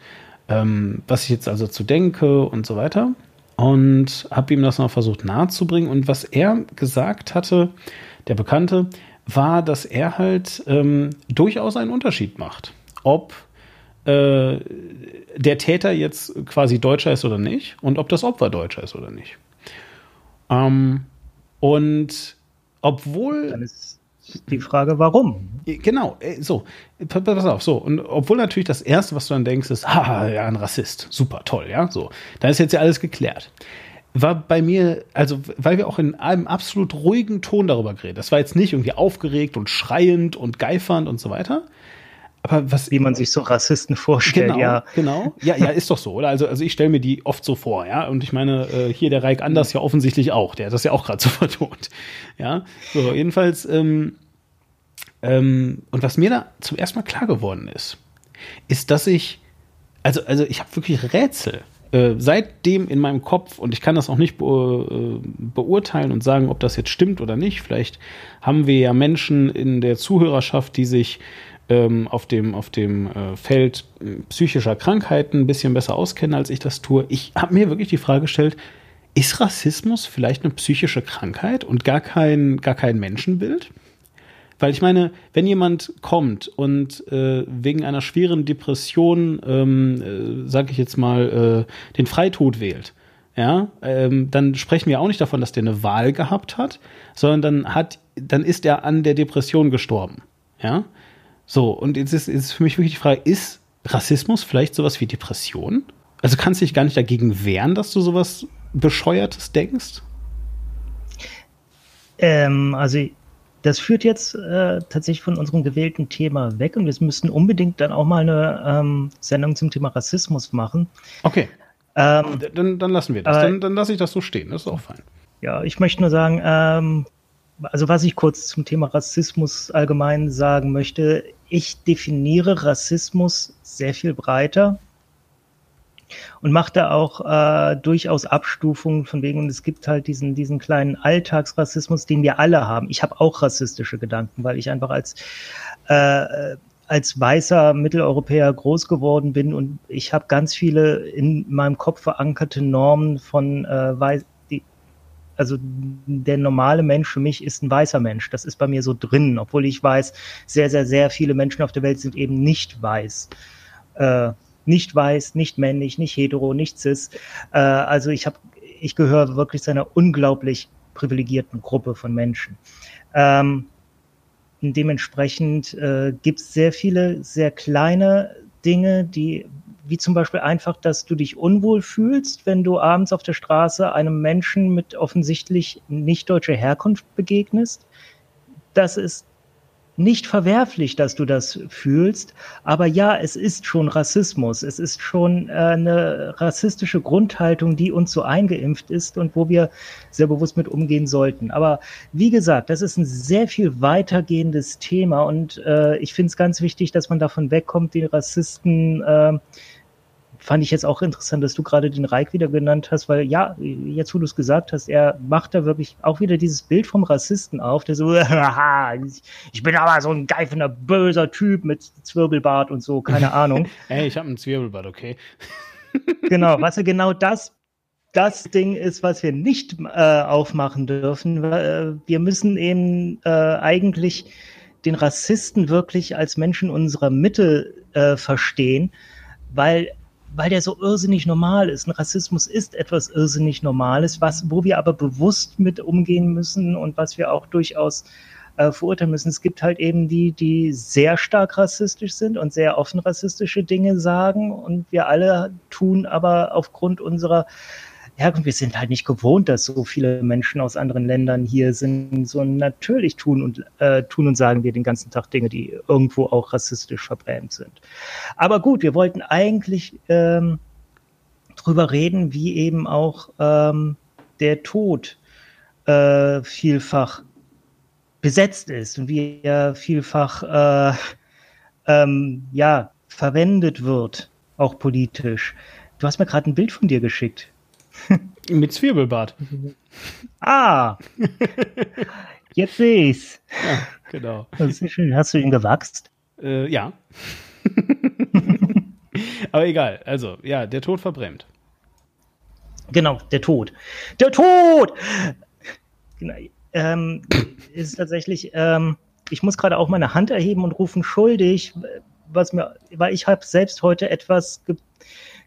ähm, was ich jetzt also zu denke und so weiter und habe ihm das noch versucht nahezubringen. Und was er gesagt hatte, der Bekannte, war, dass er halt ähm, durchaus einen Unterschied macht, ob äh, der Täter jetzt quasi Deutscher ist oder nicht und ob das Opfer Deutscher ist oder nicht. Ähm, und obwohl. Dann ist die Frage, warum? Genau, äh, so. Pass auf, so. Und obwohl natürlich das Erste, was du dann denkst, ist, haha, ja, ein Rassist. Super, toll, ja, so. Dann ist jetzt ja alles geklärt. War bei mir, also, weil wir auch in einem absolut ruhigen Ton darüber geredet. Das war jetzt nicht irgendwie aufgeregt und schreiend und geifernd und so weiter. Aber was. Wie man sich so Rassisten vorstellt, genau, ja. Genau, ja, ja, ist doch so, oder? Also, also ich stelle mir die oft so vor, ja. Und ich meine, äh, hier der Reik Anders ja offensichtlich auch, der hat das ja auch gerade so vertont. Ja. So, jedenfalls, ähm, ähm, und was mir da zum ersten Mal klar geworden ist, ist, dass ich, also, also ich habe wirklich Rätsel äh, seitdem in meinem Kopf und ich kann das auch nicht be äh, beurteilen und sagen, ob das jetzt stimmt oder nicht. Vielleicht haben wir ja Menschen in der Zuhörerschaft, die sich ähm, auf dem, auf dem äh, Feld äh, psychischer Krankheiten ein bisschen besser auskennen, als ich das tue. Ich habe mir wirklich die Frage gestellt, ist Rassismus vielleicht eine psychische Krankheit und gar kein, gar kein Menschenbild? Weil ich meine, wenn jemand kommt und äh, wegen einer schweren Depression, ähm, äh, sage ich jetzt mal, äh, den Freitod wählt, ja, ähm, dann sprechen wir auch nicht davon, dass der eine Wahl gehabt hat, sondern dann hat, dann ist er an der Depression gestorben, ja. So, und jetzt ist, ist für mich wirklich die Frage, ist Rassismus vielleicht sowas wie Depression? Also kannst du dich gar nicht dagegen wehren, dass du sowas Bescheuertes denkst? Ähm, also das führt jetzt äh, tatsächlich von unserem gewählten Thema weg und wir müssten unbedingt dann auch mal eine ähm, Sendung zum Thema Rassismus machen. Okay. Ähm, dann, dann lassen wir das. Äh, dann, dann lasse ich das so stehen. Das ist auch fein. Ja, ich möchte nur sagen, ähm, also was ich kurz zum Thema Rassismus allgemein sagen möchte, ich definiere Rassismus sehr viel breiter und mache da auch äh, durchaus Abstufungen von wegen, und es gibt halt diesen, diesen kleinen Alltagsrassismus, den wir alle haben. Ich habe auch rassistische Gedanken, weil ich einfach als äh, als weißer Mitteleuropäer groß geworden bin und ich habe ganz viele in meinem Kopf verankerte Normen von äh, weiß, also der normale Mensch für mich ist ein weißer Mensch. Das ist bei mir so drin, obwohl ich weiß, sehr, sehr, sehr viele Menschen auf der Welt sind eben nicht weiß. Äh, nicht weiß, nicht männlich, nicht hetero, nicht cis. Äh, also ich ich gehöre wirklich zu einer unglaublich privilegierten Gruppe von Menschen. Ähm, dementsprechend äh, gibt es sehr viele, sehr kleine Dinge, die wie zum Beispiel einfach, dass du dich unwohl fühlst, wenn du abends auf der Straße einem Menschen mit offensichtlich nicht deutscher Herkunft begegnest. Das ist nicht verwerflich, dass du das fühlst, aber ja, es ist schon Rassismus. Es ist schon äh, eine rassistische Grundhaltung, die uns so eingeimpft ist und wo wir sehr bewusst mit umgehen sollten. Aber wie gesagt, das ist ein sehr viel weitergehendes Thema und äh, ich finde es ganz wichtig, dass man davon wegkommt, den Rassisten äh, fand ich jetzt auch interessant, dass du gerade den Reik wieder genannt hast, weil ja, jetzt wo du es gesagt hast, er macht da wirklich auch wieder dieses Bild vom Rassisten auf, der so, haha, ich bin aber so ein geifender, böser Typ mit Zwirbelbart und so, keine Ahnung. Ey, ich habe einen Zwirbelbart, okay. genau, was ja genau das, das Ding ist, was wir nicht äh, aufmachen dürfen. Äh, wir müssen eben äh, eigentlich den Rassisten wirklich als Menschen unserer Mitte äh, verstehen, weil weil der so irrsinnig normal ist. Ein Rassismus ist etwas irrsinnig Normales, was, wo wir aber bewusst mit umgehen müssen und was wir auch durchaus äh, verurteilen müssen. Es gibt halt eben die, die sehr stark rassistisch sind und sehr offen rassistische Dinge sagen und wir alle tun aber aufgrund unserer Herkunft, wir sind halt nicht gewohnt, dass so viele Menschen aus anderen Ländern hier sind. So natürlich tun und äh, tun und sagen wir den ganzen Tag Dinge, die irgendwo auch rassistisch verbrämt sind. Aber gut, wir wollten eigentlich ähm, drüber reden, wie eben auch ähm, der Tod äh, vielfach besetzt ist und wie er vielfach äh, ähm, ja verwendet wird, auch politisch. Du hast mir gerade ein Bild von dir geschickt. Mit Zwiebelbart. Ah! Jetzt sehe ich's. Ja, genau. Das ist schön. Hast du ihn gewachst? Äh, ja. Aber egal. Also, ja, der Tod verbrennt. Genau, der Tod. Der Tod! Genau, ähm, ist tatsächlich, ähm, ich muss gerade auch meine Hand erheben und rufen schuldig, was mir, weil ich habe selbst heute etwas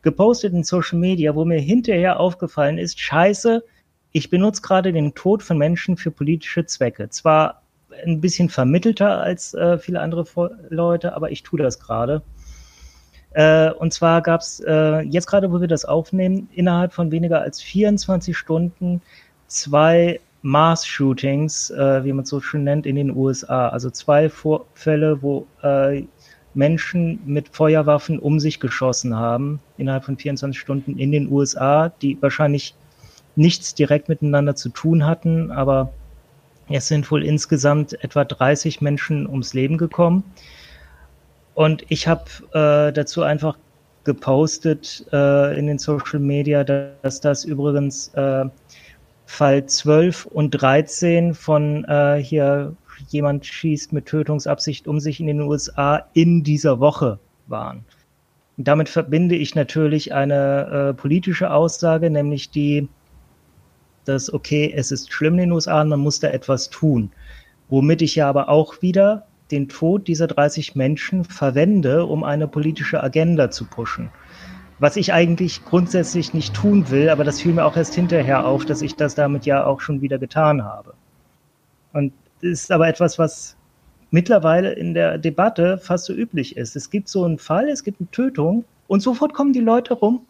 gepostet in Social Media, wo mir hinterher aufgefallen ist, scheiße, ich benutze gerade den Tod von Menschen für politische Zwecke. Zwar ein bisschen vermittelter als äh, viele andere Leute, aber ich tue das gerade. Äh, und zwar gab es äh, jetzt gerade, wo wir das aufnehmen, innerhalb von weniger als 24 Stunden zwei Mass-Shootings, äh, wie man es so schön nennt, in den USA. Also zwei Vorfälle, wo äh, Menschen mit Feuerwaffen um sich geschossen haben, innerhalb von 24 Stunden in den USA, die wahrscheinlich nichts direkt miteinander zu tun hatten, aber es sind wohl insgesamt etwa 30 Menschen ums Leben gekommen. Und ich habe äh, dazu einfach gepostet äh, in den Social Media, dass das übrigens äh, Fall 12 und 13 von äh, hier jemand schießt mit Tötungsabsicht um sich in den USA in dieser Woche waren. Und damit verbinde ich natürlich eine äh, politische Aussage, nämlich die, dass, okay, es ist schlimm in den USA man muss da etwas tun. Womit ich ja aber auch wieder den Tod dieser 30 Menschen verwende, um eine politische Agenda zu pushen. Was ich eigentlich grundsätzlich nicht tun will, aber das fiel mir auch erst hinterher auf, dass ich das damit ja auch schon wieder getan habe. Und ist aber etwas, was mittlerweile in der Debatte fast so üblich ist. Es gibt so einen Fall, es gibt eine Tötung und sofort kommen die Leute rum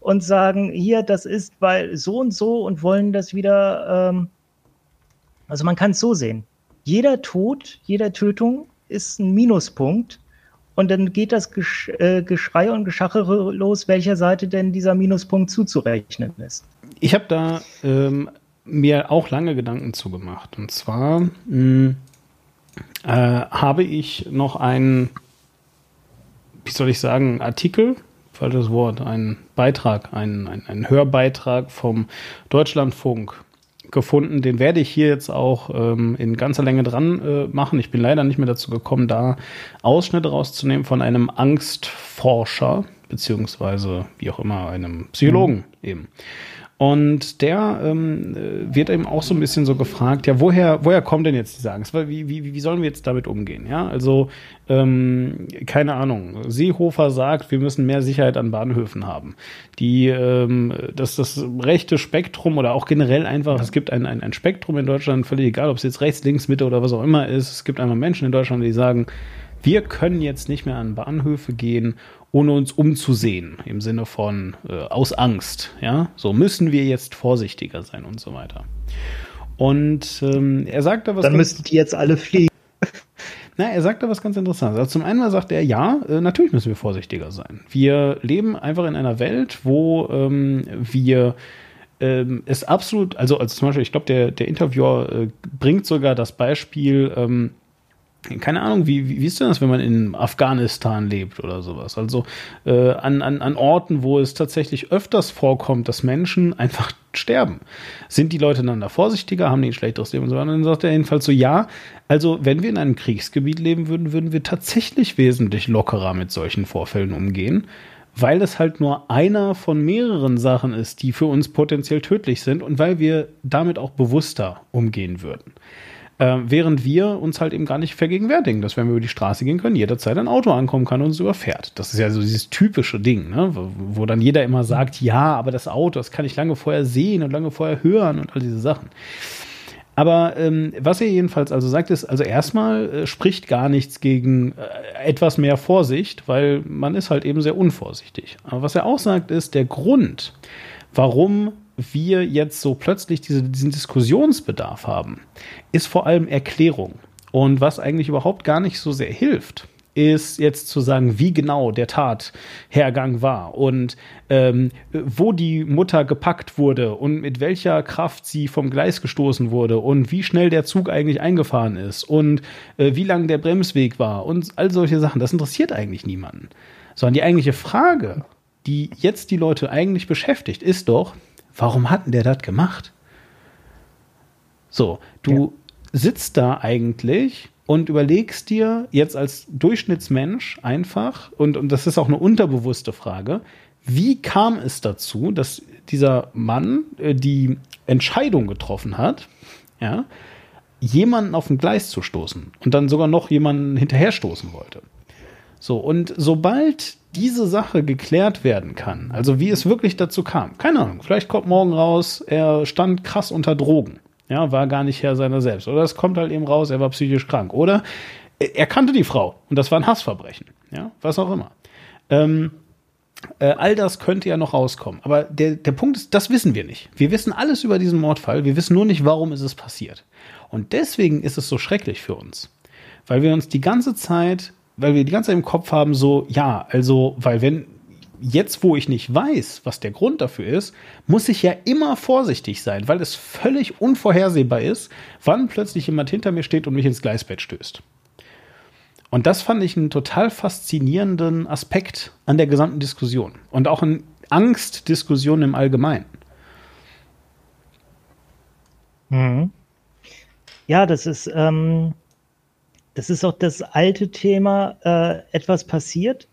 und sagen, hier, das ist weil so und so und wollen das wieder. Ähm also man kann es so sehen. Jeder Tod, jeder Tötung ist ein Minuspunkt und dann geht das Gesch äh, Geschrei und Geschachere los, welcher Seite denn dieser Minuspunkt zuzurechnen ist. Ich habe da ähm, mir auch lange Gedanken zugemacht. Und zwar mh, hm, äh, habe ich noch einen, wie soll ich sagen, Artikel, falsches Wort, einen Beitrag, einen, einen, einen Hörbeitrag vom Deutschlandfunk gefunden. Den werde ich hier jetzt auch ähm, in ganzer Länge dran äh, machen. Ich bin leider nicht mehr dazu gekommen, da Ausschnitte rauszunehmen von einem Angstforscher, beziehungsweise wie auch immer, einem Psychologen mhm. eben. Und der ähm, wird eben auch so ein bisschen so gefragt, ja, woher, woher kommt denn jetzt diese Angst? Wie, wie, wie sollen wir jetzt damit umgehen? Ja, also, ähm, keine Ahnung. Seehofer sagt, wir müssen mehr Sicherheit an Bahnhöfen haben. Die, ähm, dass das rechte Spektrum oder auch generell einfach, es gibt ein, ein, ein Spektrum in Deutschland, völlig egal, ob es jetzt rechts, links, Mitte oder was auch immer ist. Es gibt einfach Menschen in Deutschland, die sagen, wir können jetzt nicht mehr an Bahnhöfe gehen ohne uns umzusehen, im Sinne von äh, aus Angst. Ja, so müssen wir jetzt vorsichtiger sein und so weiter. Und ähm, er sagt da was. Dann müssten die jetzt alle fliegen. Na, er sagt da was ganz Interessantes. Also zum einen sagt er, ja, äh, natürlich müssen wir vorsichtiger sein. Wir leben einfach in einer Welt, wo ähm, wir ähm, es absolut, also, also zum Beispiel, ich glaube, der, der Interviewer äh, bringt sogar das Beispiel, ähm, keine Ahnung, wie, wie, wie ist denn das, wenn man in Afghanistan lebt oder sowas? Also äh, an, an, an Orten, wo es tatsächlich öfters vorkommt, dass Menschen einfach sterben. Sind die Leute dann da vorsichtiger, haben die ein schlechteres Leben und so weiter? Dann sagt er jedenfalls so, ja, also wenn wir in einem Kriegsgebiet leben würden, würden wir tatsächlich wesentlich lockerer mit solchen Vorfällen umgehen, weil es halt nur einer von mehreren Sachen ist, die für uns potenziell tödlich sind und weil wir damit auch bewusster umgehen würden. Äh, während wir uns halt eben gar nicht vergegenwärtigen, dass wenn wir über die Straße gehen können, jederzeit ein Auto ankommen kann und uns überfährt. Das ist ja so dieses typische Ding, ne? wo, wo dann jeder immer sagt, ja, aber das Auto, das kann ich lange vorher sehen und lange vorher hören und all diese Sachen. Aber ähm, was er jedenfalls also sagt, ist, also erstmal äh, spricht gar nichts gegen äh, etwas mehr Vorsicht, weil man ist halt eben sehr unvorsichtig. Aber was er auch sagt, ist, der Grund, warum wir jetzt so plötzlich diese, diesen Diskussionsbedarf haben, ist vor allem Erklärung. Und was eigentlich überhaupt gar nicht so sehr hilft, ist jetzt zu sagen, wie genau der Tathergang war und ähm, wo die Mutter gepackt wurde und mit welcher Kraft sie vom Gleis gestoßen wurde und wie schnell der Zug eigentlich eingefahren ist und äh, wie lang der Bremsweg war und all solche Sachen. Das interessiert eigentlich niemanden. Sondern die eigentliche Frage, die jetzt die Leute eigentlich beschäftigt, ist doch, warum hat denn der das gemacht? So, du ja. sitzt da eigentlich und überlegst dir jetzt als Durchschnittsmensch einfach, und, und das ist auch eine unterbewusste Frage, wie kam es dazu, dass dieser Mann äh, die Entscheidung getroffen hat, ja, jemanden auf ein Gleis zu stoßen und dann sogar noch jemanden hinterher stoßen wollte. So, und sobald diese Sache geklärt werden kann, also wie es wirklich dazu kam, keine Ahnung, vielleicht kommt morgen raus, er stand krass unter Drogen. Ja, war gar nicht Herr seiner selbst. Oder es kommt halt eben raus, er war psychisch krank. Oder er kannte die Frau und das war ein Hassverbrechen. Ja, was auch immer. Ähm, äh, all das könnte ja noch rauskommen. Aber der, der Punkt ist, das wissen wir nicht. Wir wissen alles über diesen Mordfall. Wir wissen nur nicht, warum ist es passiert. Und deswegen ist es so schrecklich für uns. Weil wir uns die ganze Zeit, weil wir die ganze Zeit im Kopf haben, so, ja, also, weil wenn jetzt, wo ich nicht weiß, was der Grund dafür ist, muss ich ja immer vorsichtig sein, weil es völlig unvorhersehbar ist, wann plötzlich jemand hinter mir steht und mich ins Gleisbett stößt. Und das fand ich einen total faszinierenden Aspekt an der gesamten Diskussion und auch in Angstdiskussionen im Allgemeinen. Mhm. Ja, das ist, ähm, das ist auch das alte Thema, äh, etwas passiert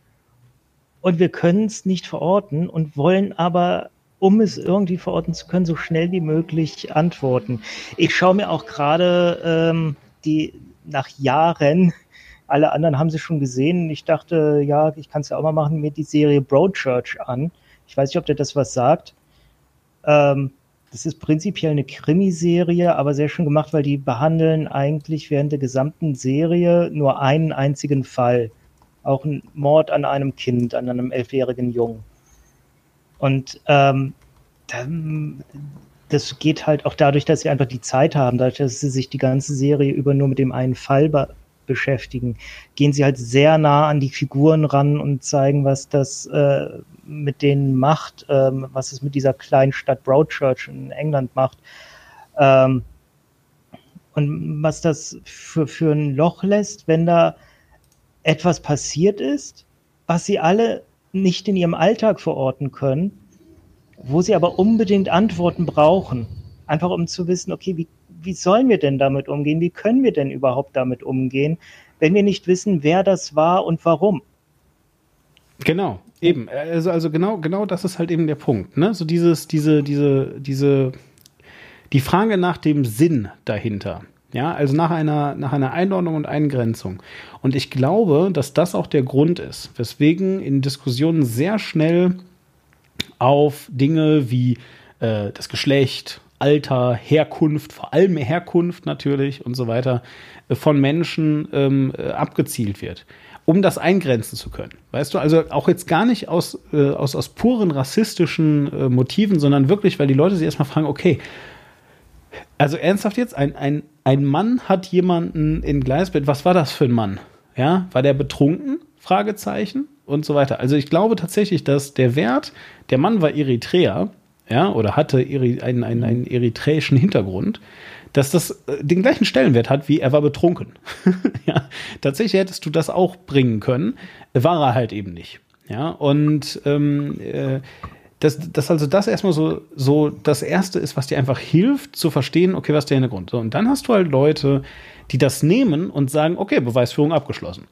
und wir können es nicht verorten und wollen aber, um es irgendwie verorten zu können, so schnell wie möglich antworten. Ich schaue mir auch gerade ähm, die nach Jahren, alle anderen haben sie schon gesehen. Ich dachte, ja, ich kann es ja auch mal machen, mir die Serie Broadchurch an. Ich weiß nicht, ob der das was sagt. Ähm, das ist prinzipiell eine Krimiserie, aber sehr schön gemacht, weil die behandeln eigentlich während der gesamten Serie nur einen einzigen Fall auch ein Mord an einem Kind, an einem elfjährigen Jungen. Und ähm, das geht halt auch dadurch, dass sie einfach die Zeit haben, dadurch, dass sie sich die ganze Serie über nur mit dem einen Fall be beschäftigen, gehen sie halt sehr nah an die Figuren ran und zeigen, was das äh, mit denen macht, ähm, was es mit dieser kleinen Stadt Broadchurch in England macht. Ähm, und was das für, für ein Loch lässt, wenn da etwas passiert ist, was sie alle nicht in ihrem Alltag verorten können, wo sie aber unbedingt Antworten brauchen. Einfach um zu wissen, okay, wie, wie sollen wir denn damit umgehen? Wie können wir denn überhaupt damit umgehen, wenn wir nicht wissen, wer das war und warum? Genau, eben. Also, also genau, genau das ist halt eben der Punkt. Ne? So dieses, diese, diese, diese, die Frage nach dem Sinn dahinter. Ja, also nach einer, nach einer Einordnung und Eingrenzung. Und ich glaube, dass das auch der Grund ist, weswegen in Diskussionen sehr schnell auf Dinge wie äh, das Geschlecht, Alter, Herkunft, vor allem Herkunft natürlich und so weiter, äh, von Menschen ähm, äh, abgezielt wird, um das eingrenzen zu können. Weißt du, also auch jetzt gar nicht aus, äh, aus, aus puren rassistischen äh, Motiven, sondern wirklich, weil die Leute sich erstmal fragen, okay, also ernsthaft jetzt, ein, ein, ein Mann hat jemanden in Gleisbett. Was war das für ein Mann? Ja, war der betrunken? Fragezeichen und so weiter. Also ich glaube tatsächlich, dass der Wert, der Mann war Eritreer, ja, oder hatte einen, einen, einen eritreischen Hintergrund, dass das äh, den gleichen Stellenwert hat, wie er war betrunken. ja, tatsächlich hättest du das auch bringen können, war er halt eben nicht. Ja, und ähm, äh, dass, dass also das erstmal so, so das Erste ist, was dir einfach hilft, zu verstehen, okay, was ist der Hintergrund. So, und dann hast du halt Leute, die das nehmen und sagen, okay, Beweisführung abgeschlossen.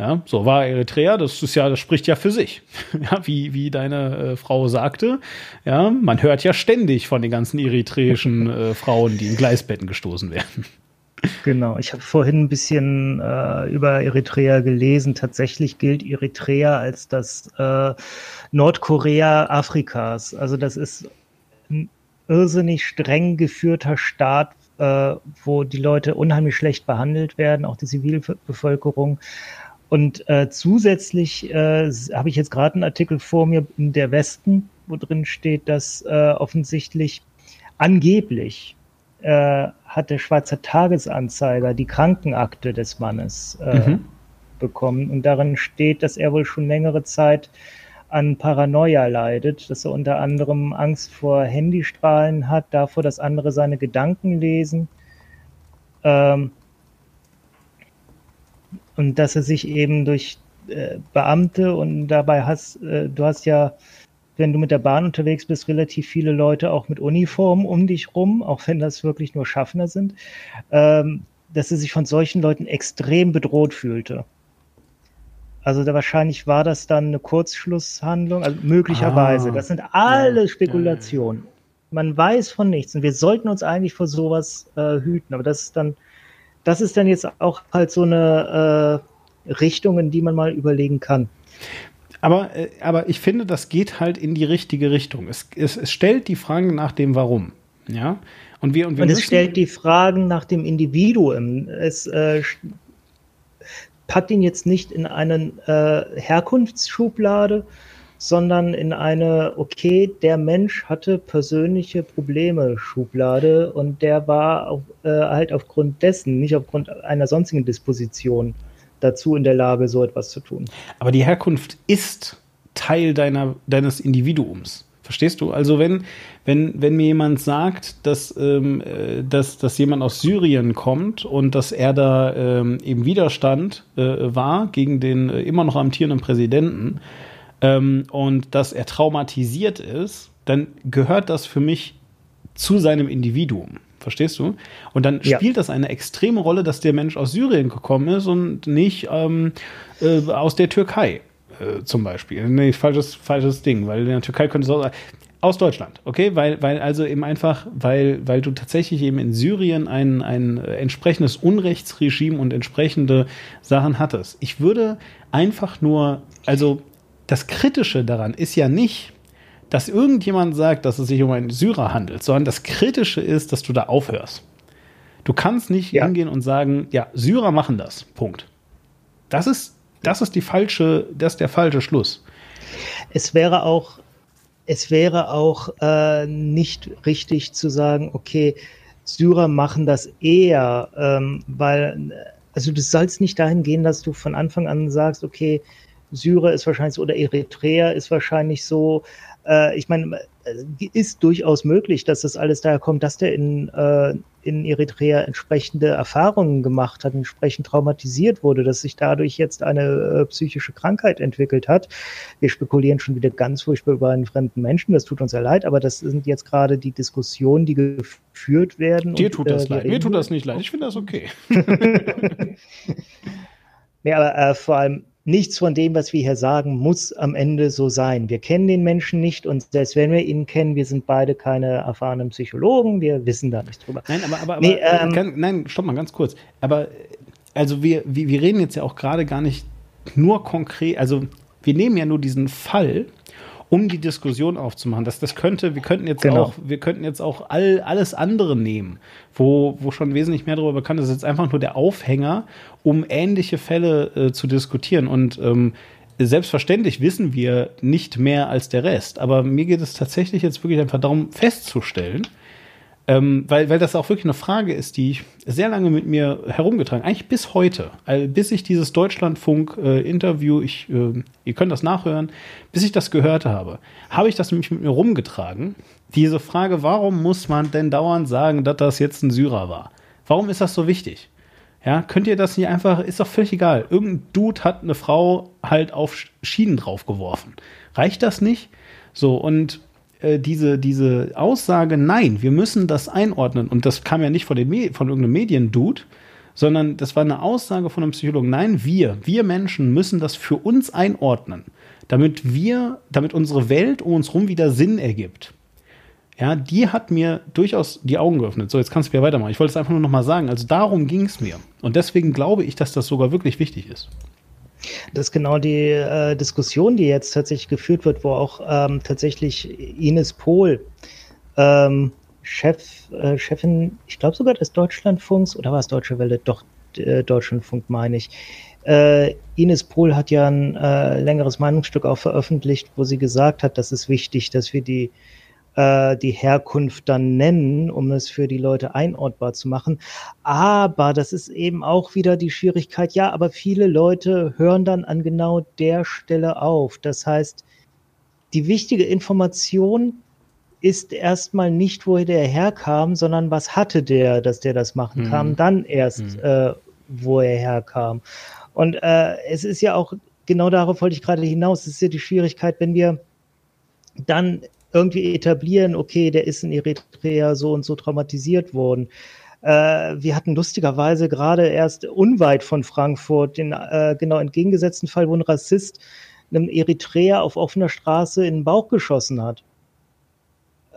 Ja, so war Eritrea, das ist ja, das spricht ja für sich. Ja, wie, wie deine äh, Frau sagte, ja, man hört ja ständig von den ganzen eritreischen äh, Frauen, die in Gleisbetten gestoßen werden. Genau, ich habe vorhin ein bisschen äh, über Eritrea gelesen. Tatsächlich gilt Eritrea als das äh, Nordkorea Afrikas. Also das ist ein irrsinnig streng geführter Staat, äh, wo die Leute unheimlich schlecht behandelt werden, auch die Zivilbevölkerung. Und äh, zusätzlich äh, habe ich jetzt gerade einen Artikel vor mir in der Westen, wo drin steht, dass äh, offensichtlich angeblich äh, hat der Schweizer Tagesanzeiger die Krankenakte des Mannes äh, mhm. bekommen. Und darin steht, dass er wohl schon längere Zeit an Paranoia leidet, dass er unter anderem Angst vor Handystrahlen hat, davor, dass andere seine Gedanken lesen. Ähm, und dass er sich eben durch äh, Beamte und dabei hast, äh, du hast ja, wenn du mit der Bahn unterwegs bist, relativ viele Leute auch mit Uniform um dich rum, auch wenn das wirklich nur Schaffner sind, ähm, dass er sich von solchen Leuten extrem bedroht fühlte. Also da wahrscheinlich war das dann eine Kurzschlusshandlung, also möglicherweise. Ah, das sind alle Spekulationen. Man weiß von nichts und wir sollten uns eigentlich vor sowas äh, hüten. Aber das ist dann das ist dann jetzt auch halt so eine äh, Richtung, in die man mal überlegen kann. Aber, äh, aber ich finde, das geht halt in die richtige Richtung. Es, es, es stellt die Fragen nach dem Warum. Ja. Und wir, und wir und es stellt die Fragen nach dem Individuum. Es äh, packt ihn jetzt nicht in eine äh, Herkunftsschublade, sondern in eine, okay, der Mensch hatte persönliche Probleme Schublade und der war auf, äh, halt aufgrund dessen, nicht aufgrund einer sonstigen Disposition dazu in der Lage, so etwas zu tun. Aber die Herkunft ist Teil deiner, deines Individuums. Verstehst du? Also wenn, wenn, wenn mir jemand sagt, dass, ähm, äh, dass, dass jemand aus Syrien kommt und dass er da ähm, im Widerstand äh, war gegen den äh, immer noch amtierenden Präsidenten, ähm, und dass er traumatisiert ist, dann gehört das für mich zu seinem Individuum. Verstehst du? Und dann ja. spielt das eine extreme Rolle, dass der Mensch aus Syrien gekommen ist und nicht ähm, äh, aus der Türkei äh, zum Beispiel. Nee, falsches, falsches Ding, weil in der Türkei könnte es auch aus Deutschland, okay? Weil, weil also eben einfach, weil, weil du tatsächlich eben in Syrien ein, ein entsprechendes Unrechtsregime und entsprechende Sachen hattest. Ich würde einfach nur, also das Kritische daran ist ja nicht, dass irgendjemand sagt, dass es sich um einen Syrer handelt, sondern das Kritische ist, dass du da aufhörst. Du kannst nicht ja. hingehen und sagen, ja, Syrer machen das. Punkt. Das ist, das ist die falsche, das ist der falsche Schluss. Es wäre auch, es wäre auch äh, nicht richtig zu sagen, okay, Syrer machen das eher, ähm, weil, also du sollst nicht dahin gehen, dass du von Anfang an sagst, okay, Syrer ist wahrscheinlich so, oder Eritrea ist wahrscheinlich so. Äh, ich meine, äh, ist durchaus möglich, dass das alles daher kommt, dass der in, äh, in Eritrea entsprechende Erfahrungen gemacht hat, entsprechend traumatisiert wurde, dass sich dadurch jetzt eine äh, psychische Krankheit entwickelt hat. Wir spekulieren schon wieder ganz furchtbar über einen fremden Menschen, das tut uns ja leid, aber das sind jetzt gerade die Diskussionen, die geführt werden. Dir und, tut das äh, leid, mir tut das nicht leid, ich finde das okay. ja, aber äh, vor allem nichts von dem, was wir hier sagen, muss am Ende so sein. Wir kennen den Menschen nicht und selbst wenn wir ihn kennen, wir sind beide keine erfahrenen Psychologen, wir wissen da nichts drüber. Nein, aber, aber, nee, aber ähm, kann, nein, stopp mal ganz kurz. Aber also wir, wir, wir reden jetzt ja auch gerade gar nicht nur konkret, also wir nehmen ja nur diesen Fall um die Diskussion aufzumachen. Das, das könnte, wir könnten jetzt genau. auch, wir könnten jetzt auch all, alles andere nehmen, wo, wo schon wesentlich mehr darüber bekannt ist. Das ist jetzt einfach nur der Aufhänger, um ähnliche Fälle äh, zu diskutieren. Und ähm, selbstverständlich wissen wir nicht mehr als der Rest. Aber mir geht es tatsächlich jetzt wirklich einfach darum festzustellen, ähm, weil, weil das auch wirklich eine Frage ist, die ich sehr lange mit mir herumgetragen, eigentlich bis heute, bis ich dieses Deutschlandfunk-Interview, äh, äh, ihr könnt das nachhören, bis ich das gehört habe, habe ich das nämlich mit mir rumgetragen. Diese Frage, warum muss man denn dauernd sagen, dass das jetzt ein Syrer war? Warum ist das so wichtig? Ja, könnt ihr das nicht einfach, ist doch völlig egal. Irgendein Dude hat eine Frau halt auf Schienen draufgeworfen. Reicht das nicht? So, und äh, diese, diese Aussage, nein, wir müssen das einordnen, und das kam ja nicht von, den von irgendeinem Mediendude, sondern das war eine Aussage von einem Psychologen. Nein, wir, wir Menschen müssen das für uns einordnen, damit wir, damit unsere Welt um uns herum wieder Sinn ergibt. Ja, die hat mir durchaus die Augen geöffnet. So, jetzt kannst du wieder weitermachen. Ich wollte es einfach nur noch mal sagen. Also darum ging es mir. Und deswegen glaube ich, dass das sogar wirklich wichtig ist. Das ist genau die äh, Diskussion, die jetzt tatsächlich geführt wird, wo auch ähm, tatsächlich Ines Pohl, ähm, Chef, äh, Chefin, ich glaube sogar des Deutschlandfunks, oder war es Deutsche Welle? Doch, äh, Deutschlandfunk meine ich. Äh, Ines Pohl hat ja ein äh, längeres Meinungsstück auch veröffentlicht, wo sie gesagt hat, dass es wichtig, dass wir die äh, die Herkunft dann nennen, um es für die Leute einordbar zu machen. Aber das ist eben auch wieder die Schwierigkeit, ja, aber viele Leute hören dann an genau der Stelle auf. Das heißt, die wichtige Information ist erstmal nicht, woher der herkam, sondern was hatte der, dass der das machen mhm. kam, dann erst, mhm. äh, wo er herkam. Und äh, es ist ja auch, genau darauf wollte ich gerade hinaus, es ist ja die Schwierigkeit, wenn wir dann irgendwie etablieren, okay, der ist in Eritrea so und so traumatisiert worden. Äh, wir hatten lustigerweise gerade erst unweit von Frankfurt den äh, genau entgegengesetzten Fall, wo ein Rassist einem Eritreer auf offener Straße in den Bauch geschossen hat.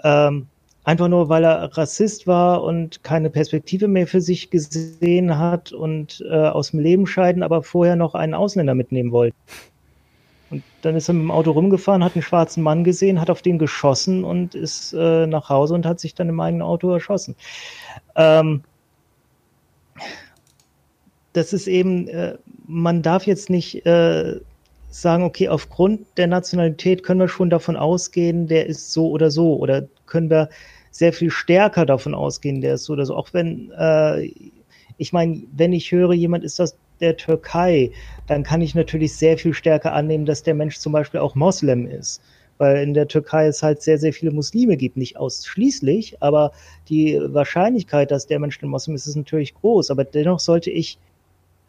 Ähm, einfach nur, weil er Rassist war und keine Perspektive mehr für sich gesehen hat und äh, aus dem Leben scheiden, aber vorher noch einen Ausländer mitnehmen wollte. Und dann ist er mit dem Auto rumgefahren, hat einen schwarzen Mann gesehen, hat auf den geschossen und ist äh, nach Hause und hat sich dann im eigenen Auto erschossen. Ähm, das ist eben, äh, man darf jetzt nicht äh, sagen, okay, aufgrund der Nationalität können wir schon davon ausgehen, der ist so oder so. Oder können wir sehr viel stärker davon ausgehen, der ist so oder so. Auch wenn, äh, ich meine, wenn ich höre, jemand ist das der Türkei, dann kann ich natürlich sehr viel stärker annehmen, dass der Mensch zum Beispiel auch Moslem ist. Weil in der Türkei es halt sehr, sehr viele Muslime gibt. Nicht ausschließlich, aber die Wahrscheinlichkeit, dass der Mensch ein Moslem ist, ist natürlich groß. Aber dennoch sollte ich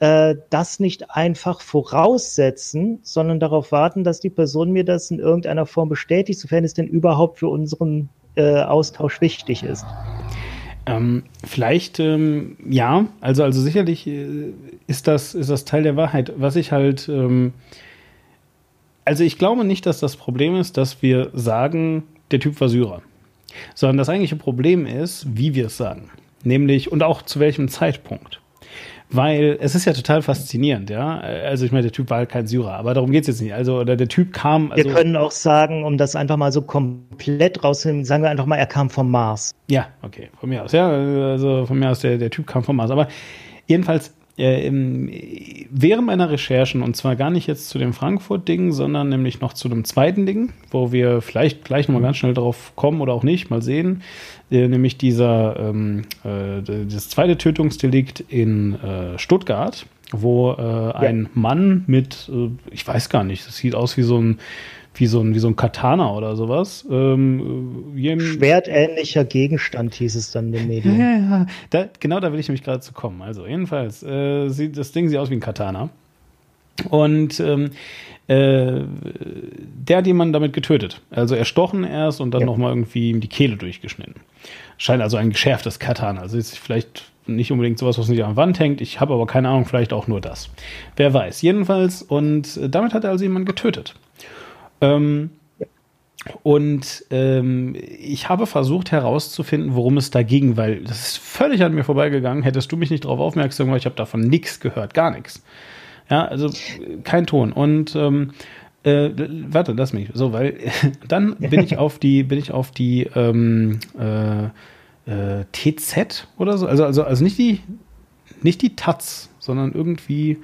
äh, das nicht einfach voraussetzen, sondern darauf warten, dass die Person mir das in irgendeiner Form bestätigt, sofern es denn überhaupt für unseren äh, Austausch wichtig ist. Ähm, vielleicht, ähm, ja, also, also sicherlich äh, ist, das, ist das Teil der Wahrheit. Was ich halt, ähm, also ich glaube nicht, dass das Problem ist, dass wir sagen, der Typ war Syrer. Sondern das eigentliche Problem ist, wie wir es sagen. Nämlich, und auch zu welchem Zeitpunkt weil es ist ja total faszinierend, ja. Also ich meine, der Typ war halt kein Syrer, aber darum geht es jetzt nicht. Also oder der Typ kam. Also wir können auch sagen, um das einfach mal so komplett rauszunehmen, sagen wir einfach mal, er kam vom Mars. Ja, okay, von mir aus, ja. Also von mir aus, der, der Typ kam vom Mars. Aber jedenfalls, während meiner Recherchen, und zwar gar nicht jetzt zu dem Frankfurt-Ding, sondern nämlich noch zu dem zweiten Ding, wo wir vielleicht gleich nochmal ganz schnell drauf kommen oder auch nicht, mal sehen, äh, nämlich dieser, ähm, äh, das zweite Tötungsdelikt in äh, Stuttgart, wo äh, ein ja. Mann mit, äh, ich weiß gar nicht, das sieht aus wie so ein wie so ein, wie so ein Katana oder sowas. Ähm, Schwertähnlicher Gegenstand hieß es dann in den Medien. Ja, ja, ja. Da, genau da will ich nämlich gerade zu kommen. Also jedenfalls, äh, sieht, das Ding sieht aus wie ein Katana. Und ähm, äh, der hat jemanden damit getötet. Also erstochen erst und dann ja. nochmal irgendwie ihm die Kehle durchgeschnitten. Scheint also ein geschärftes Katana. Also ist vielleicht nicht unbedingt sowas, was nicht an der Wand hängt. Ich habe aber keine Ahnung, vielleicht auch nur das. Wer weiß. Jedenfalls, und damit hat er also jemanden getötet. Ähm, und ähm, ich habe versucht herauszufinden, worum es da ging, weil das ist völlig an mir vorbeigegangen. Hättest du mich nicht darauf aufmerksam gemacht, ich habe davon nichts gehört, gar nichts. Ja, also kein Ton. Und ähm, äh, warte, lass mich. So, weil dann bin ich auf die, bin ich auf die ähm, äh, äh, TZ oder so. Also, also, also nicht die, nicht die Taz, sondern irgendwie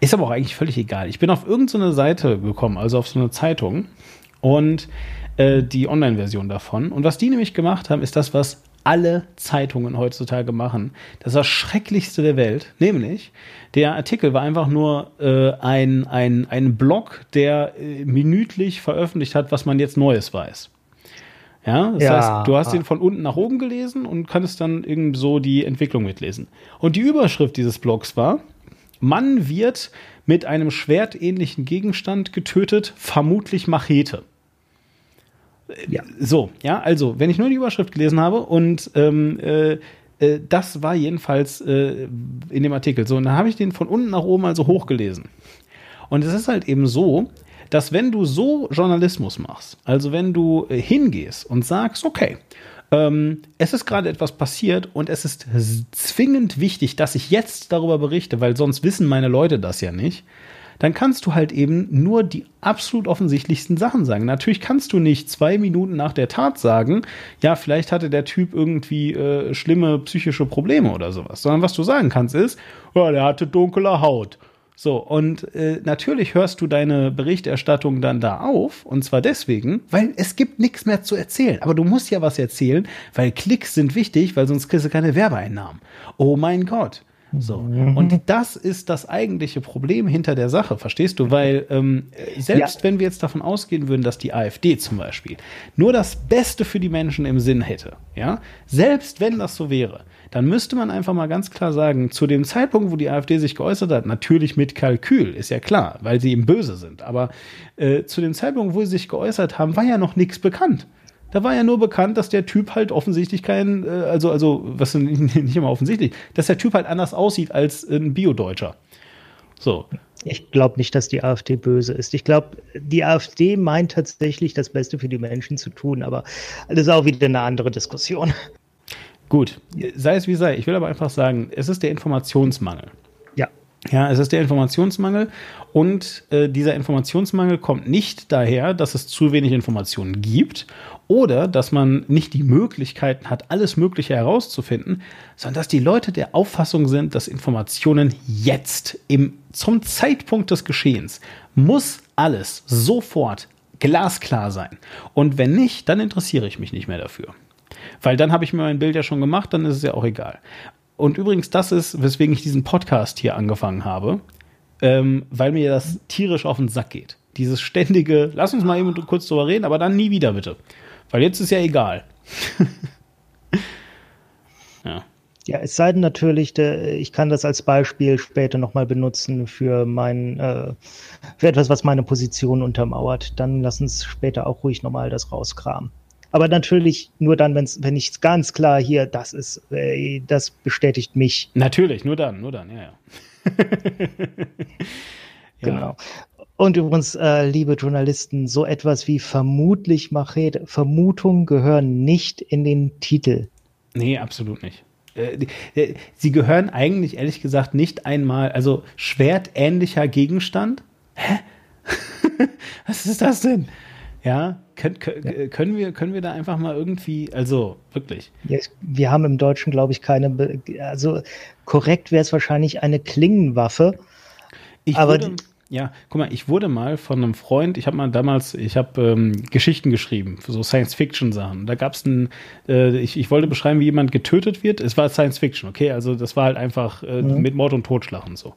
ist aber auch eigentlich völlig egal. Ich bin auf irgendeine Seite gekommen, also auf so eine Zeitung und äh, die Online-Version davon. Und was die nämlich gemacht haben, ist das, was alle Zeitungen heutzutage machen. Das ist das Schrecklichste der Welt. Nämlich, der Artikel war einfach nur äh, ein, ein, ein Blog, der äh, minütlich veröffentlicht hat, was man jetzt Neues weiß. Ja, das ja. heißt, du hast ihn von unten nach oben gelesen und kannst dann irgendwie so die Entwicklung mitlesen. Und die Überschrift dieses Blogs war, Mann wird mit einem schwertähnlichen Gegenstand getötet, vermutlich Machete. Ja. So, ja, also, wenn ich nur die Überschrift gelesen habe und ähm, äh, äh, das war jedenfalls äh, in dem Artikel so. Und dann habe ich den von unten nach oben also hochgelesen. Und es ist halt eben so, dass wenn du so Journalismus machst, also wenn du äh, hingehst und sagst, okay, ähm, es ist gerade etwas passiert und es ist zwingend wichtig, dass ich jetzt darüber berichte, weil sonst wissen meine Leute das ja nicht, dann kannst du halt eben nur die absolut offensichtlichsten Sachen sagen. Natürlich kannst du nicht zwei Minuten nach der Tat sagen, ja, vielleicht hatte der Typ irgendwie äh, schlimme psychische Probleme oder sowas, sondern was du sagen kannst ist, ja, der hatte dunkle Haut. So, und äh, natürlich hörst du deine Berichterstattung dann da auf, und zwar deswegen, weil es gibt nichts mehr zu erzählen. Aber du musst ja was erzählen, weil Klicks sind wichtig, weil sonst kriegst du keine Werbeeinnahmen. Oh mein Gott. So. Und das ist das eigentliche Problem hinter der Sache, verstehst du? Weil ähm, selbst ja. wenn wir jetzt davon ausgehen würden, dass die AfD zum Beispiel nur das Beste für die Menschen im Sinn hätte, ja, selbst wenn das so wäre, dann müsste man einfach mal ganz klar sagen, zu dem Zeitpunkt, wo die AfD sich geäußert hat, natürlich mit Kalkül, ist ja klar, weil sie eben böse sind, aber äh, zu dem Zeitpunkt, wo sie sich geäußert haben, war ja noch nichts bekannt. Da war ja nur bekannt, dass der Typ halt offensichtlich kein, äh, also, also, was nicht, immer offensichtlich, dass der Typ halt anders aussieht als ein Biodeutscher. So. Ich glaube nicht, dass die AfD böse ist. Ich glaube, die AfD meint tatsächlich, das Beste für die Menschen zu tun, aber das ist auch wieder eine andere Diskussion. Gut, sei es wie sei. Ich will aber einfach sagen, es ist der Informationsmangel. Ja. Ja, es ist der Informationsmangel und äh, dieser Informationsmangel kommt nicht daher, dass es zu wenig Informationen gibt oder dass man nicht die Möglichkeiten hat, alles Mögliche herauszufinden, sondern dass die Leute der Auffassung sind, dass Informationen jetzt im, zum Zeitpunkt des Geschehens muss alles sofort glasklar sein. Und wenn nicht, dann interessiere ich mich nicht mehr dafür. Weil dann habe ich mir mein Bild ja schon gemacht, dann ist es ja auch egal. Und übrigens, das ist, weswegen ich diesen Podcast hier angefangen habe, ähm, weil mir das tierisch auf den Sack geht. Dieses ständige, lass uns mal eben kurz drüber reden, aber dann nie wieder bitte. Weil jetzt ist ja egal. ja. Ja, es sei denn natürlich, ich kann das als Beispiel später nochmal benutzen für mein, äh, für etwas, was meine Position untermauert. Dann lass uns später auch ruhig nochmal das rauskramen. Aber natürlich nur dann, wenn's, wenn ich ganz klar hier, das ist, äh, das bestätigt mich. Natürlich, nur dann, nur dann, ja, ja. genau. Und übrigens, äh, liebe Journalisten, so etwas wie vermutlich Machete, Vermutungen gehören nicht in den Titel. Nee, absolut nicht. Äh, äh, sie gehören eigentlich, ehrlich gesagt, nicht einmal, also schwertähnlicher Gegenstand. Hä? Was ist das denn? Ja, können, können, wir, können wir da einfach mal irgendwie, also wirklich. Ja, wir haben im Deutschen, glaube ich, keine, also korrekt wäre es wahrscheinlich eine Klingenwaffe. Ich aber würde, ja, guck mal, ich wurde mal von einem Freund, ich habe mal damals, ich habe ähm, Geschichten geschrieben für so Science-Fiction-Sachen. Da gab es ein, äh, ich, ich wollte beschreiben, wie jemand getötet wird. Es war Science-Fiction, okay? Also das war halt einfach äh, mhm. mit Mord und Totschlag und so.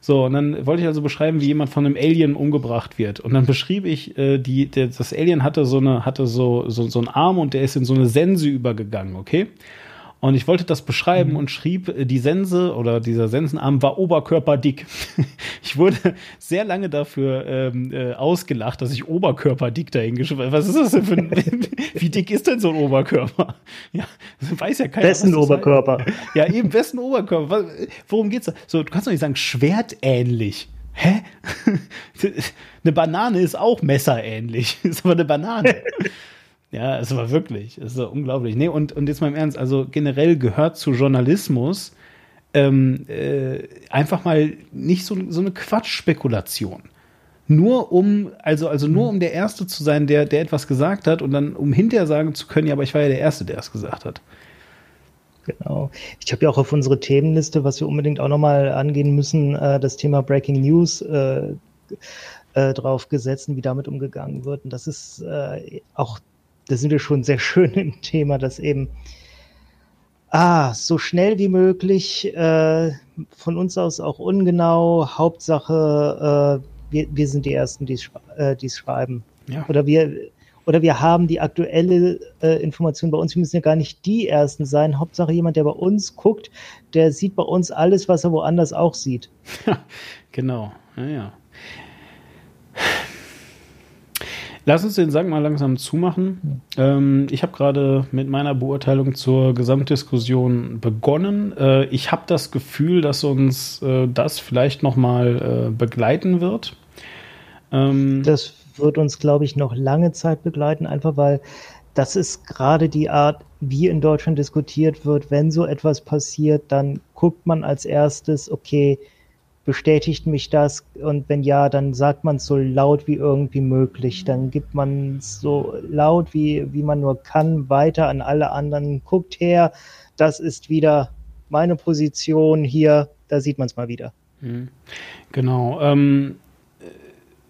So, und dann wollte ich also beschreiben, wie jemand von einem Alien umgebracht wird. Und dann beschrieb ich, äh, die, der, das Alien hatte so eine, hatte so, so, so einen Arm und der ist in so eine Sense übergegangen, okay? Und ich wollte das beschreiben mhm. und schrieb, äh, die Sense oder dieser Sensenarm war oberkörperdick. ich wurde sehr lange dafür ähm, äh, ausgelacht, dass ich oberkörperdick dahin geschrieben habe. Was ist das denn für ein, wie dick ist denn so ein Oberkörper? Ja, weiß ja keiner. Besten Oberkörper. Heißt. Ja, eben, besten Oberkörper. Worum geht's da? So, du kannst doch nicht sagen, schwertähnlich. Hä? eine Banane ist auch messerähnlich. Ist aber eine Banane. Ja, es war wirklich, es war unglaublich. Nee, und, und jetzt mal im Ernst, also generell gehört zu Journalismus ähm, äh, einfach mal nicht so, so eine Quatschspekulation. Nur um, also, also nur um der Erste zu sein, der, der etwas gesagt hat und dann um hinterher sagen zu können, ja, aber ich war ja der Erste, der es gesagt hat. Genau. Ich habe ja auch auf unsere Themenliste, was wir unbedingt auch nochmal angehen müssen, äh, das Thema Breaking News äh, äh, drauf gesetzt, wie damit umgegangen wird. Und das ist äh, auch da sind wir schon sehr schön im Thema, dass eben ah, so schnell wie möglich, äh, von uns aus auch ungenau, Hauptsache, äh, wir, wir sind die Ersten, die es äh, schreiben. Ja. Oder wir oder wir haben die aktuelle äh, Information bei uns. Wir müssen ja gar nicht die Ersten sein. Hauptsache jemand, der bei uns guckt, der sieht bei uns alles, was er woanders auch sieht. Ja, genau. Ja, ja. Lass uns den Sack mal langsam zumachen. Ähm, ich habe gerade mit meiner Beurteilung zur Gesamtdiskussion begonnen. Äh, ich habe das Gefühl, dass uns äh, das vielleicht noch mal äh, begleiten wird. Ähm, das wird uns, glaube ich, noch lange Zeit begleiten, einfach weil das ist gerade die Art, wie in Deutschland diskutiert wird. Wenn so etwas passiert, dann guckt man als erstes, okay, bestätigt mich das und wenn ja, dann sagt man es so laut wie irgendwie möglich. Dann gibt man es so laut wie, wie man nur kann weiter an alle anderen. Guckt her, das ist wieder meine Position hier, da sieht man es mal wieder. Mhm. Genau. Ähm,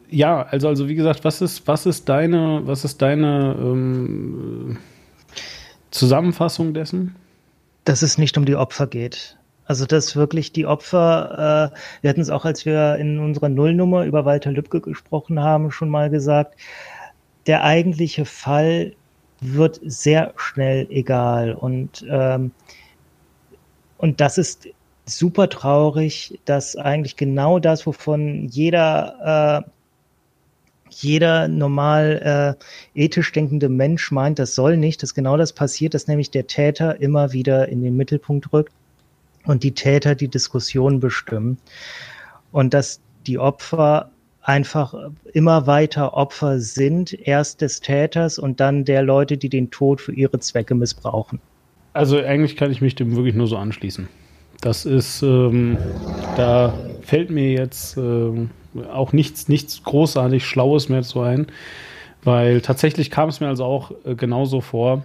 ja, also, also wie gesagt, was ist, was ist deine, was ist deine ähm, Zusammenfassung dessen? Dass es nicht um die Opfer geht. Also dass wirklich die Opfer, äh, wir hatten es auch, als wir in unserer Nullnummer über Walter Lübcke gesprochen haben, schon mal gesagt, der eigentliche Fall wird sehr schnell egal. Und, ähm, und das ist super traurig, dass eigentlich genau das, wovon jeder, äh, jeder normal äh, ethisch denkende Mensch meint, das soll nicht, dass genau das passiert, dass nämlich der Täter immer wieder in den Mittelpunkt rückt und die Täter die Diskussion bestimmen und dass die Opfer einfach immer weiter Opfer sind, erst des Täters und dann der Leute, die den Tod für ihre Zwecke missbrauchen. Also eigentlich kann ich mich dem wirklich nur so anschließen. Das ist, ähm, da fällt mir jetzt äh, auch nichts, nichts großartig Schlaues mehr zu ein, weil tatsächlich kam es mir also auch äh, genauso vor,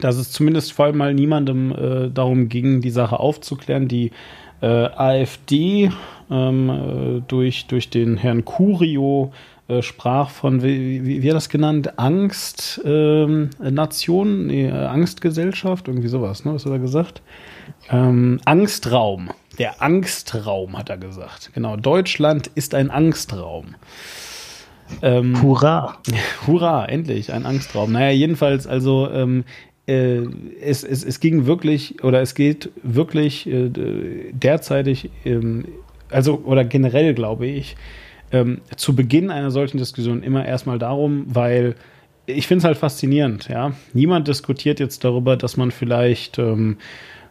dass es zumindest vor allem mal niemandem äh, darum ging, die Sache aufzuklären. Die äh, AfD ähm, äh, durch, durch den Herrn Curio äh, sprach von, wie, wie, wie er das genannt, Angst ähm, Nation, nee, äh, Angstgesellschaft, irgendwie sowas, ne? Was hat er gesagt? Ähm, Angstraum. Der Angstraum, hat er gesagt. Genau, Deutschland ist ein Angstraum. Ähm, hurra! Hurra, endlich, ein Angstraum. Naja, jedenfalls, also ähm, äh, es, es, es ging wirklich oder es geht wirklich äh, derzeitig, ähm, also oder generell glaube ich, ähm, zu Beginn einer solchen Diskussion immer erstmal darum, weil ich finde es halt faszinierend, ja. Niemand diskutiert jetzt darüber, dass man vielleicht, ähm,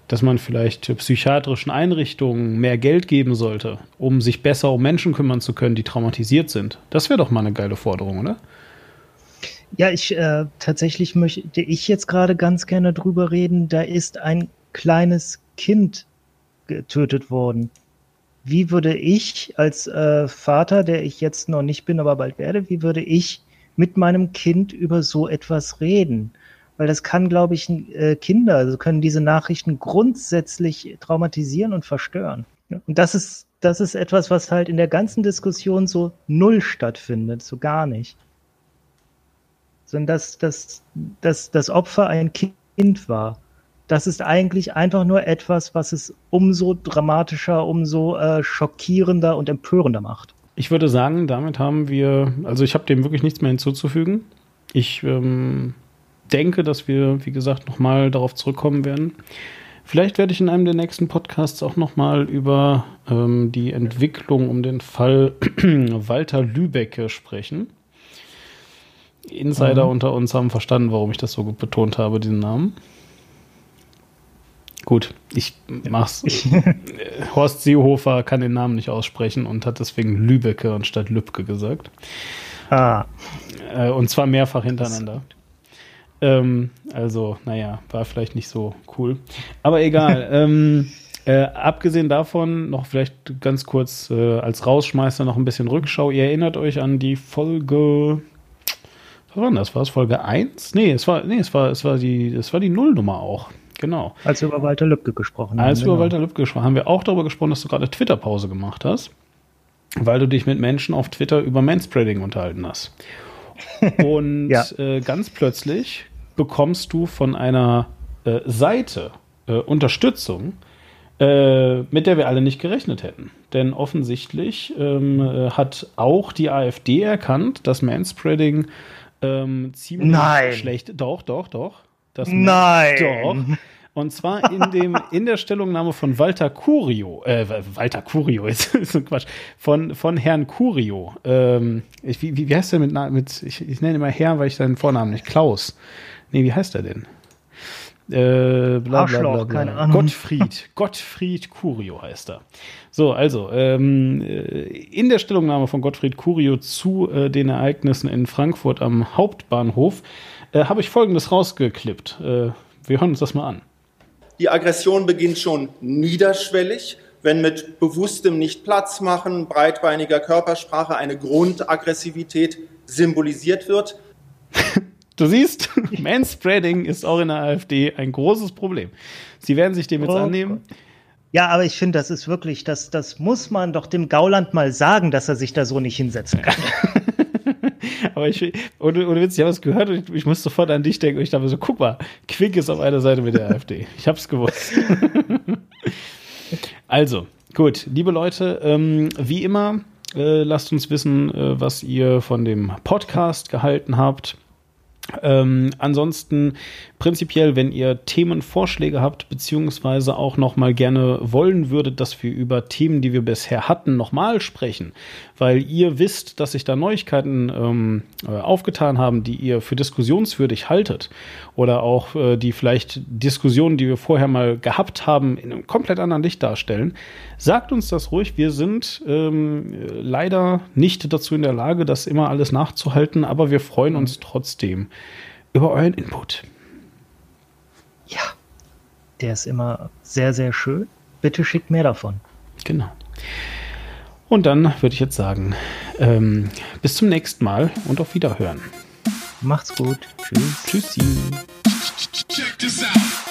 dass man vielleicht psychiatrischen Einrichtungen mehr Geld geben sollte, um sich besser um Menschen kümmern zu können, die traumatisiert sind. Das wäre doch mal eine geile Forderung, oder? Ja, ich äh, tatsächlich möchte ich jetzt gerade ganz gerne drüber reden. Da ist ein kleines Kind getötet worden. Wie würde ich als äh, Vater, der ich jetzt noch nicht bin, aber bald werde, wie würde ich mit meinem Kind über so etwas reden? Weil das kann, glaube ich, äh, Kinder, also können diese Nachrichten grundsätzlich traumatisieren und verstören. Und das ist, das ist etwas, was halt in der ganzen Diskussion so null stattfindet, so gar nicht sondern dass, dass, dass das Opfer ein Kind war. Das ist eigentlich einfach nur etwas, was es umso dramatischer, umso äh, schockierender und empörender macht. Ich würde sagen, damit haben wir, also ich habe dem wirklich nichts mehr hinzuzufügen. Ich ähm, denke, dass wir, wie gesagt, nochmal darauf zurückkommen werden. Vielleicht werde ich in einem der nächsten Podcasts auch nochmal über ähm, die Entwicklung um den Fall Walter Lübecke sprechen. Insider mhm. unter uns haben verstanden, warum ich das so gut betont habe, diesen Namen. Gut, ich mach's. Horst Seehofer kann den Namen nicht aussprechen und hat deswegen Lübecke anstatt Lübcke gesagt. Ah. Äh, und zwar mehrfach hintereinander. Ähm, also, naja, war vielleicht nicht so cool. Aber egal. ähm, äh, abgesehen davon, noch vielleicht ganz kurz äh, als Rausschmeißer noch ein bisschen Rückschau. Ihr erinnert euch an die Folge war das? War es Folge 1? Nee, es war, nee, es war, es war die, es war die Nullnummer auch. Genau. Als wir über Walter Lübcke gesprochen haben. Als wir genau. über Walter Lübcke gesprochen haben, haben wir auch darüber gesprochen, dass du gerade Twitter-Pause gemacht hast, weil du dich mit Menschen auf Twitter über Manspreading unterhalten hast. Und ja. äh, ganz plötzlich bekommst du von einer äh, Seite äh, Unterstützung, äh, mit der wir alle nicht gerechnet hätten. Denn offensichtlich ähm, äh, hat auch die AfD erkannt, dass Manspreading ähm, ziemlich Nein. schlecht. Doch, doch, doch. Das Nein. Doch. Und zwar in dem, in der Stellungnahme von Walter Curio, äh, Walter Curio, ist, ist so Quatsch, von, von Herrn Curio. Ähm, ich, wie, wie heißt der mit, mit ich, ich nenne immer Herr, weil ich seinen Vornamen nicht, Klaus. Nee, wie heißt er denn? Äh, bla, Arschloch, bla, bla, keine Ahnung. Gottfried, Gottfried Curio heißt er. So, also, ähm, äh, in der Stellungnahme von Gottfried Curio zu äh, den Ereignissen in Frankfurt am Hauptbahnhof äh, habe ich Folgendes rausgeklippt. Äh, wir hören uns das mal an. Die Aggression beginnt schon niederschwellig, wenn mit bewusstem Nicht-Platz-Machen, breitbeiniger Körpersprache eine Grundaggressivität symbolisiert wird. Du siehst, Manspreading ist auch in der AfD ein großes Problem. Sie werden sich dem jetzt Oh annehmen. Ja, aber ich finde, das ist wirklich, das, das muss man doch dem Gauland mal sagen, dass er sich da so nicht hinsetzen kann. Aber ich, ohne, ohne Witz, ich habe es gehört und ich, ich muss sofort an dich denken. Und ich dachte so, guck mal, Quick ist auf einer Seite mit der AfD. Ich habe es gewusst. also, gut, liebe Leute, ähm, wie immer, äh, lasst uns wissen, äh, was ihr von dem Podcast gehalten habt. Ähm, ansonsten prinzipiell, wenn ihr Themenvorschläge habt, beziehungsweise auch noch mal gerne wollen würdet, dass wir über Themen, die wir bisher hatten, nochmal sprechen, weil ihr wisst, dass sich da Neuigkeiten ähm, äh, aufgetan haben, die ihr für diskussionswürdig haltet oder auch äh, die vielleicht Diskussionen, die wir vorher mal gehabt haben, in einem komplett anderen Licht darstellen, sagt uns das ruhig. Wir sind ähm, leider nicht dazu in der Lage, das immer alles nachzuhalten, aber wir freuen uns trotzdem über euren Input. Ja, der ist immer sehr, sehr schön. Bitte schickt mehr davon. Genau. Und dann würde ich jetzt sagen, ähm, bis zum nächsten Mal und auf Wiederhören. Macht's gut. Tschüss. Tschüssi. Check this out.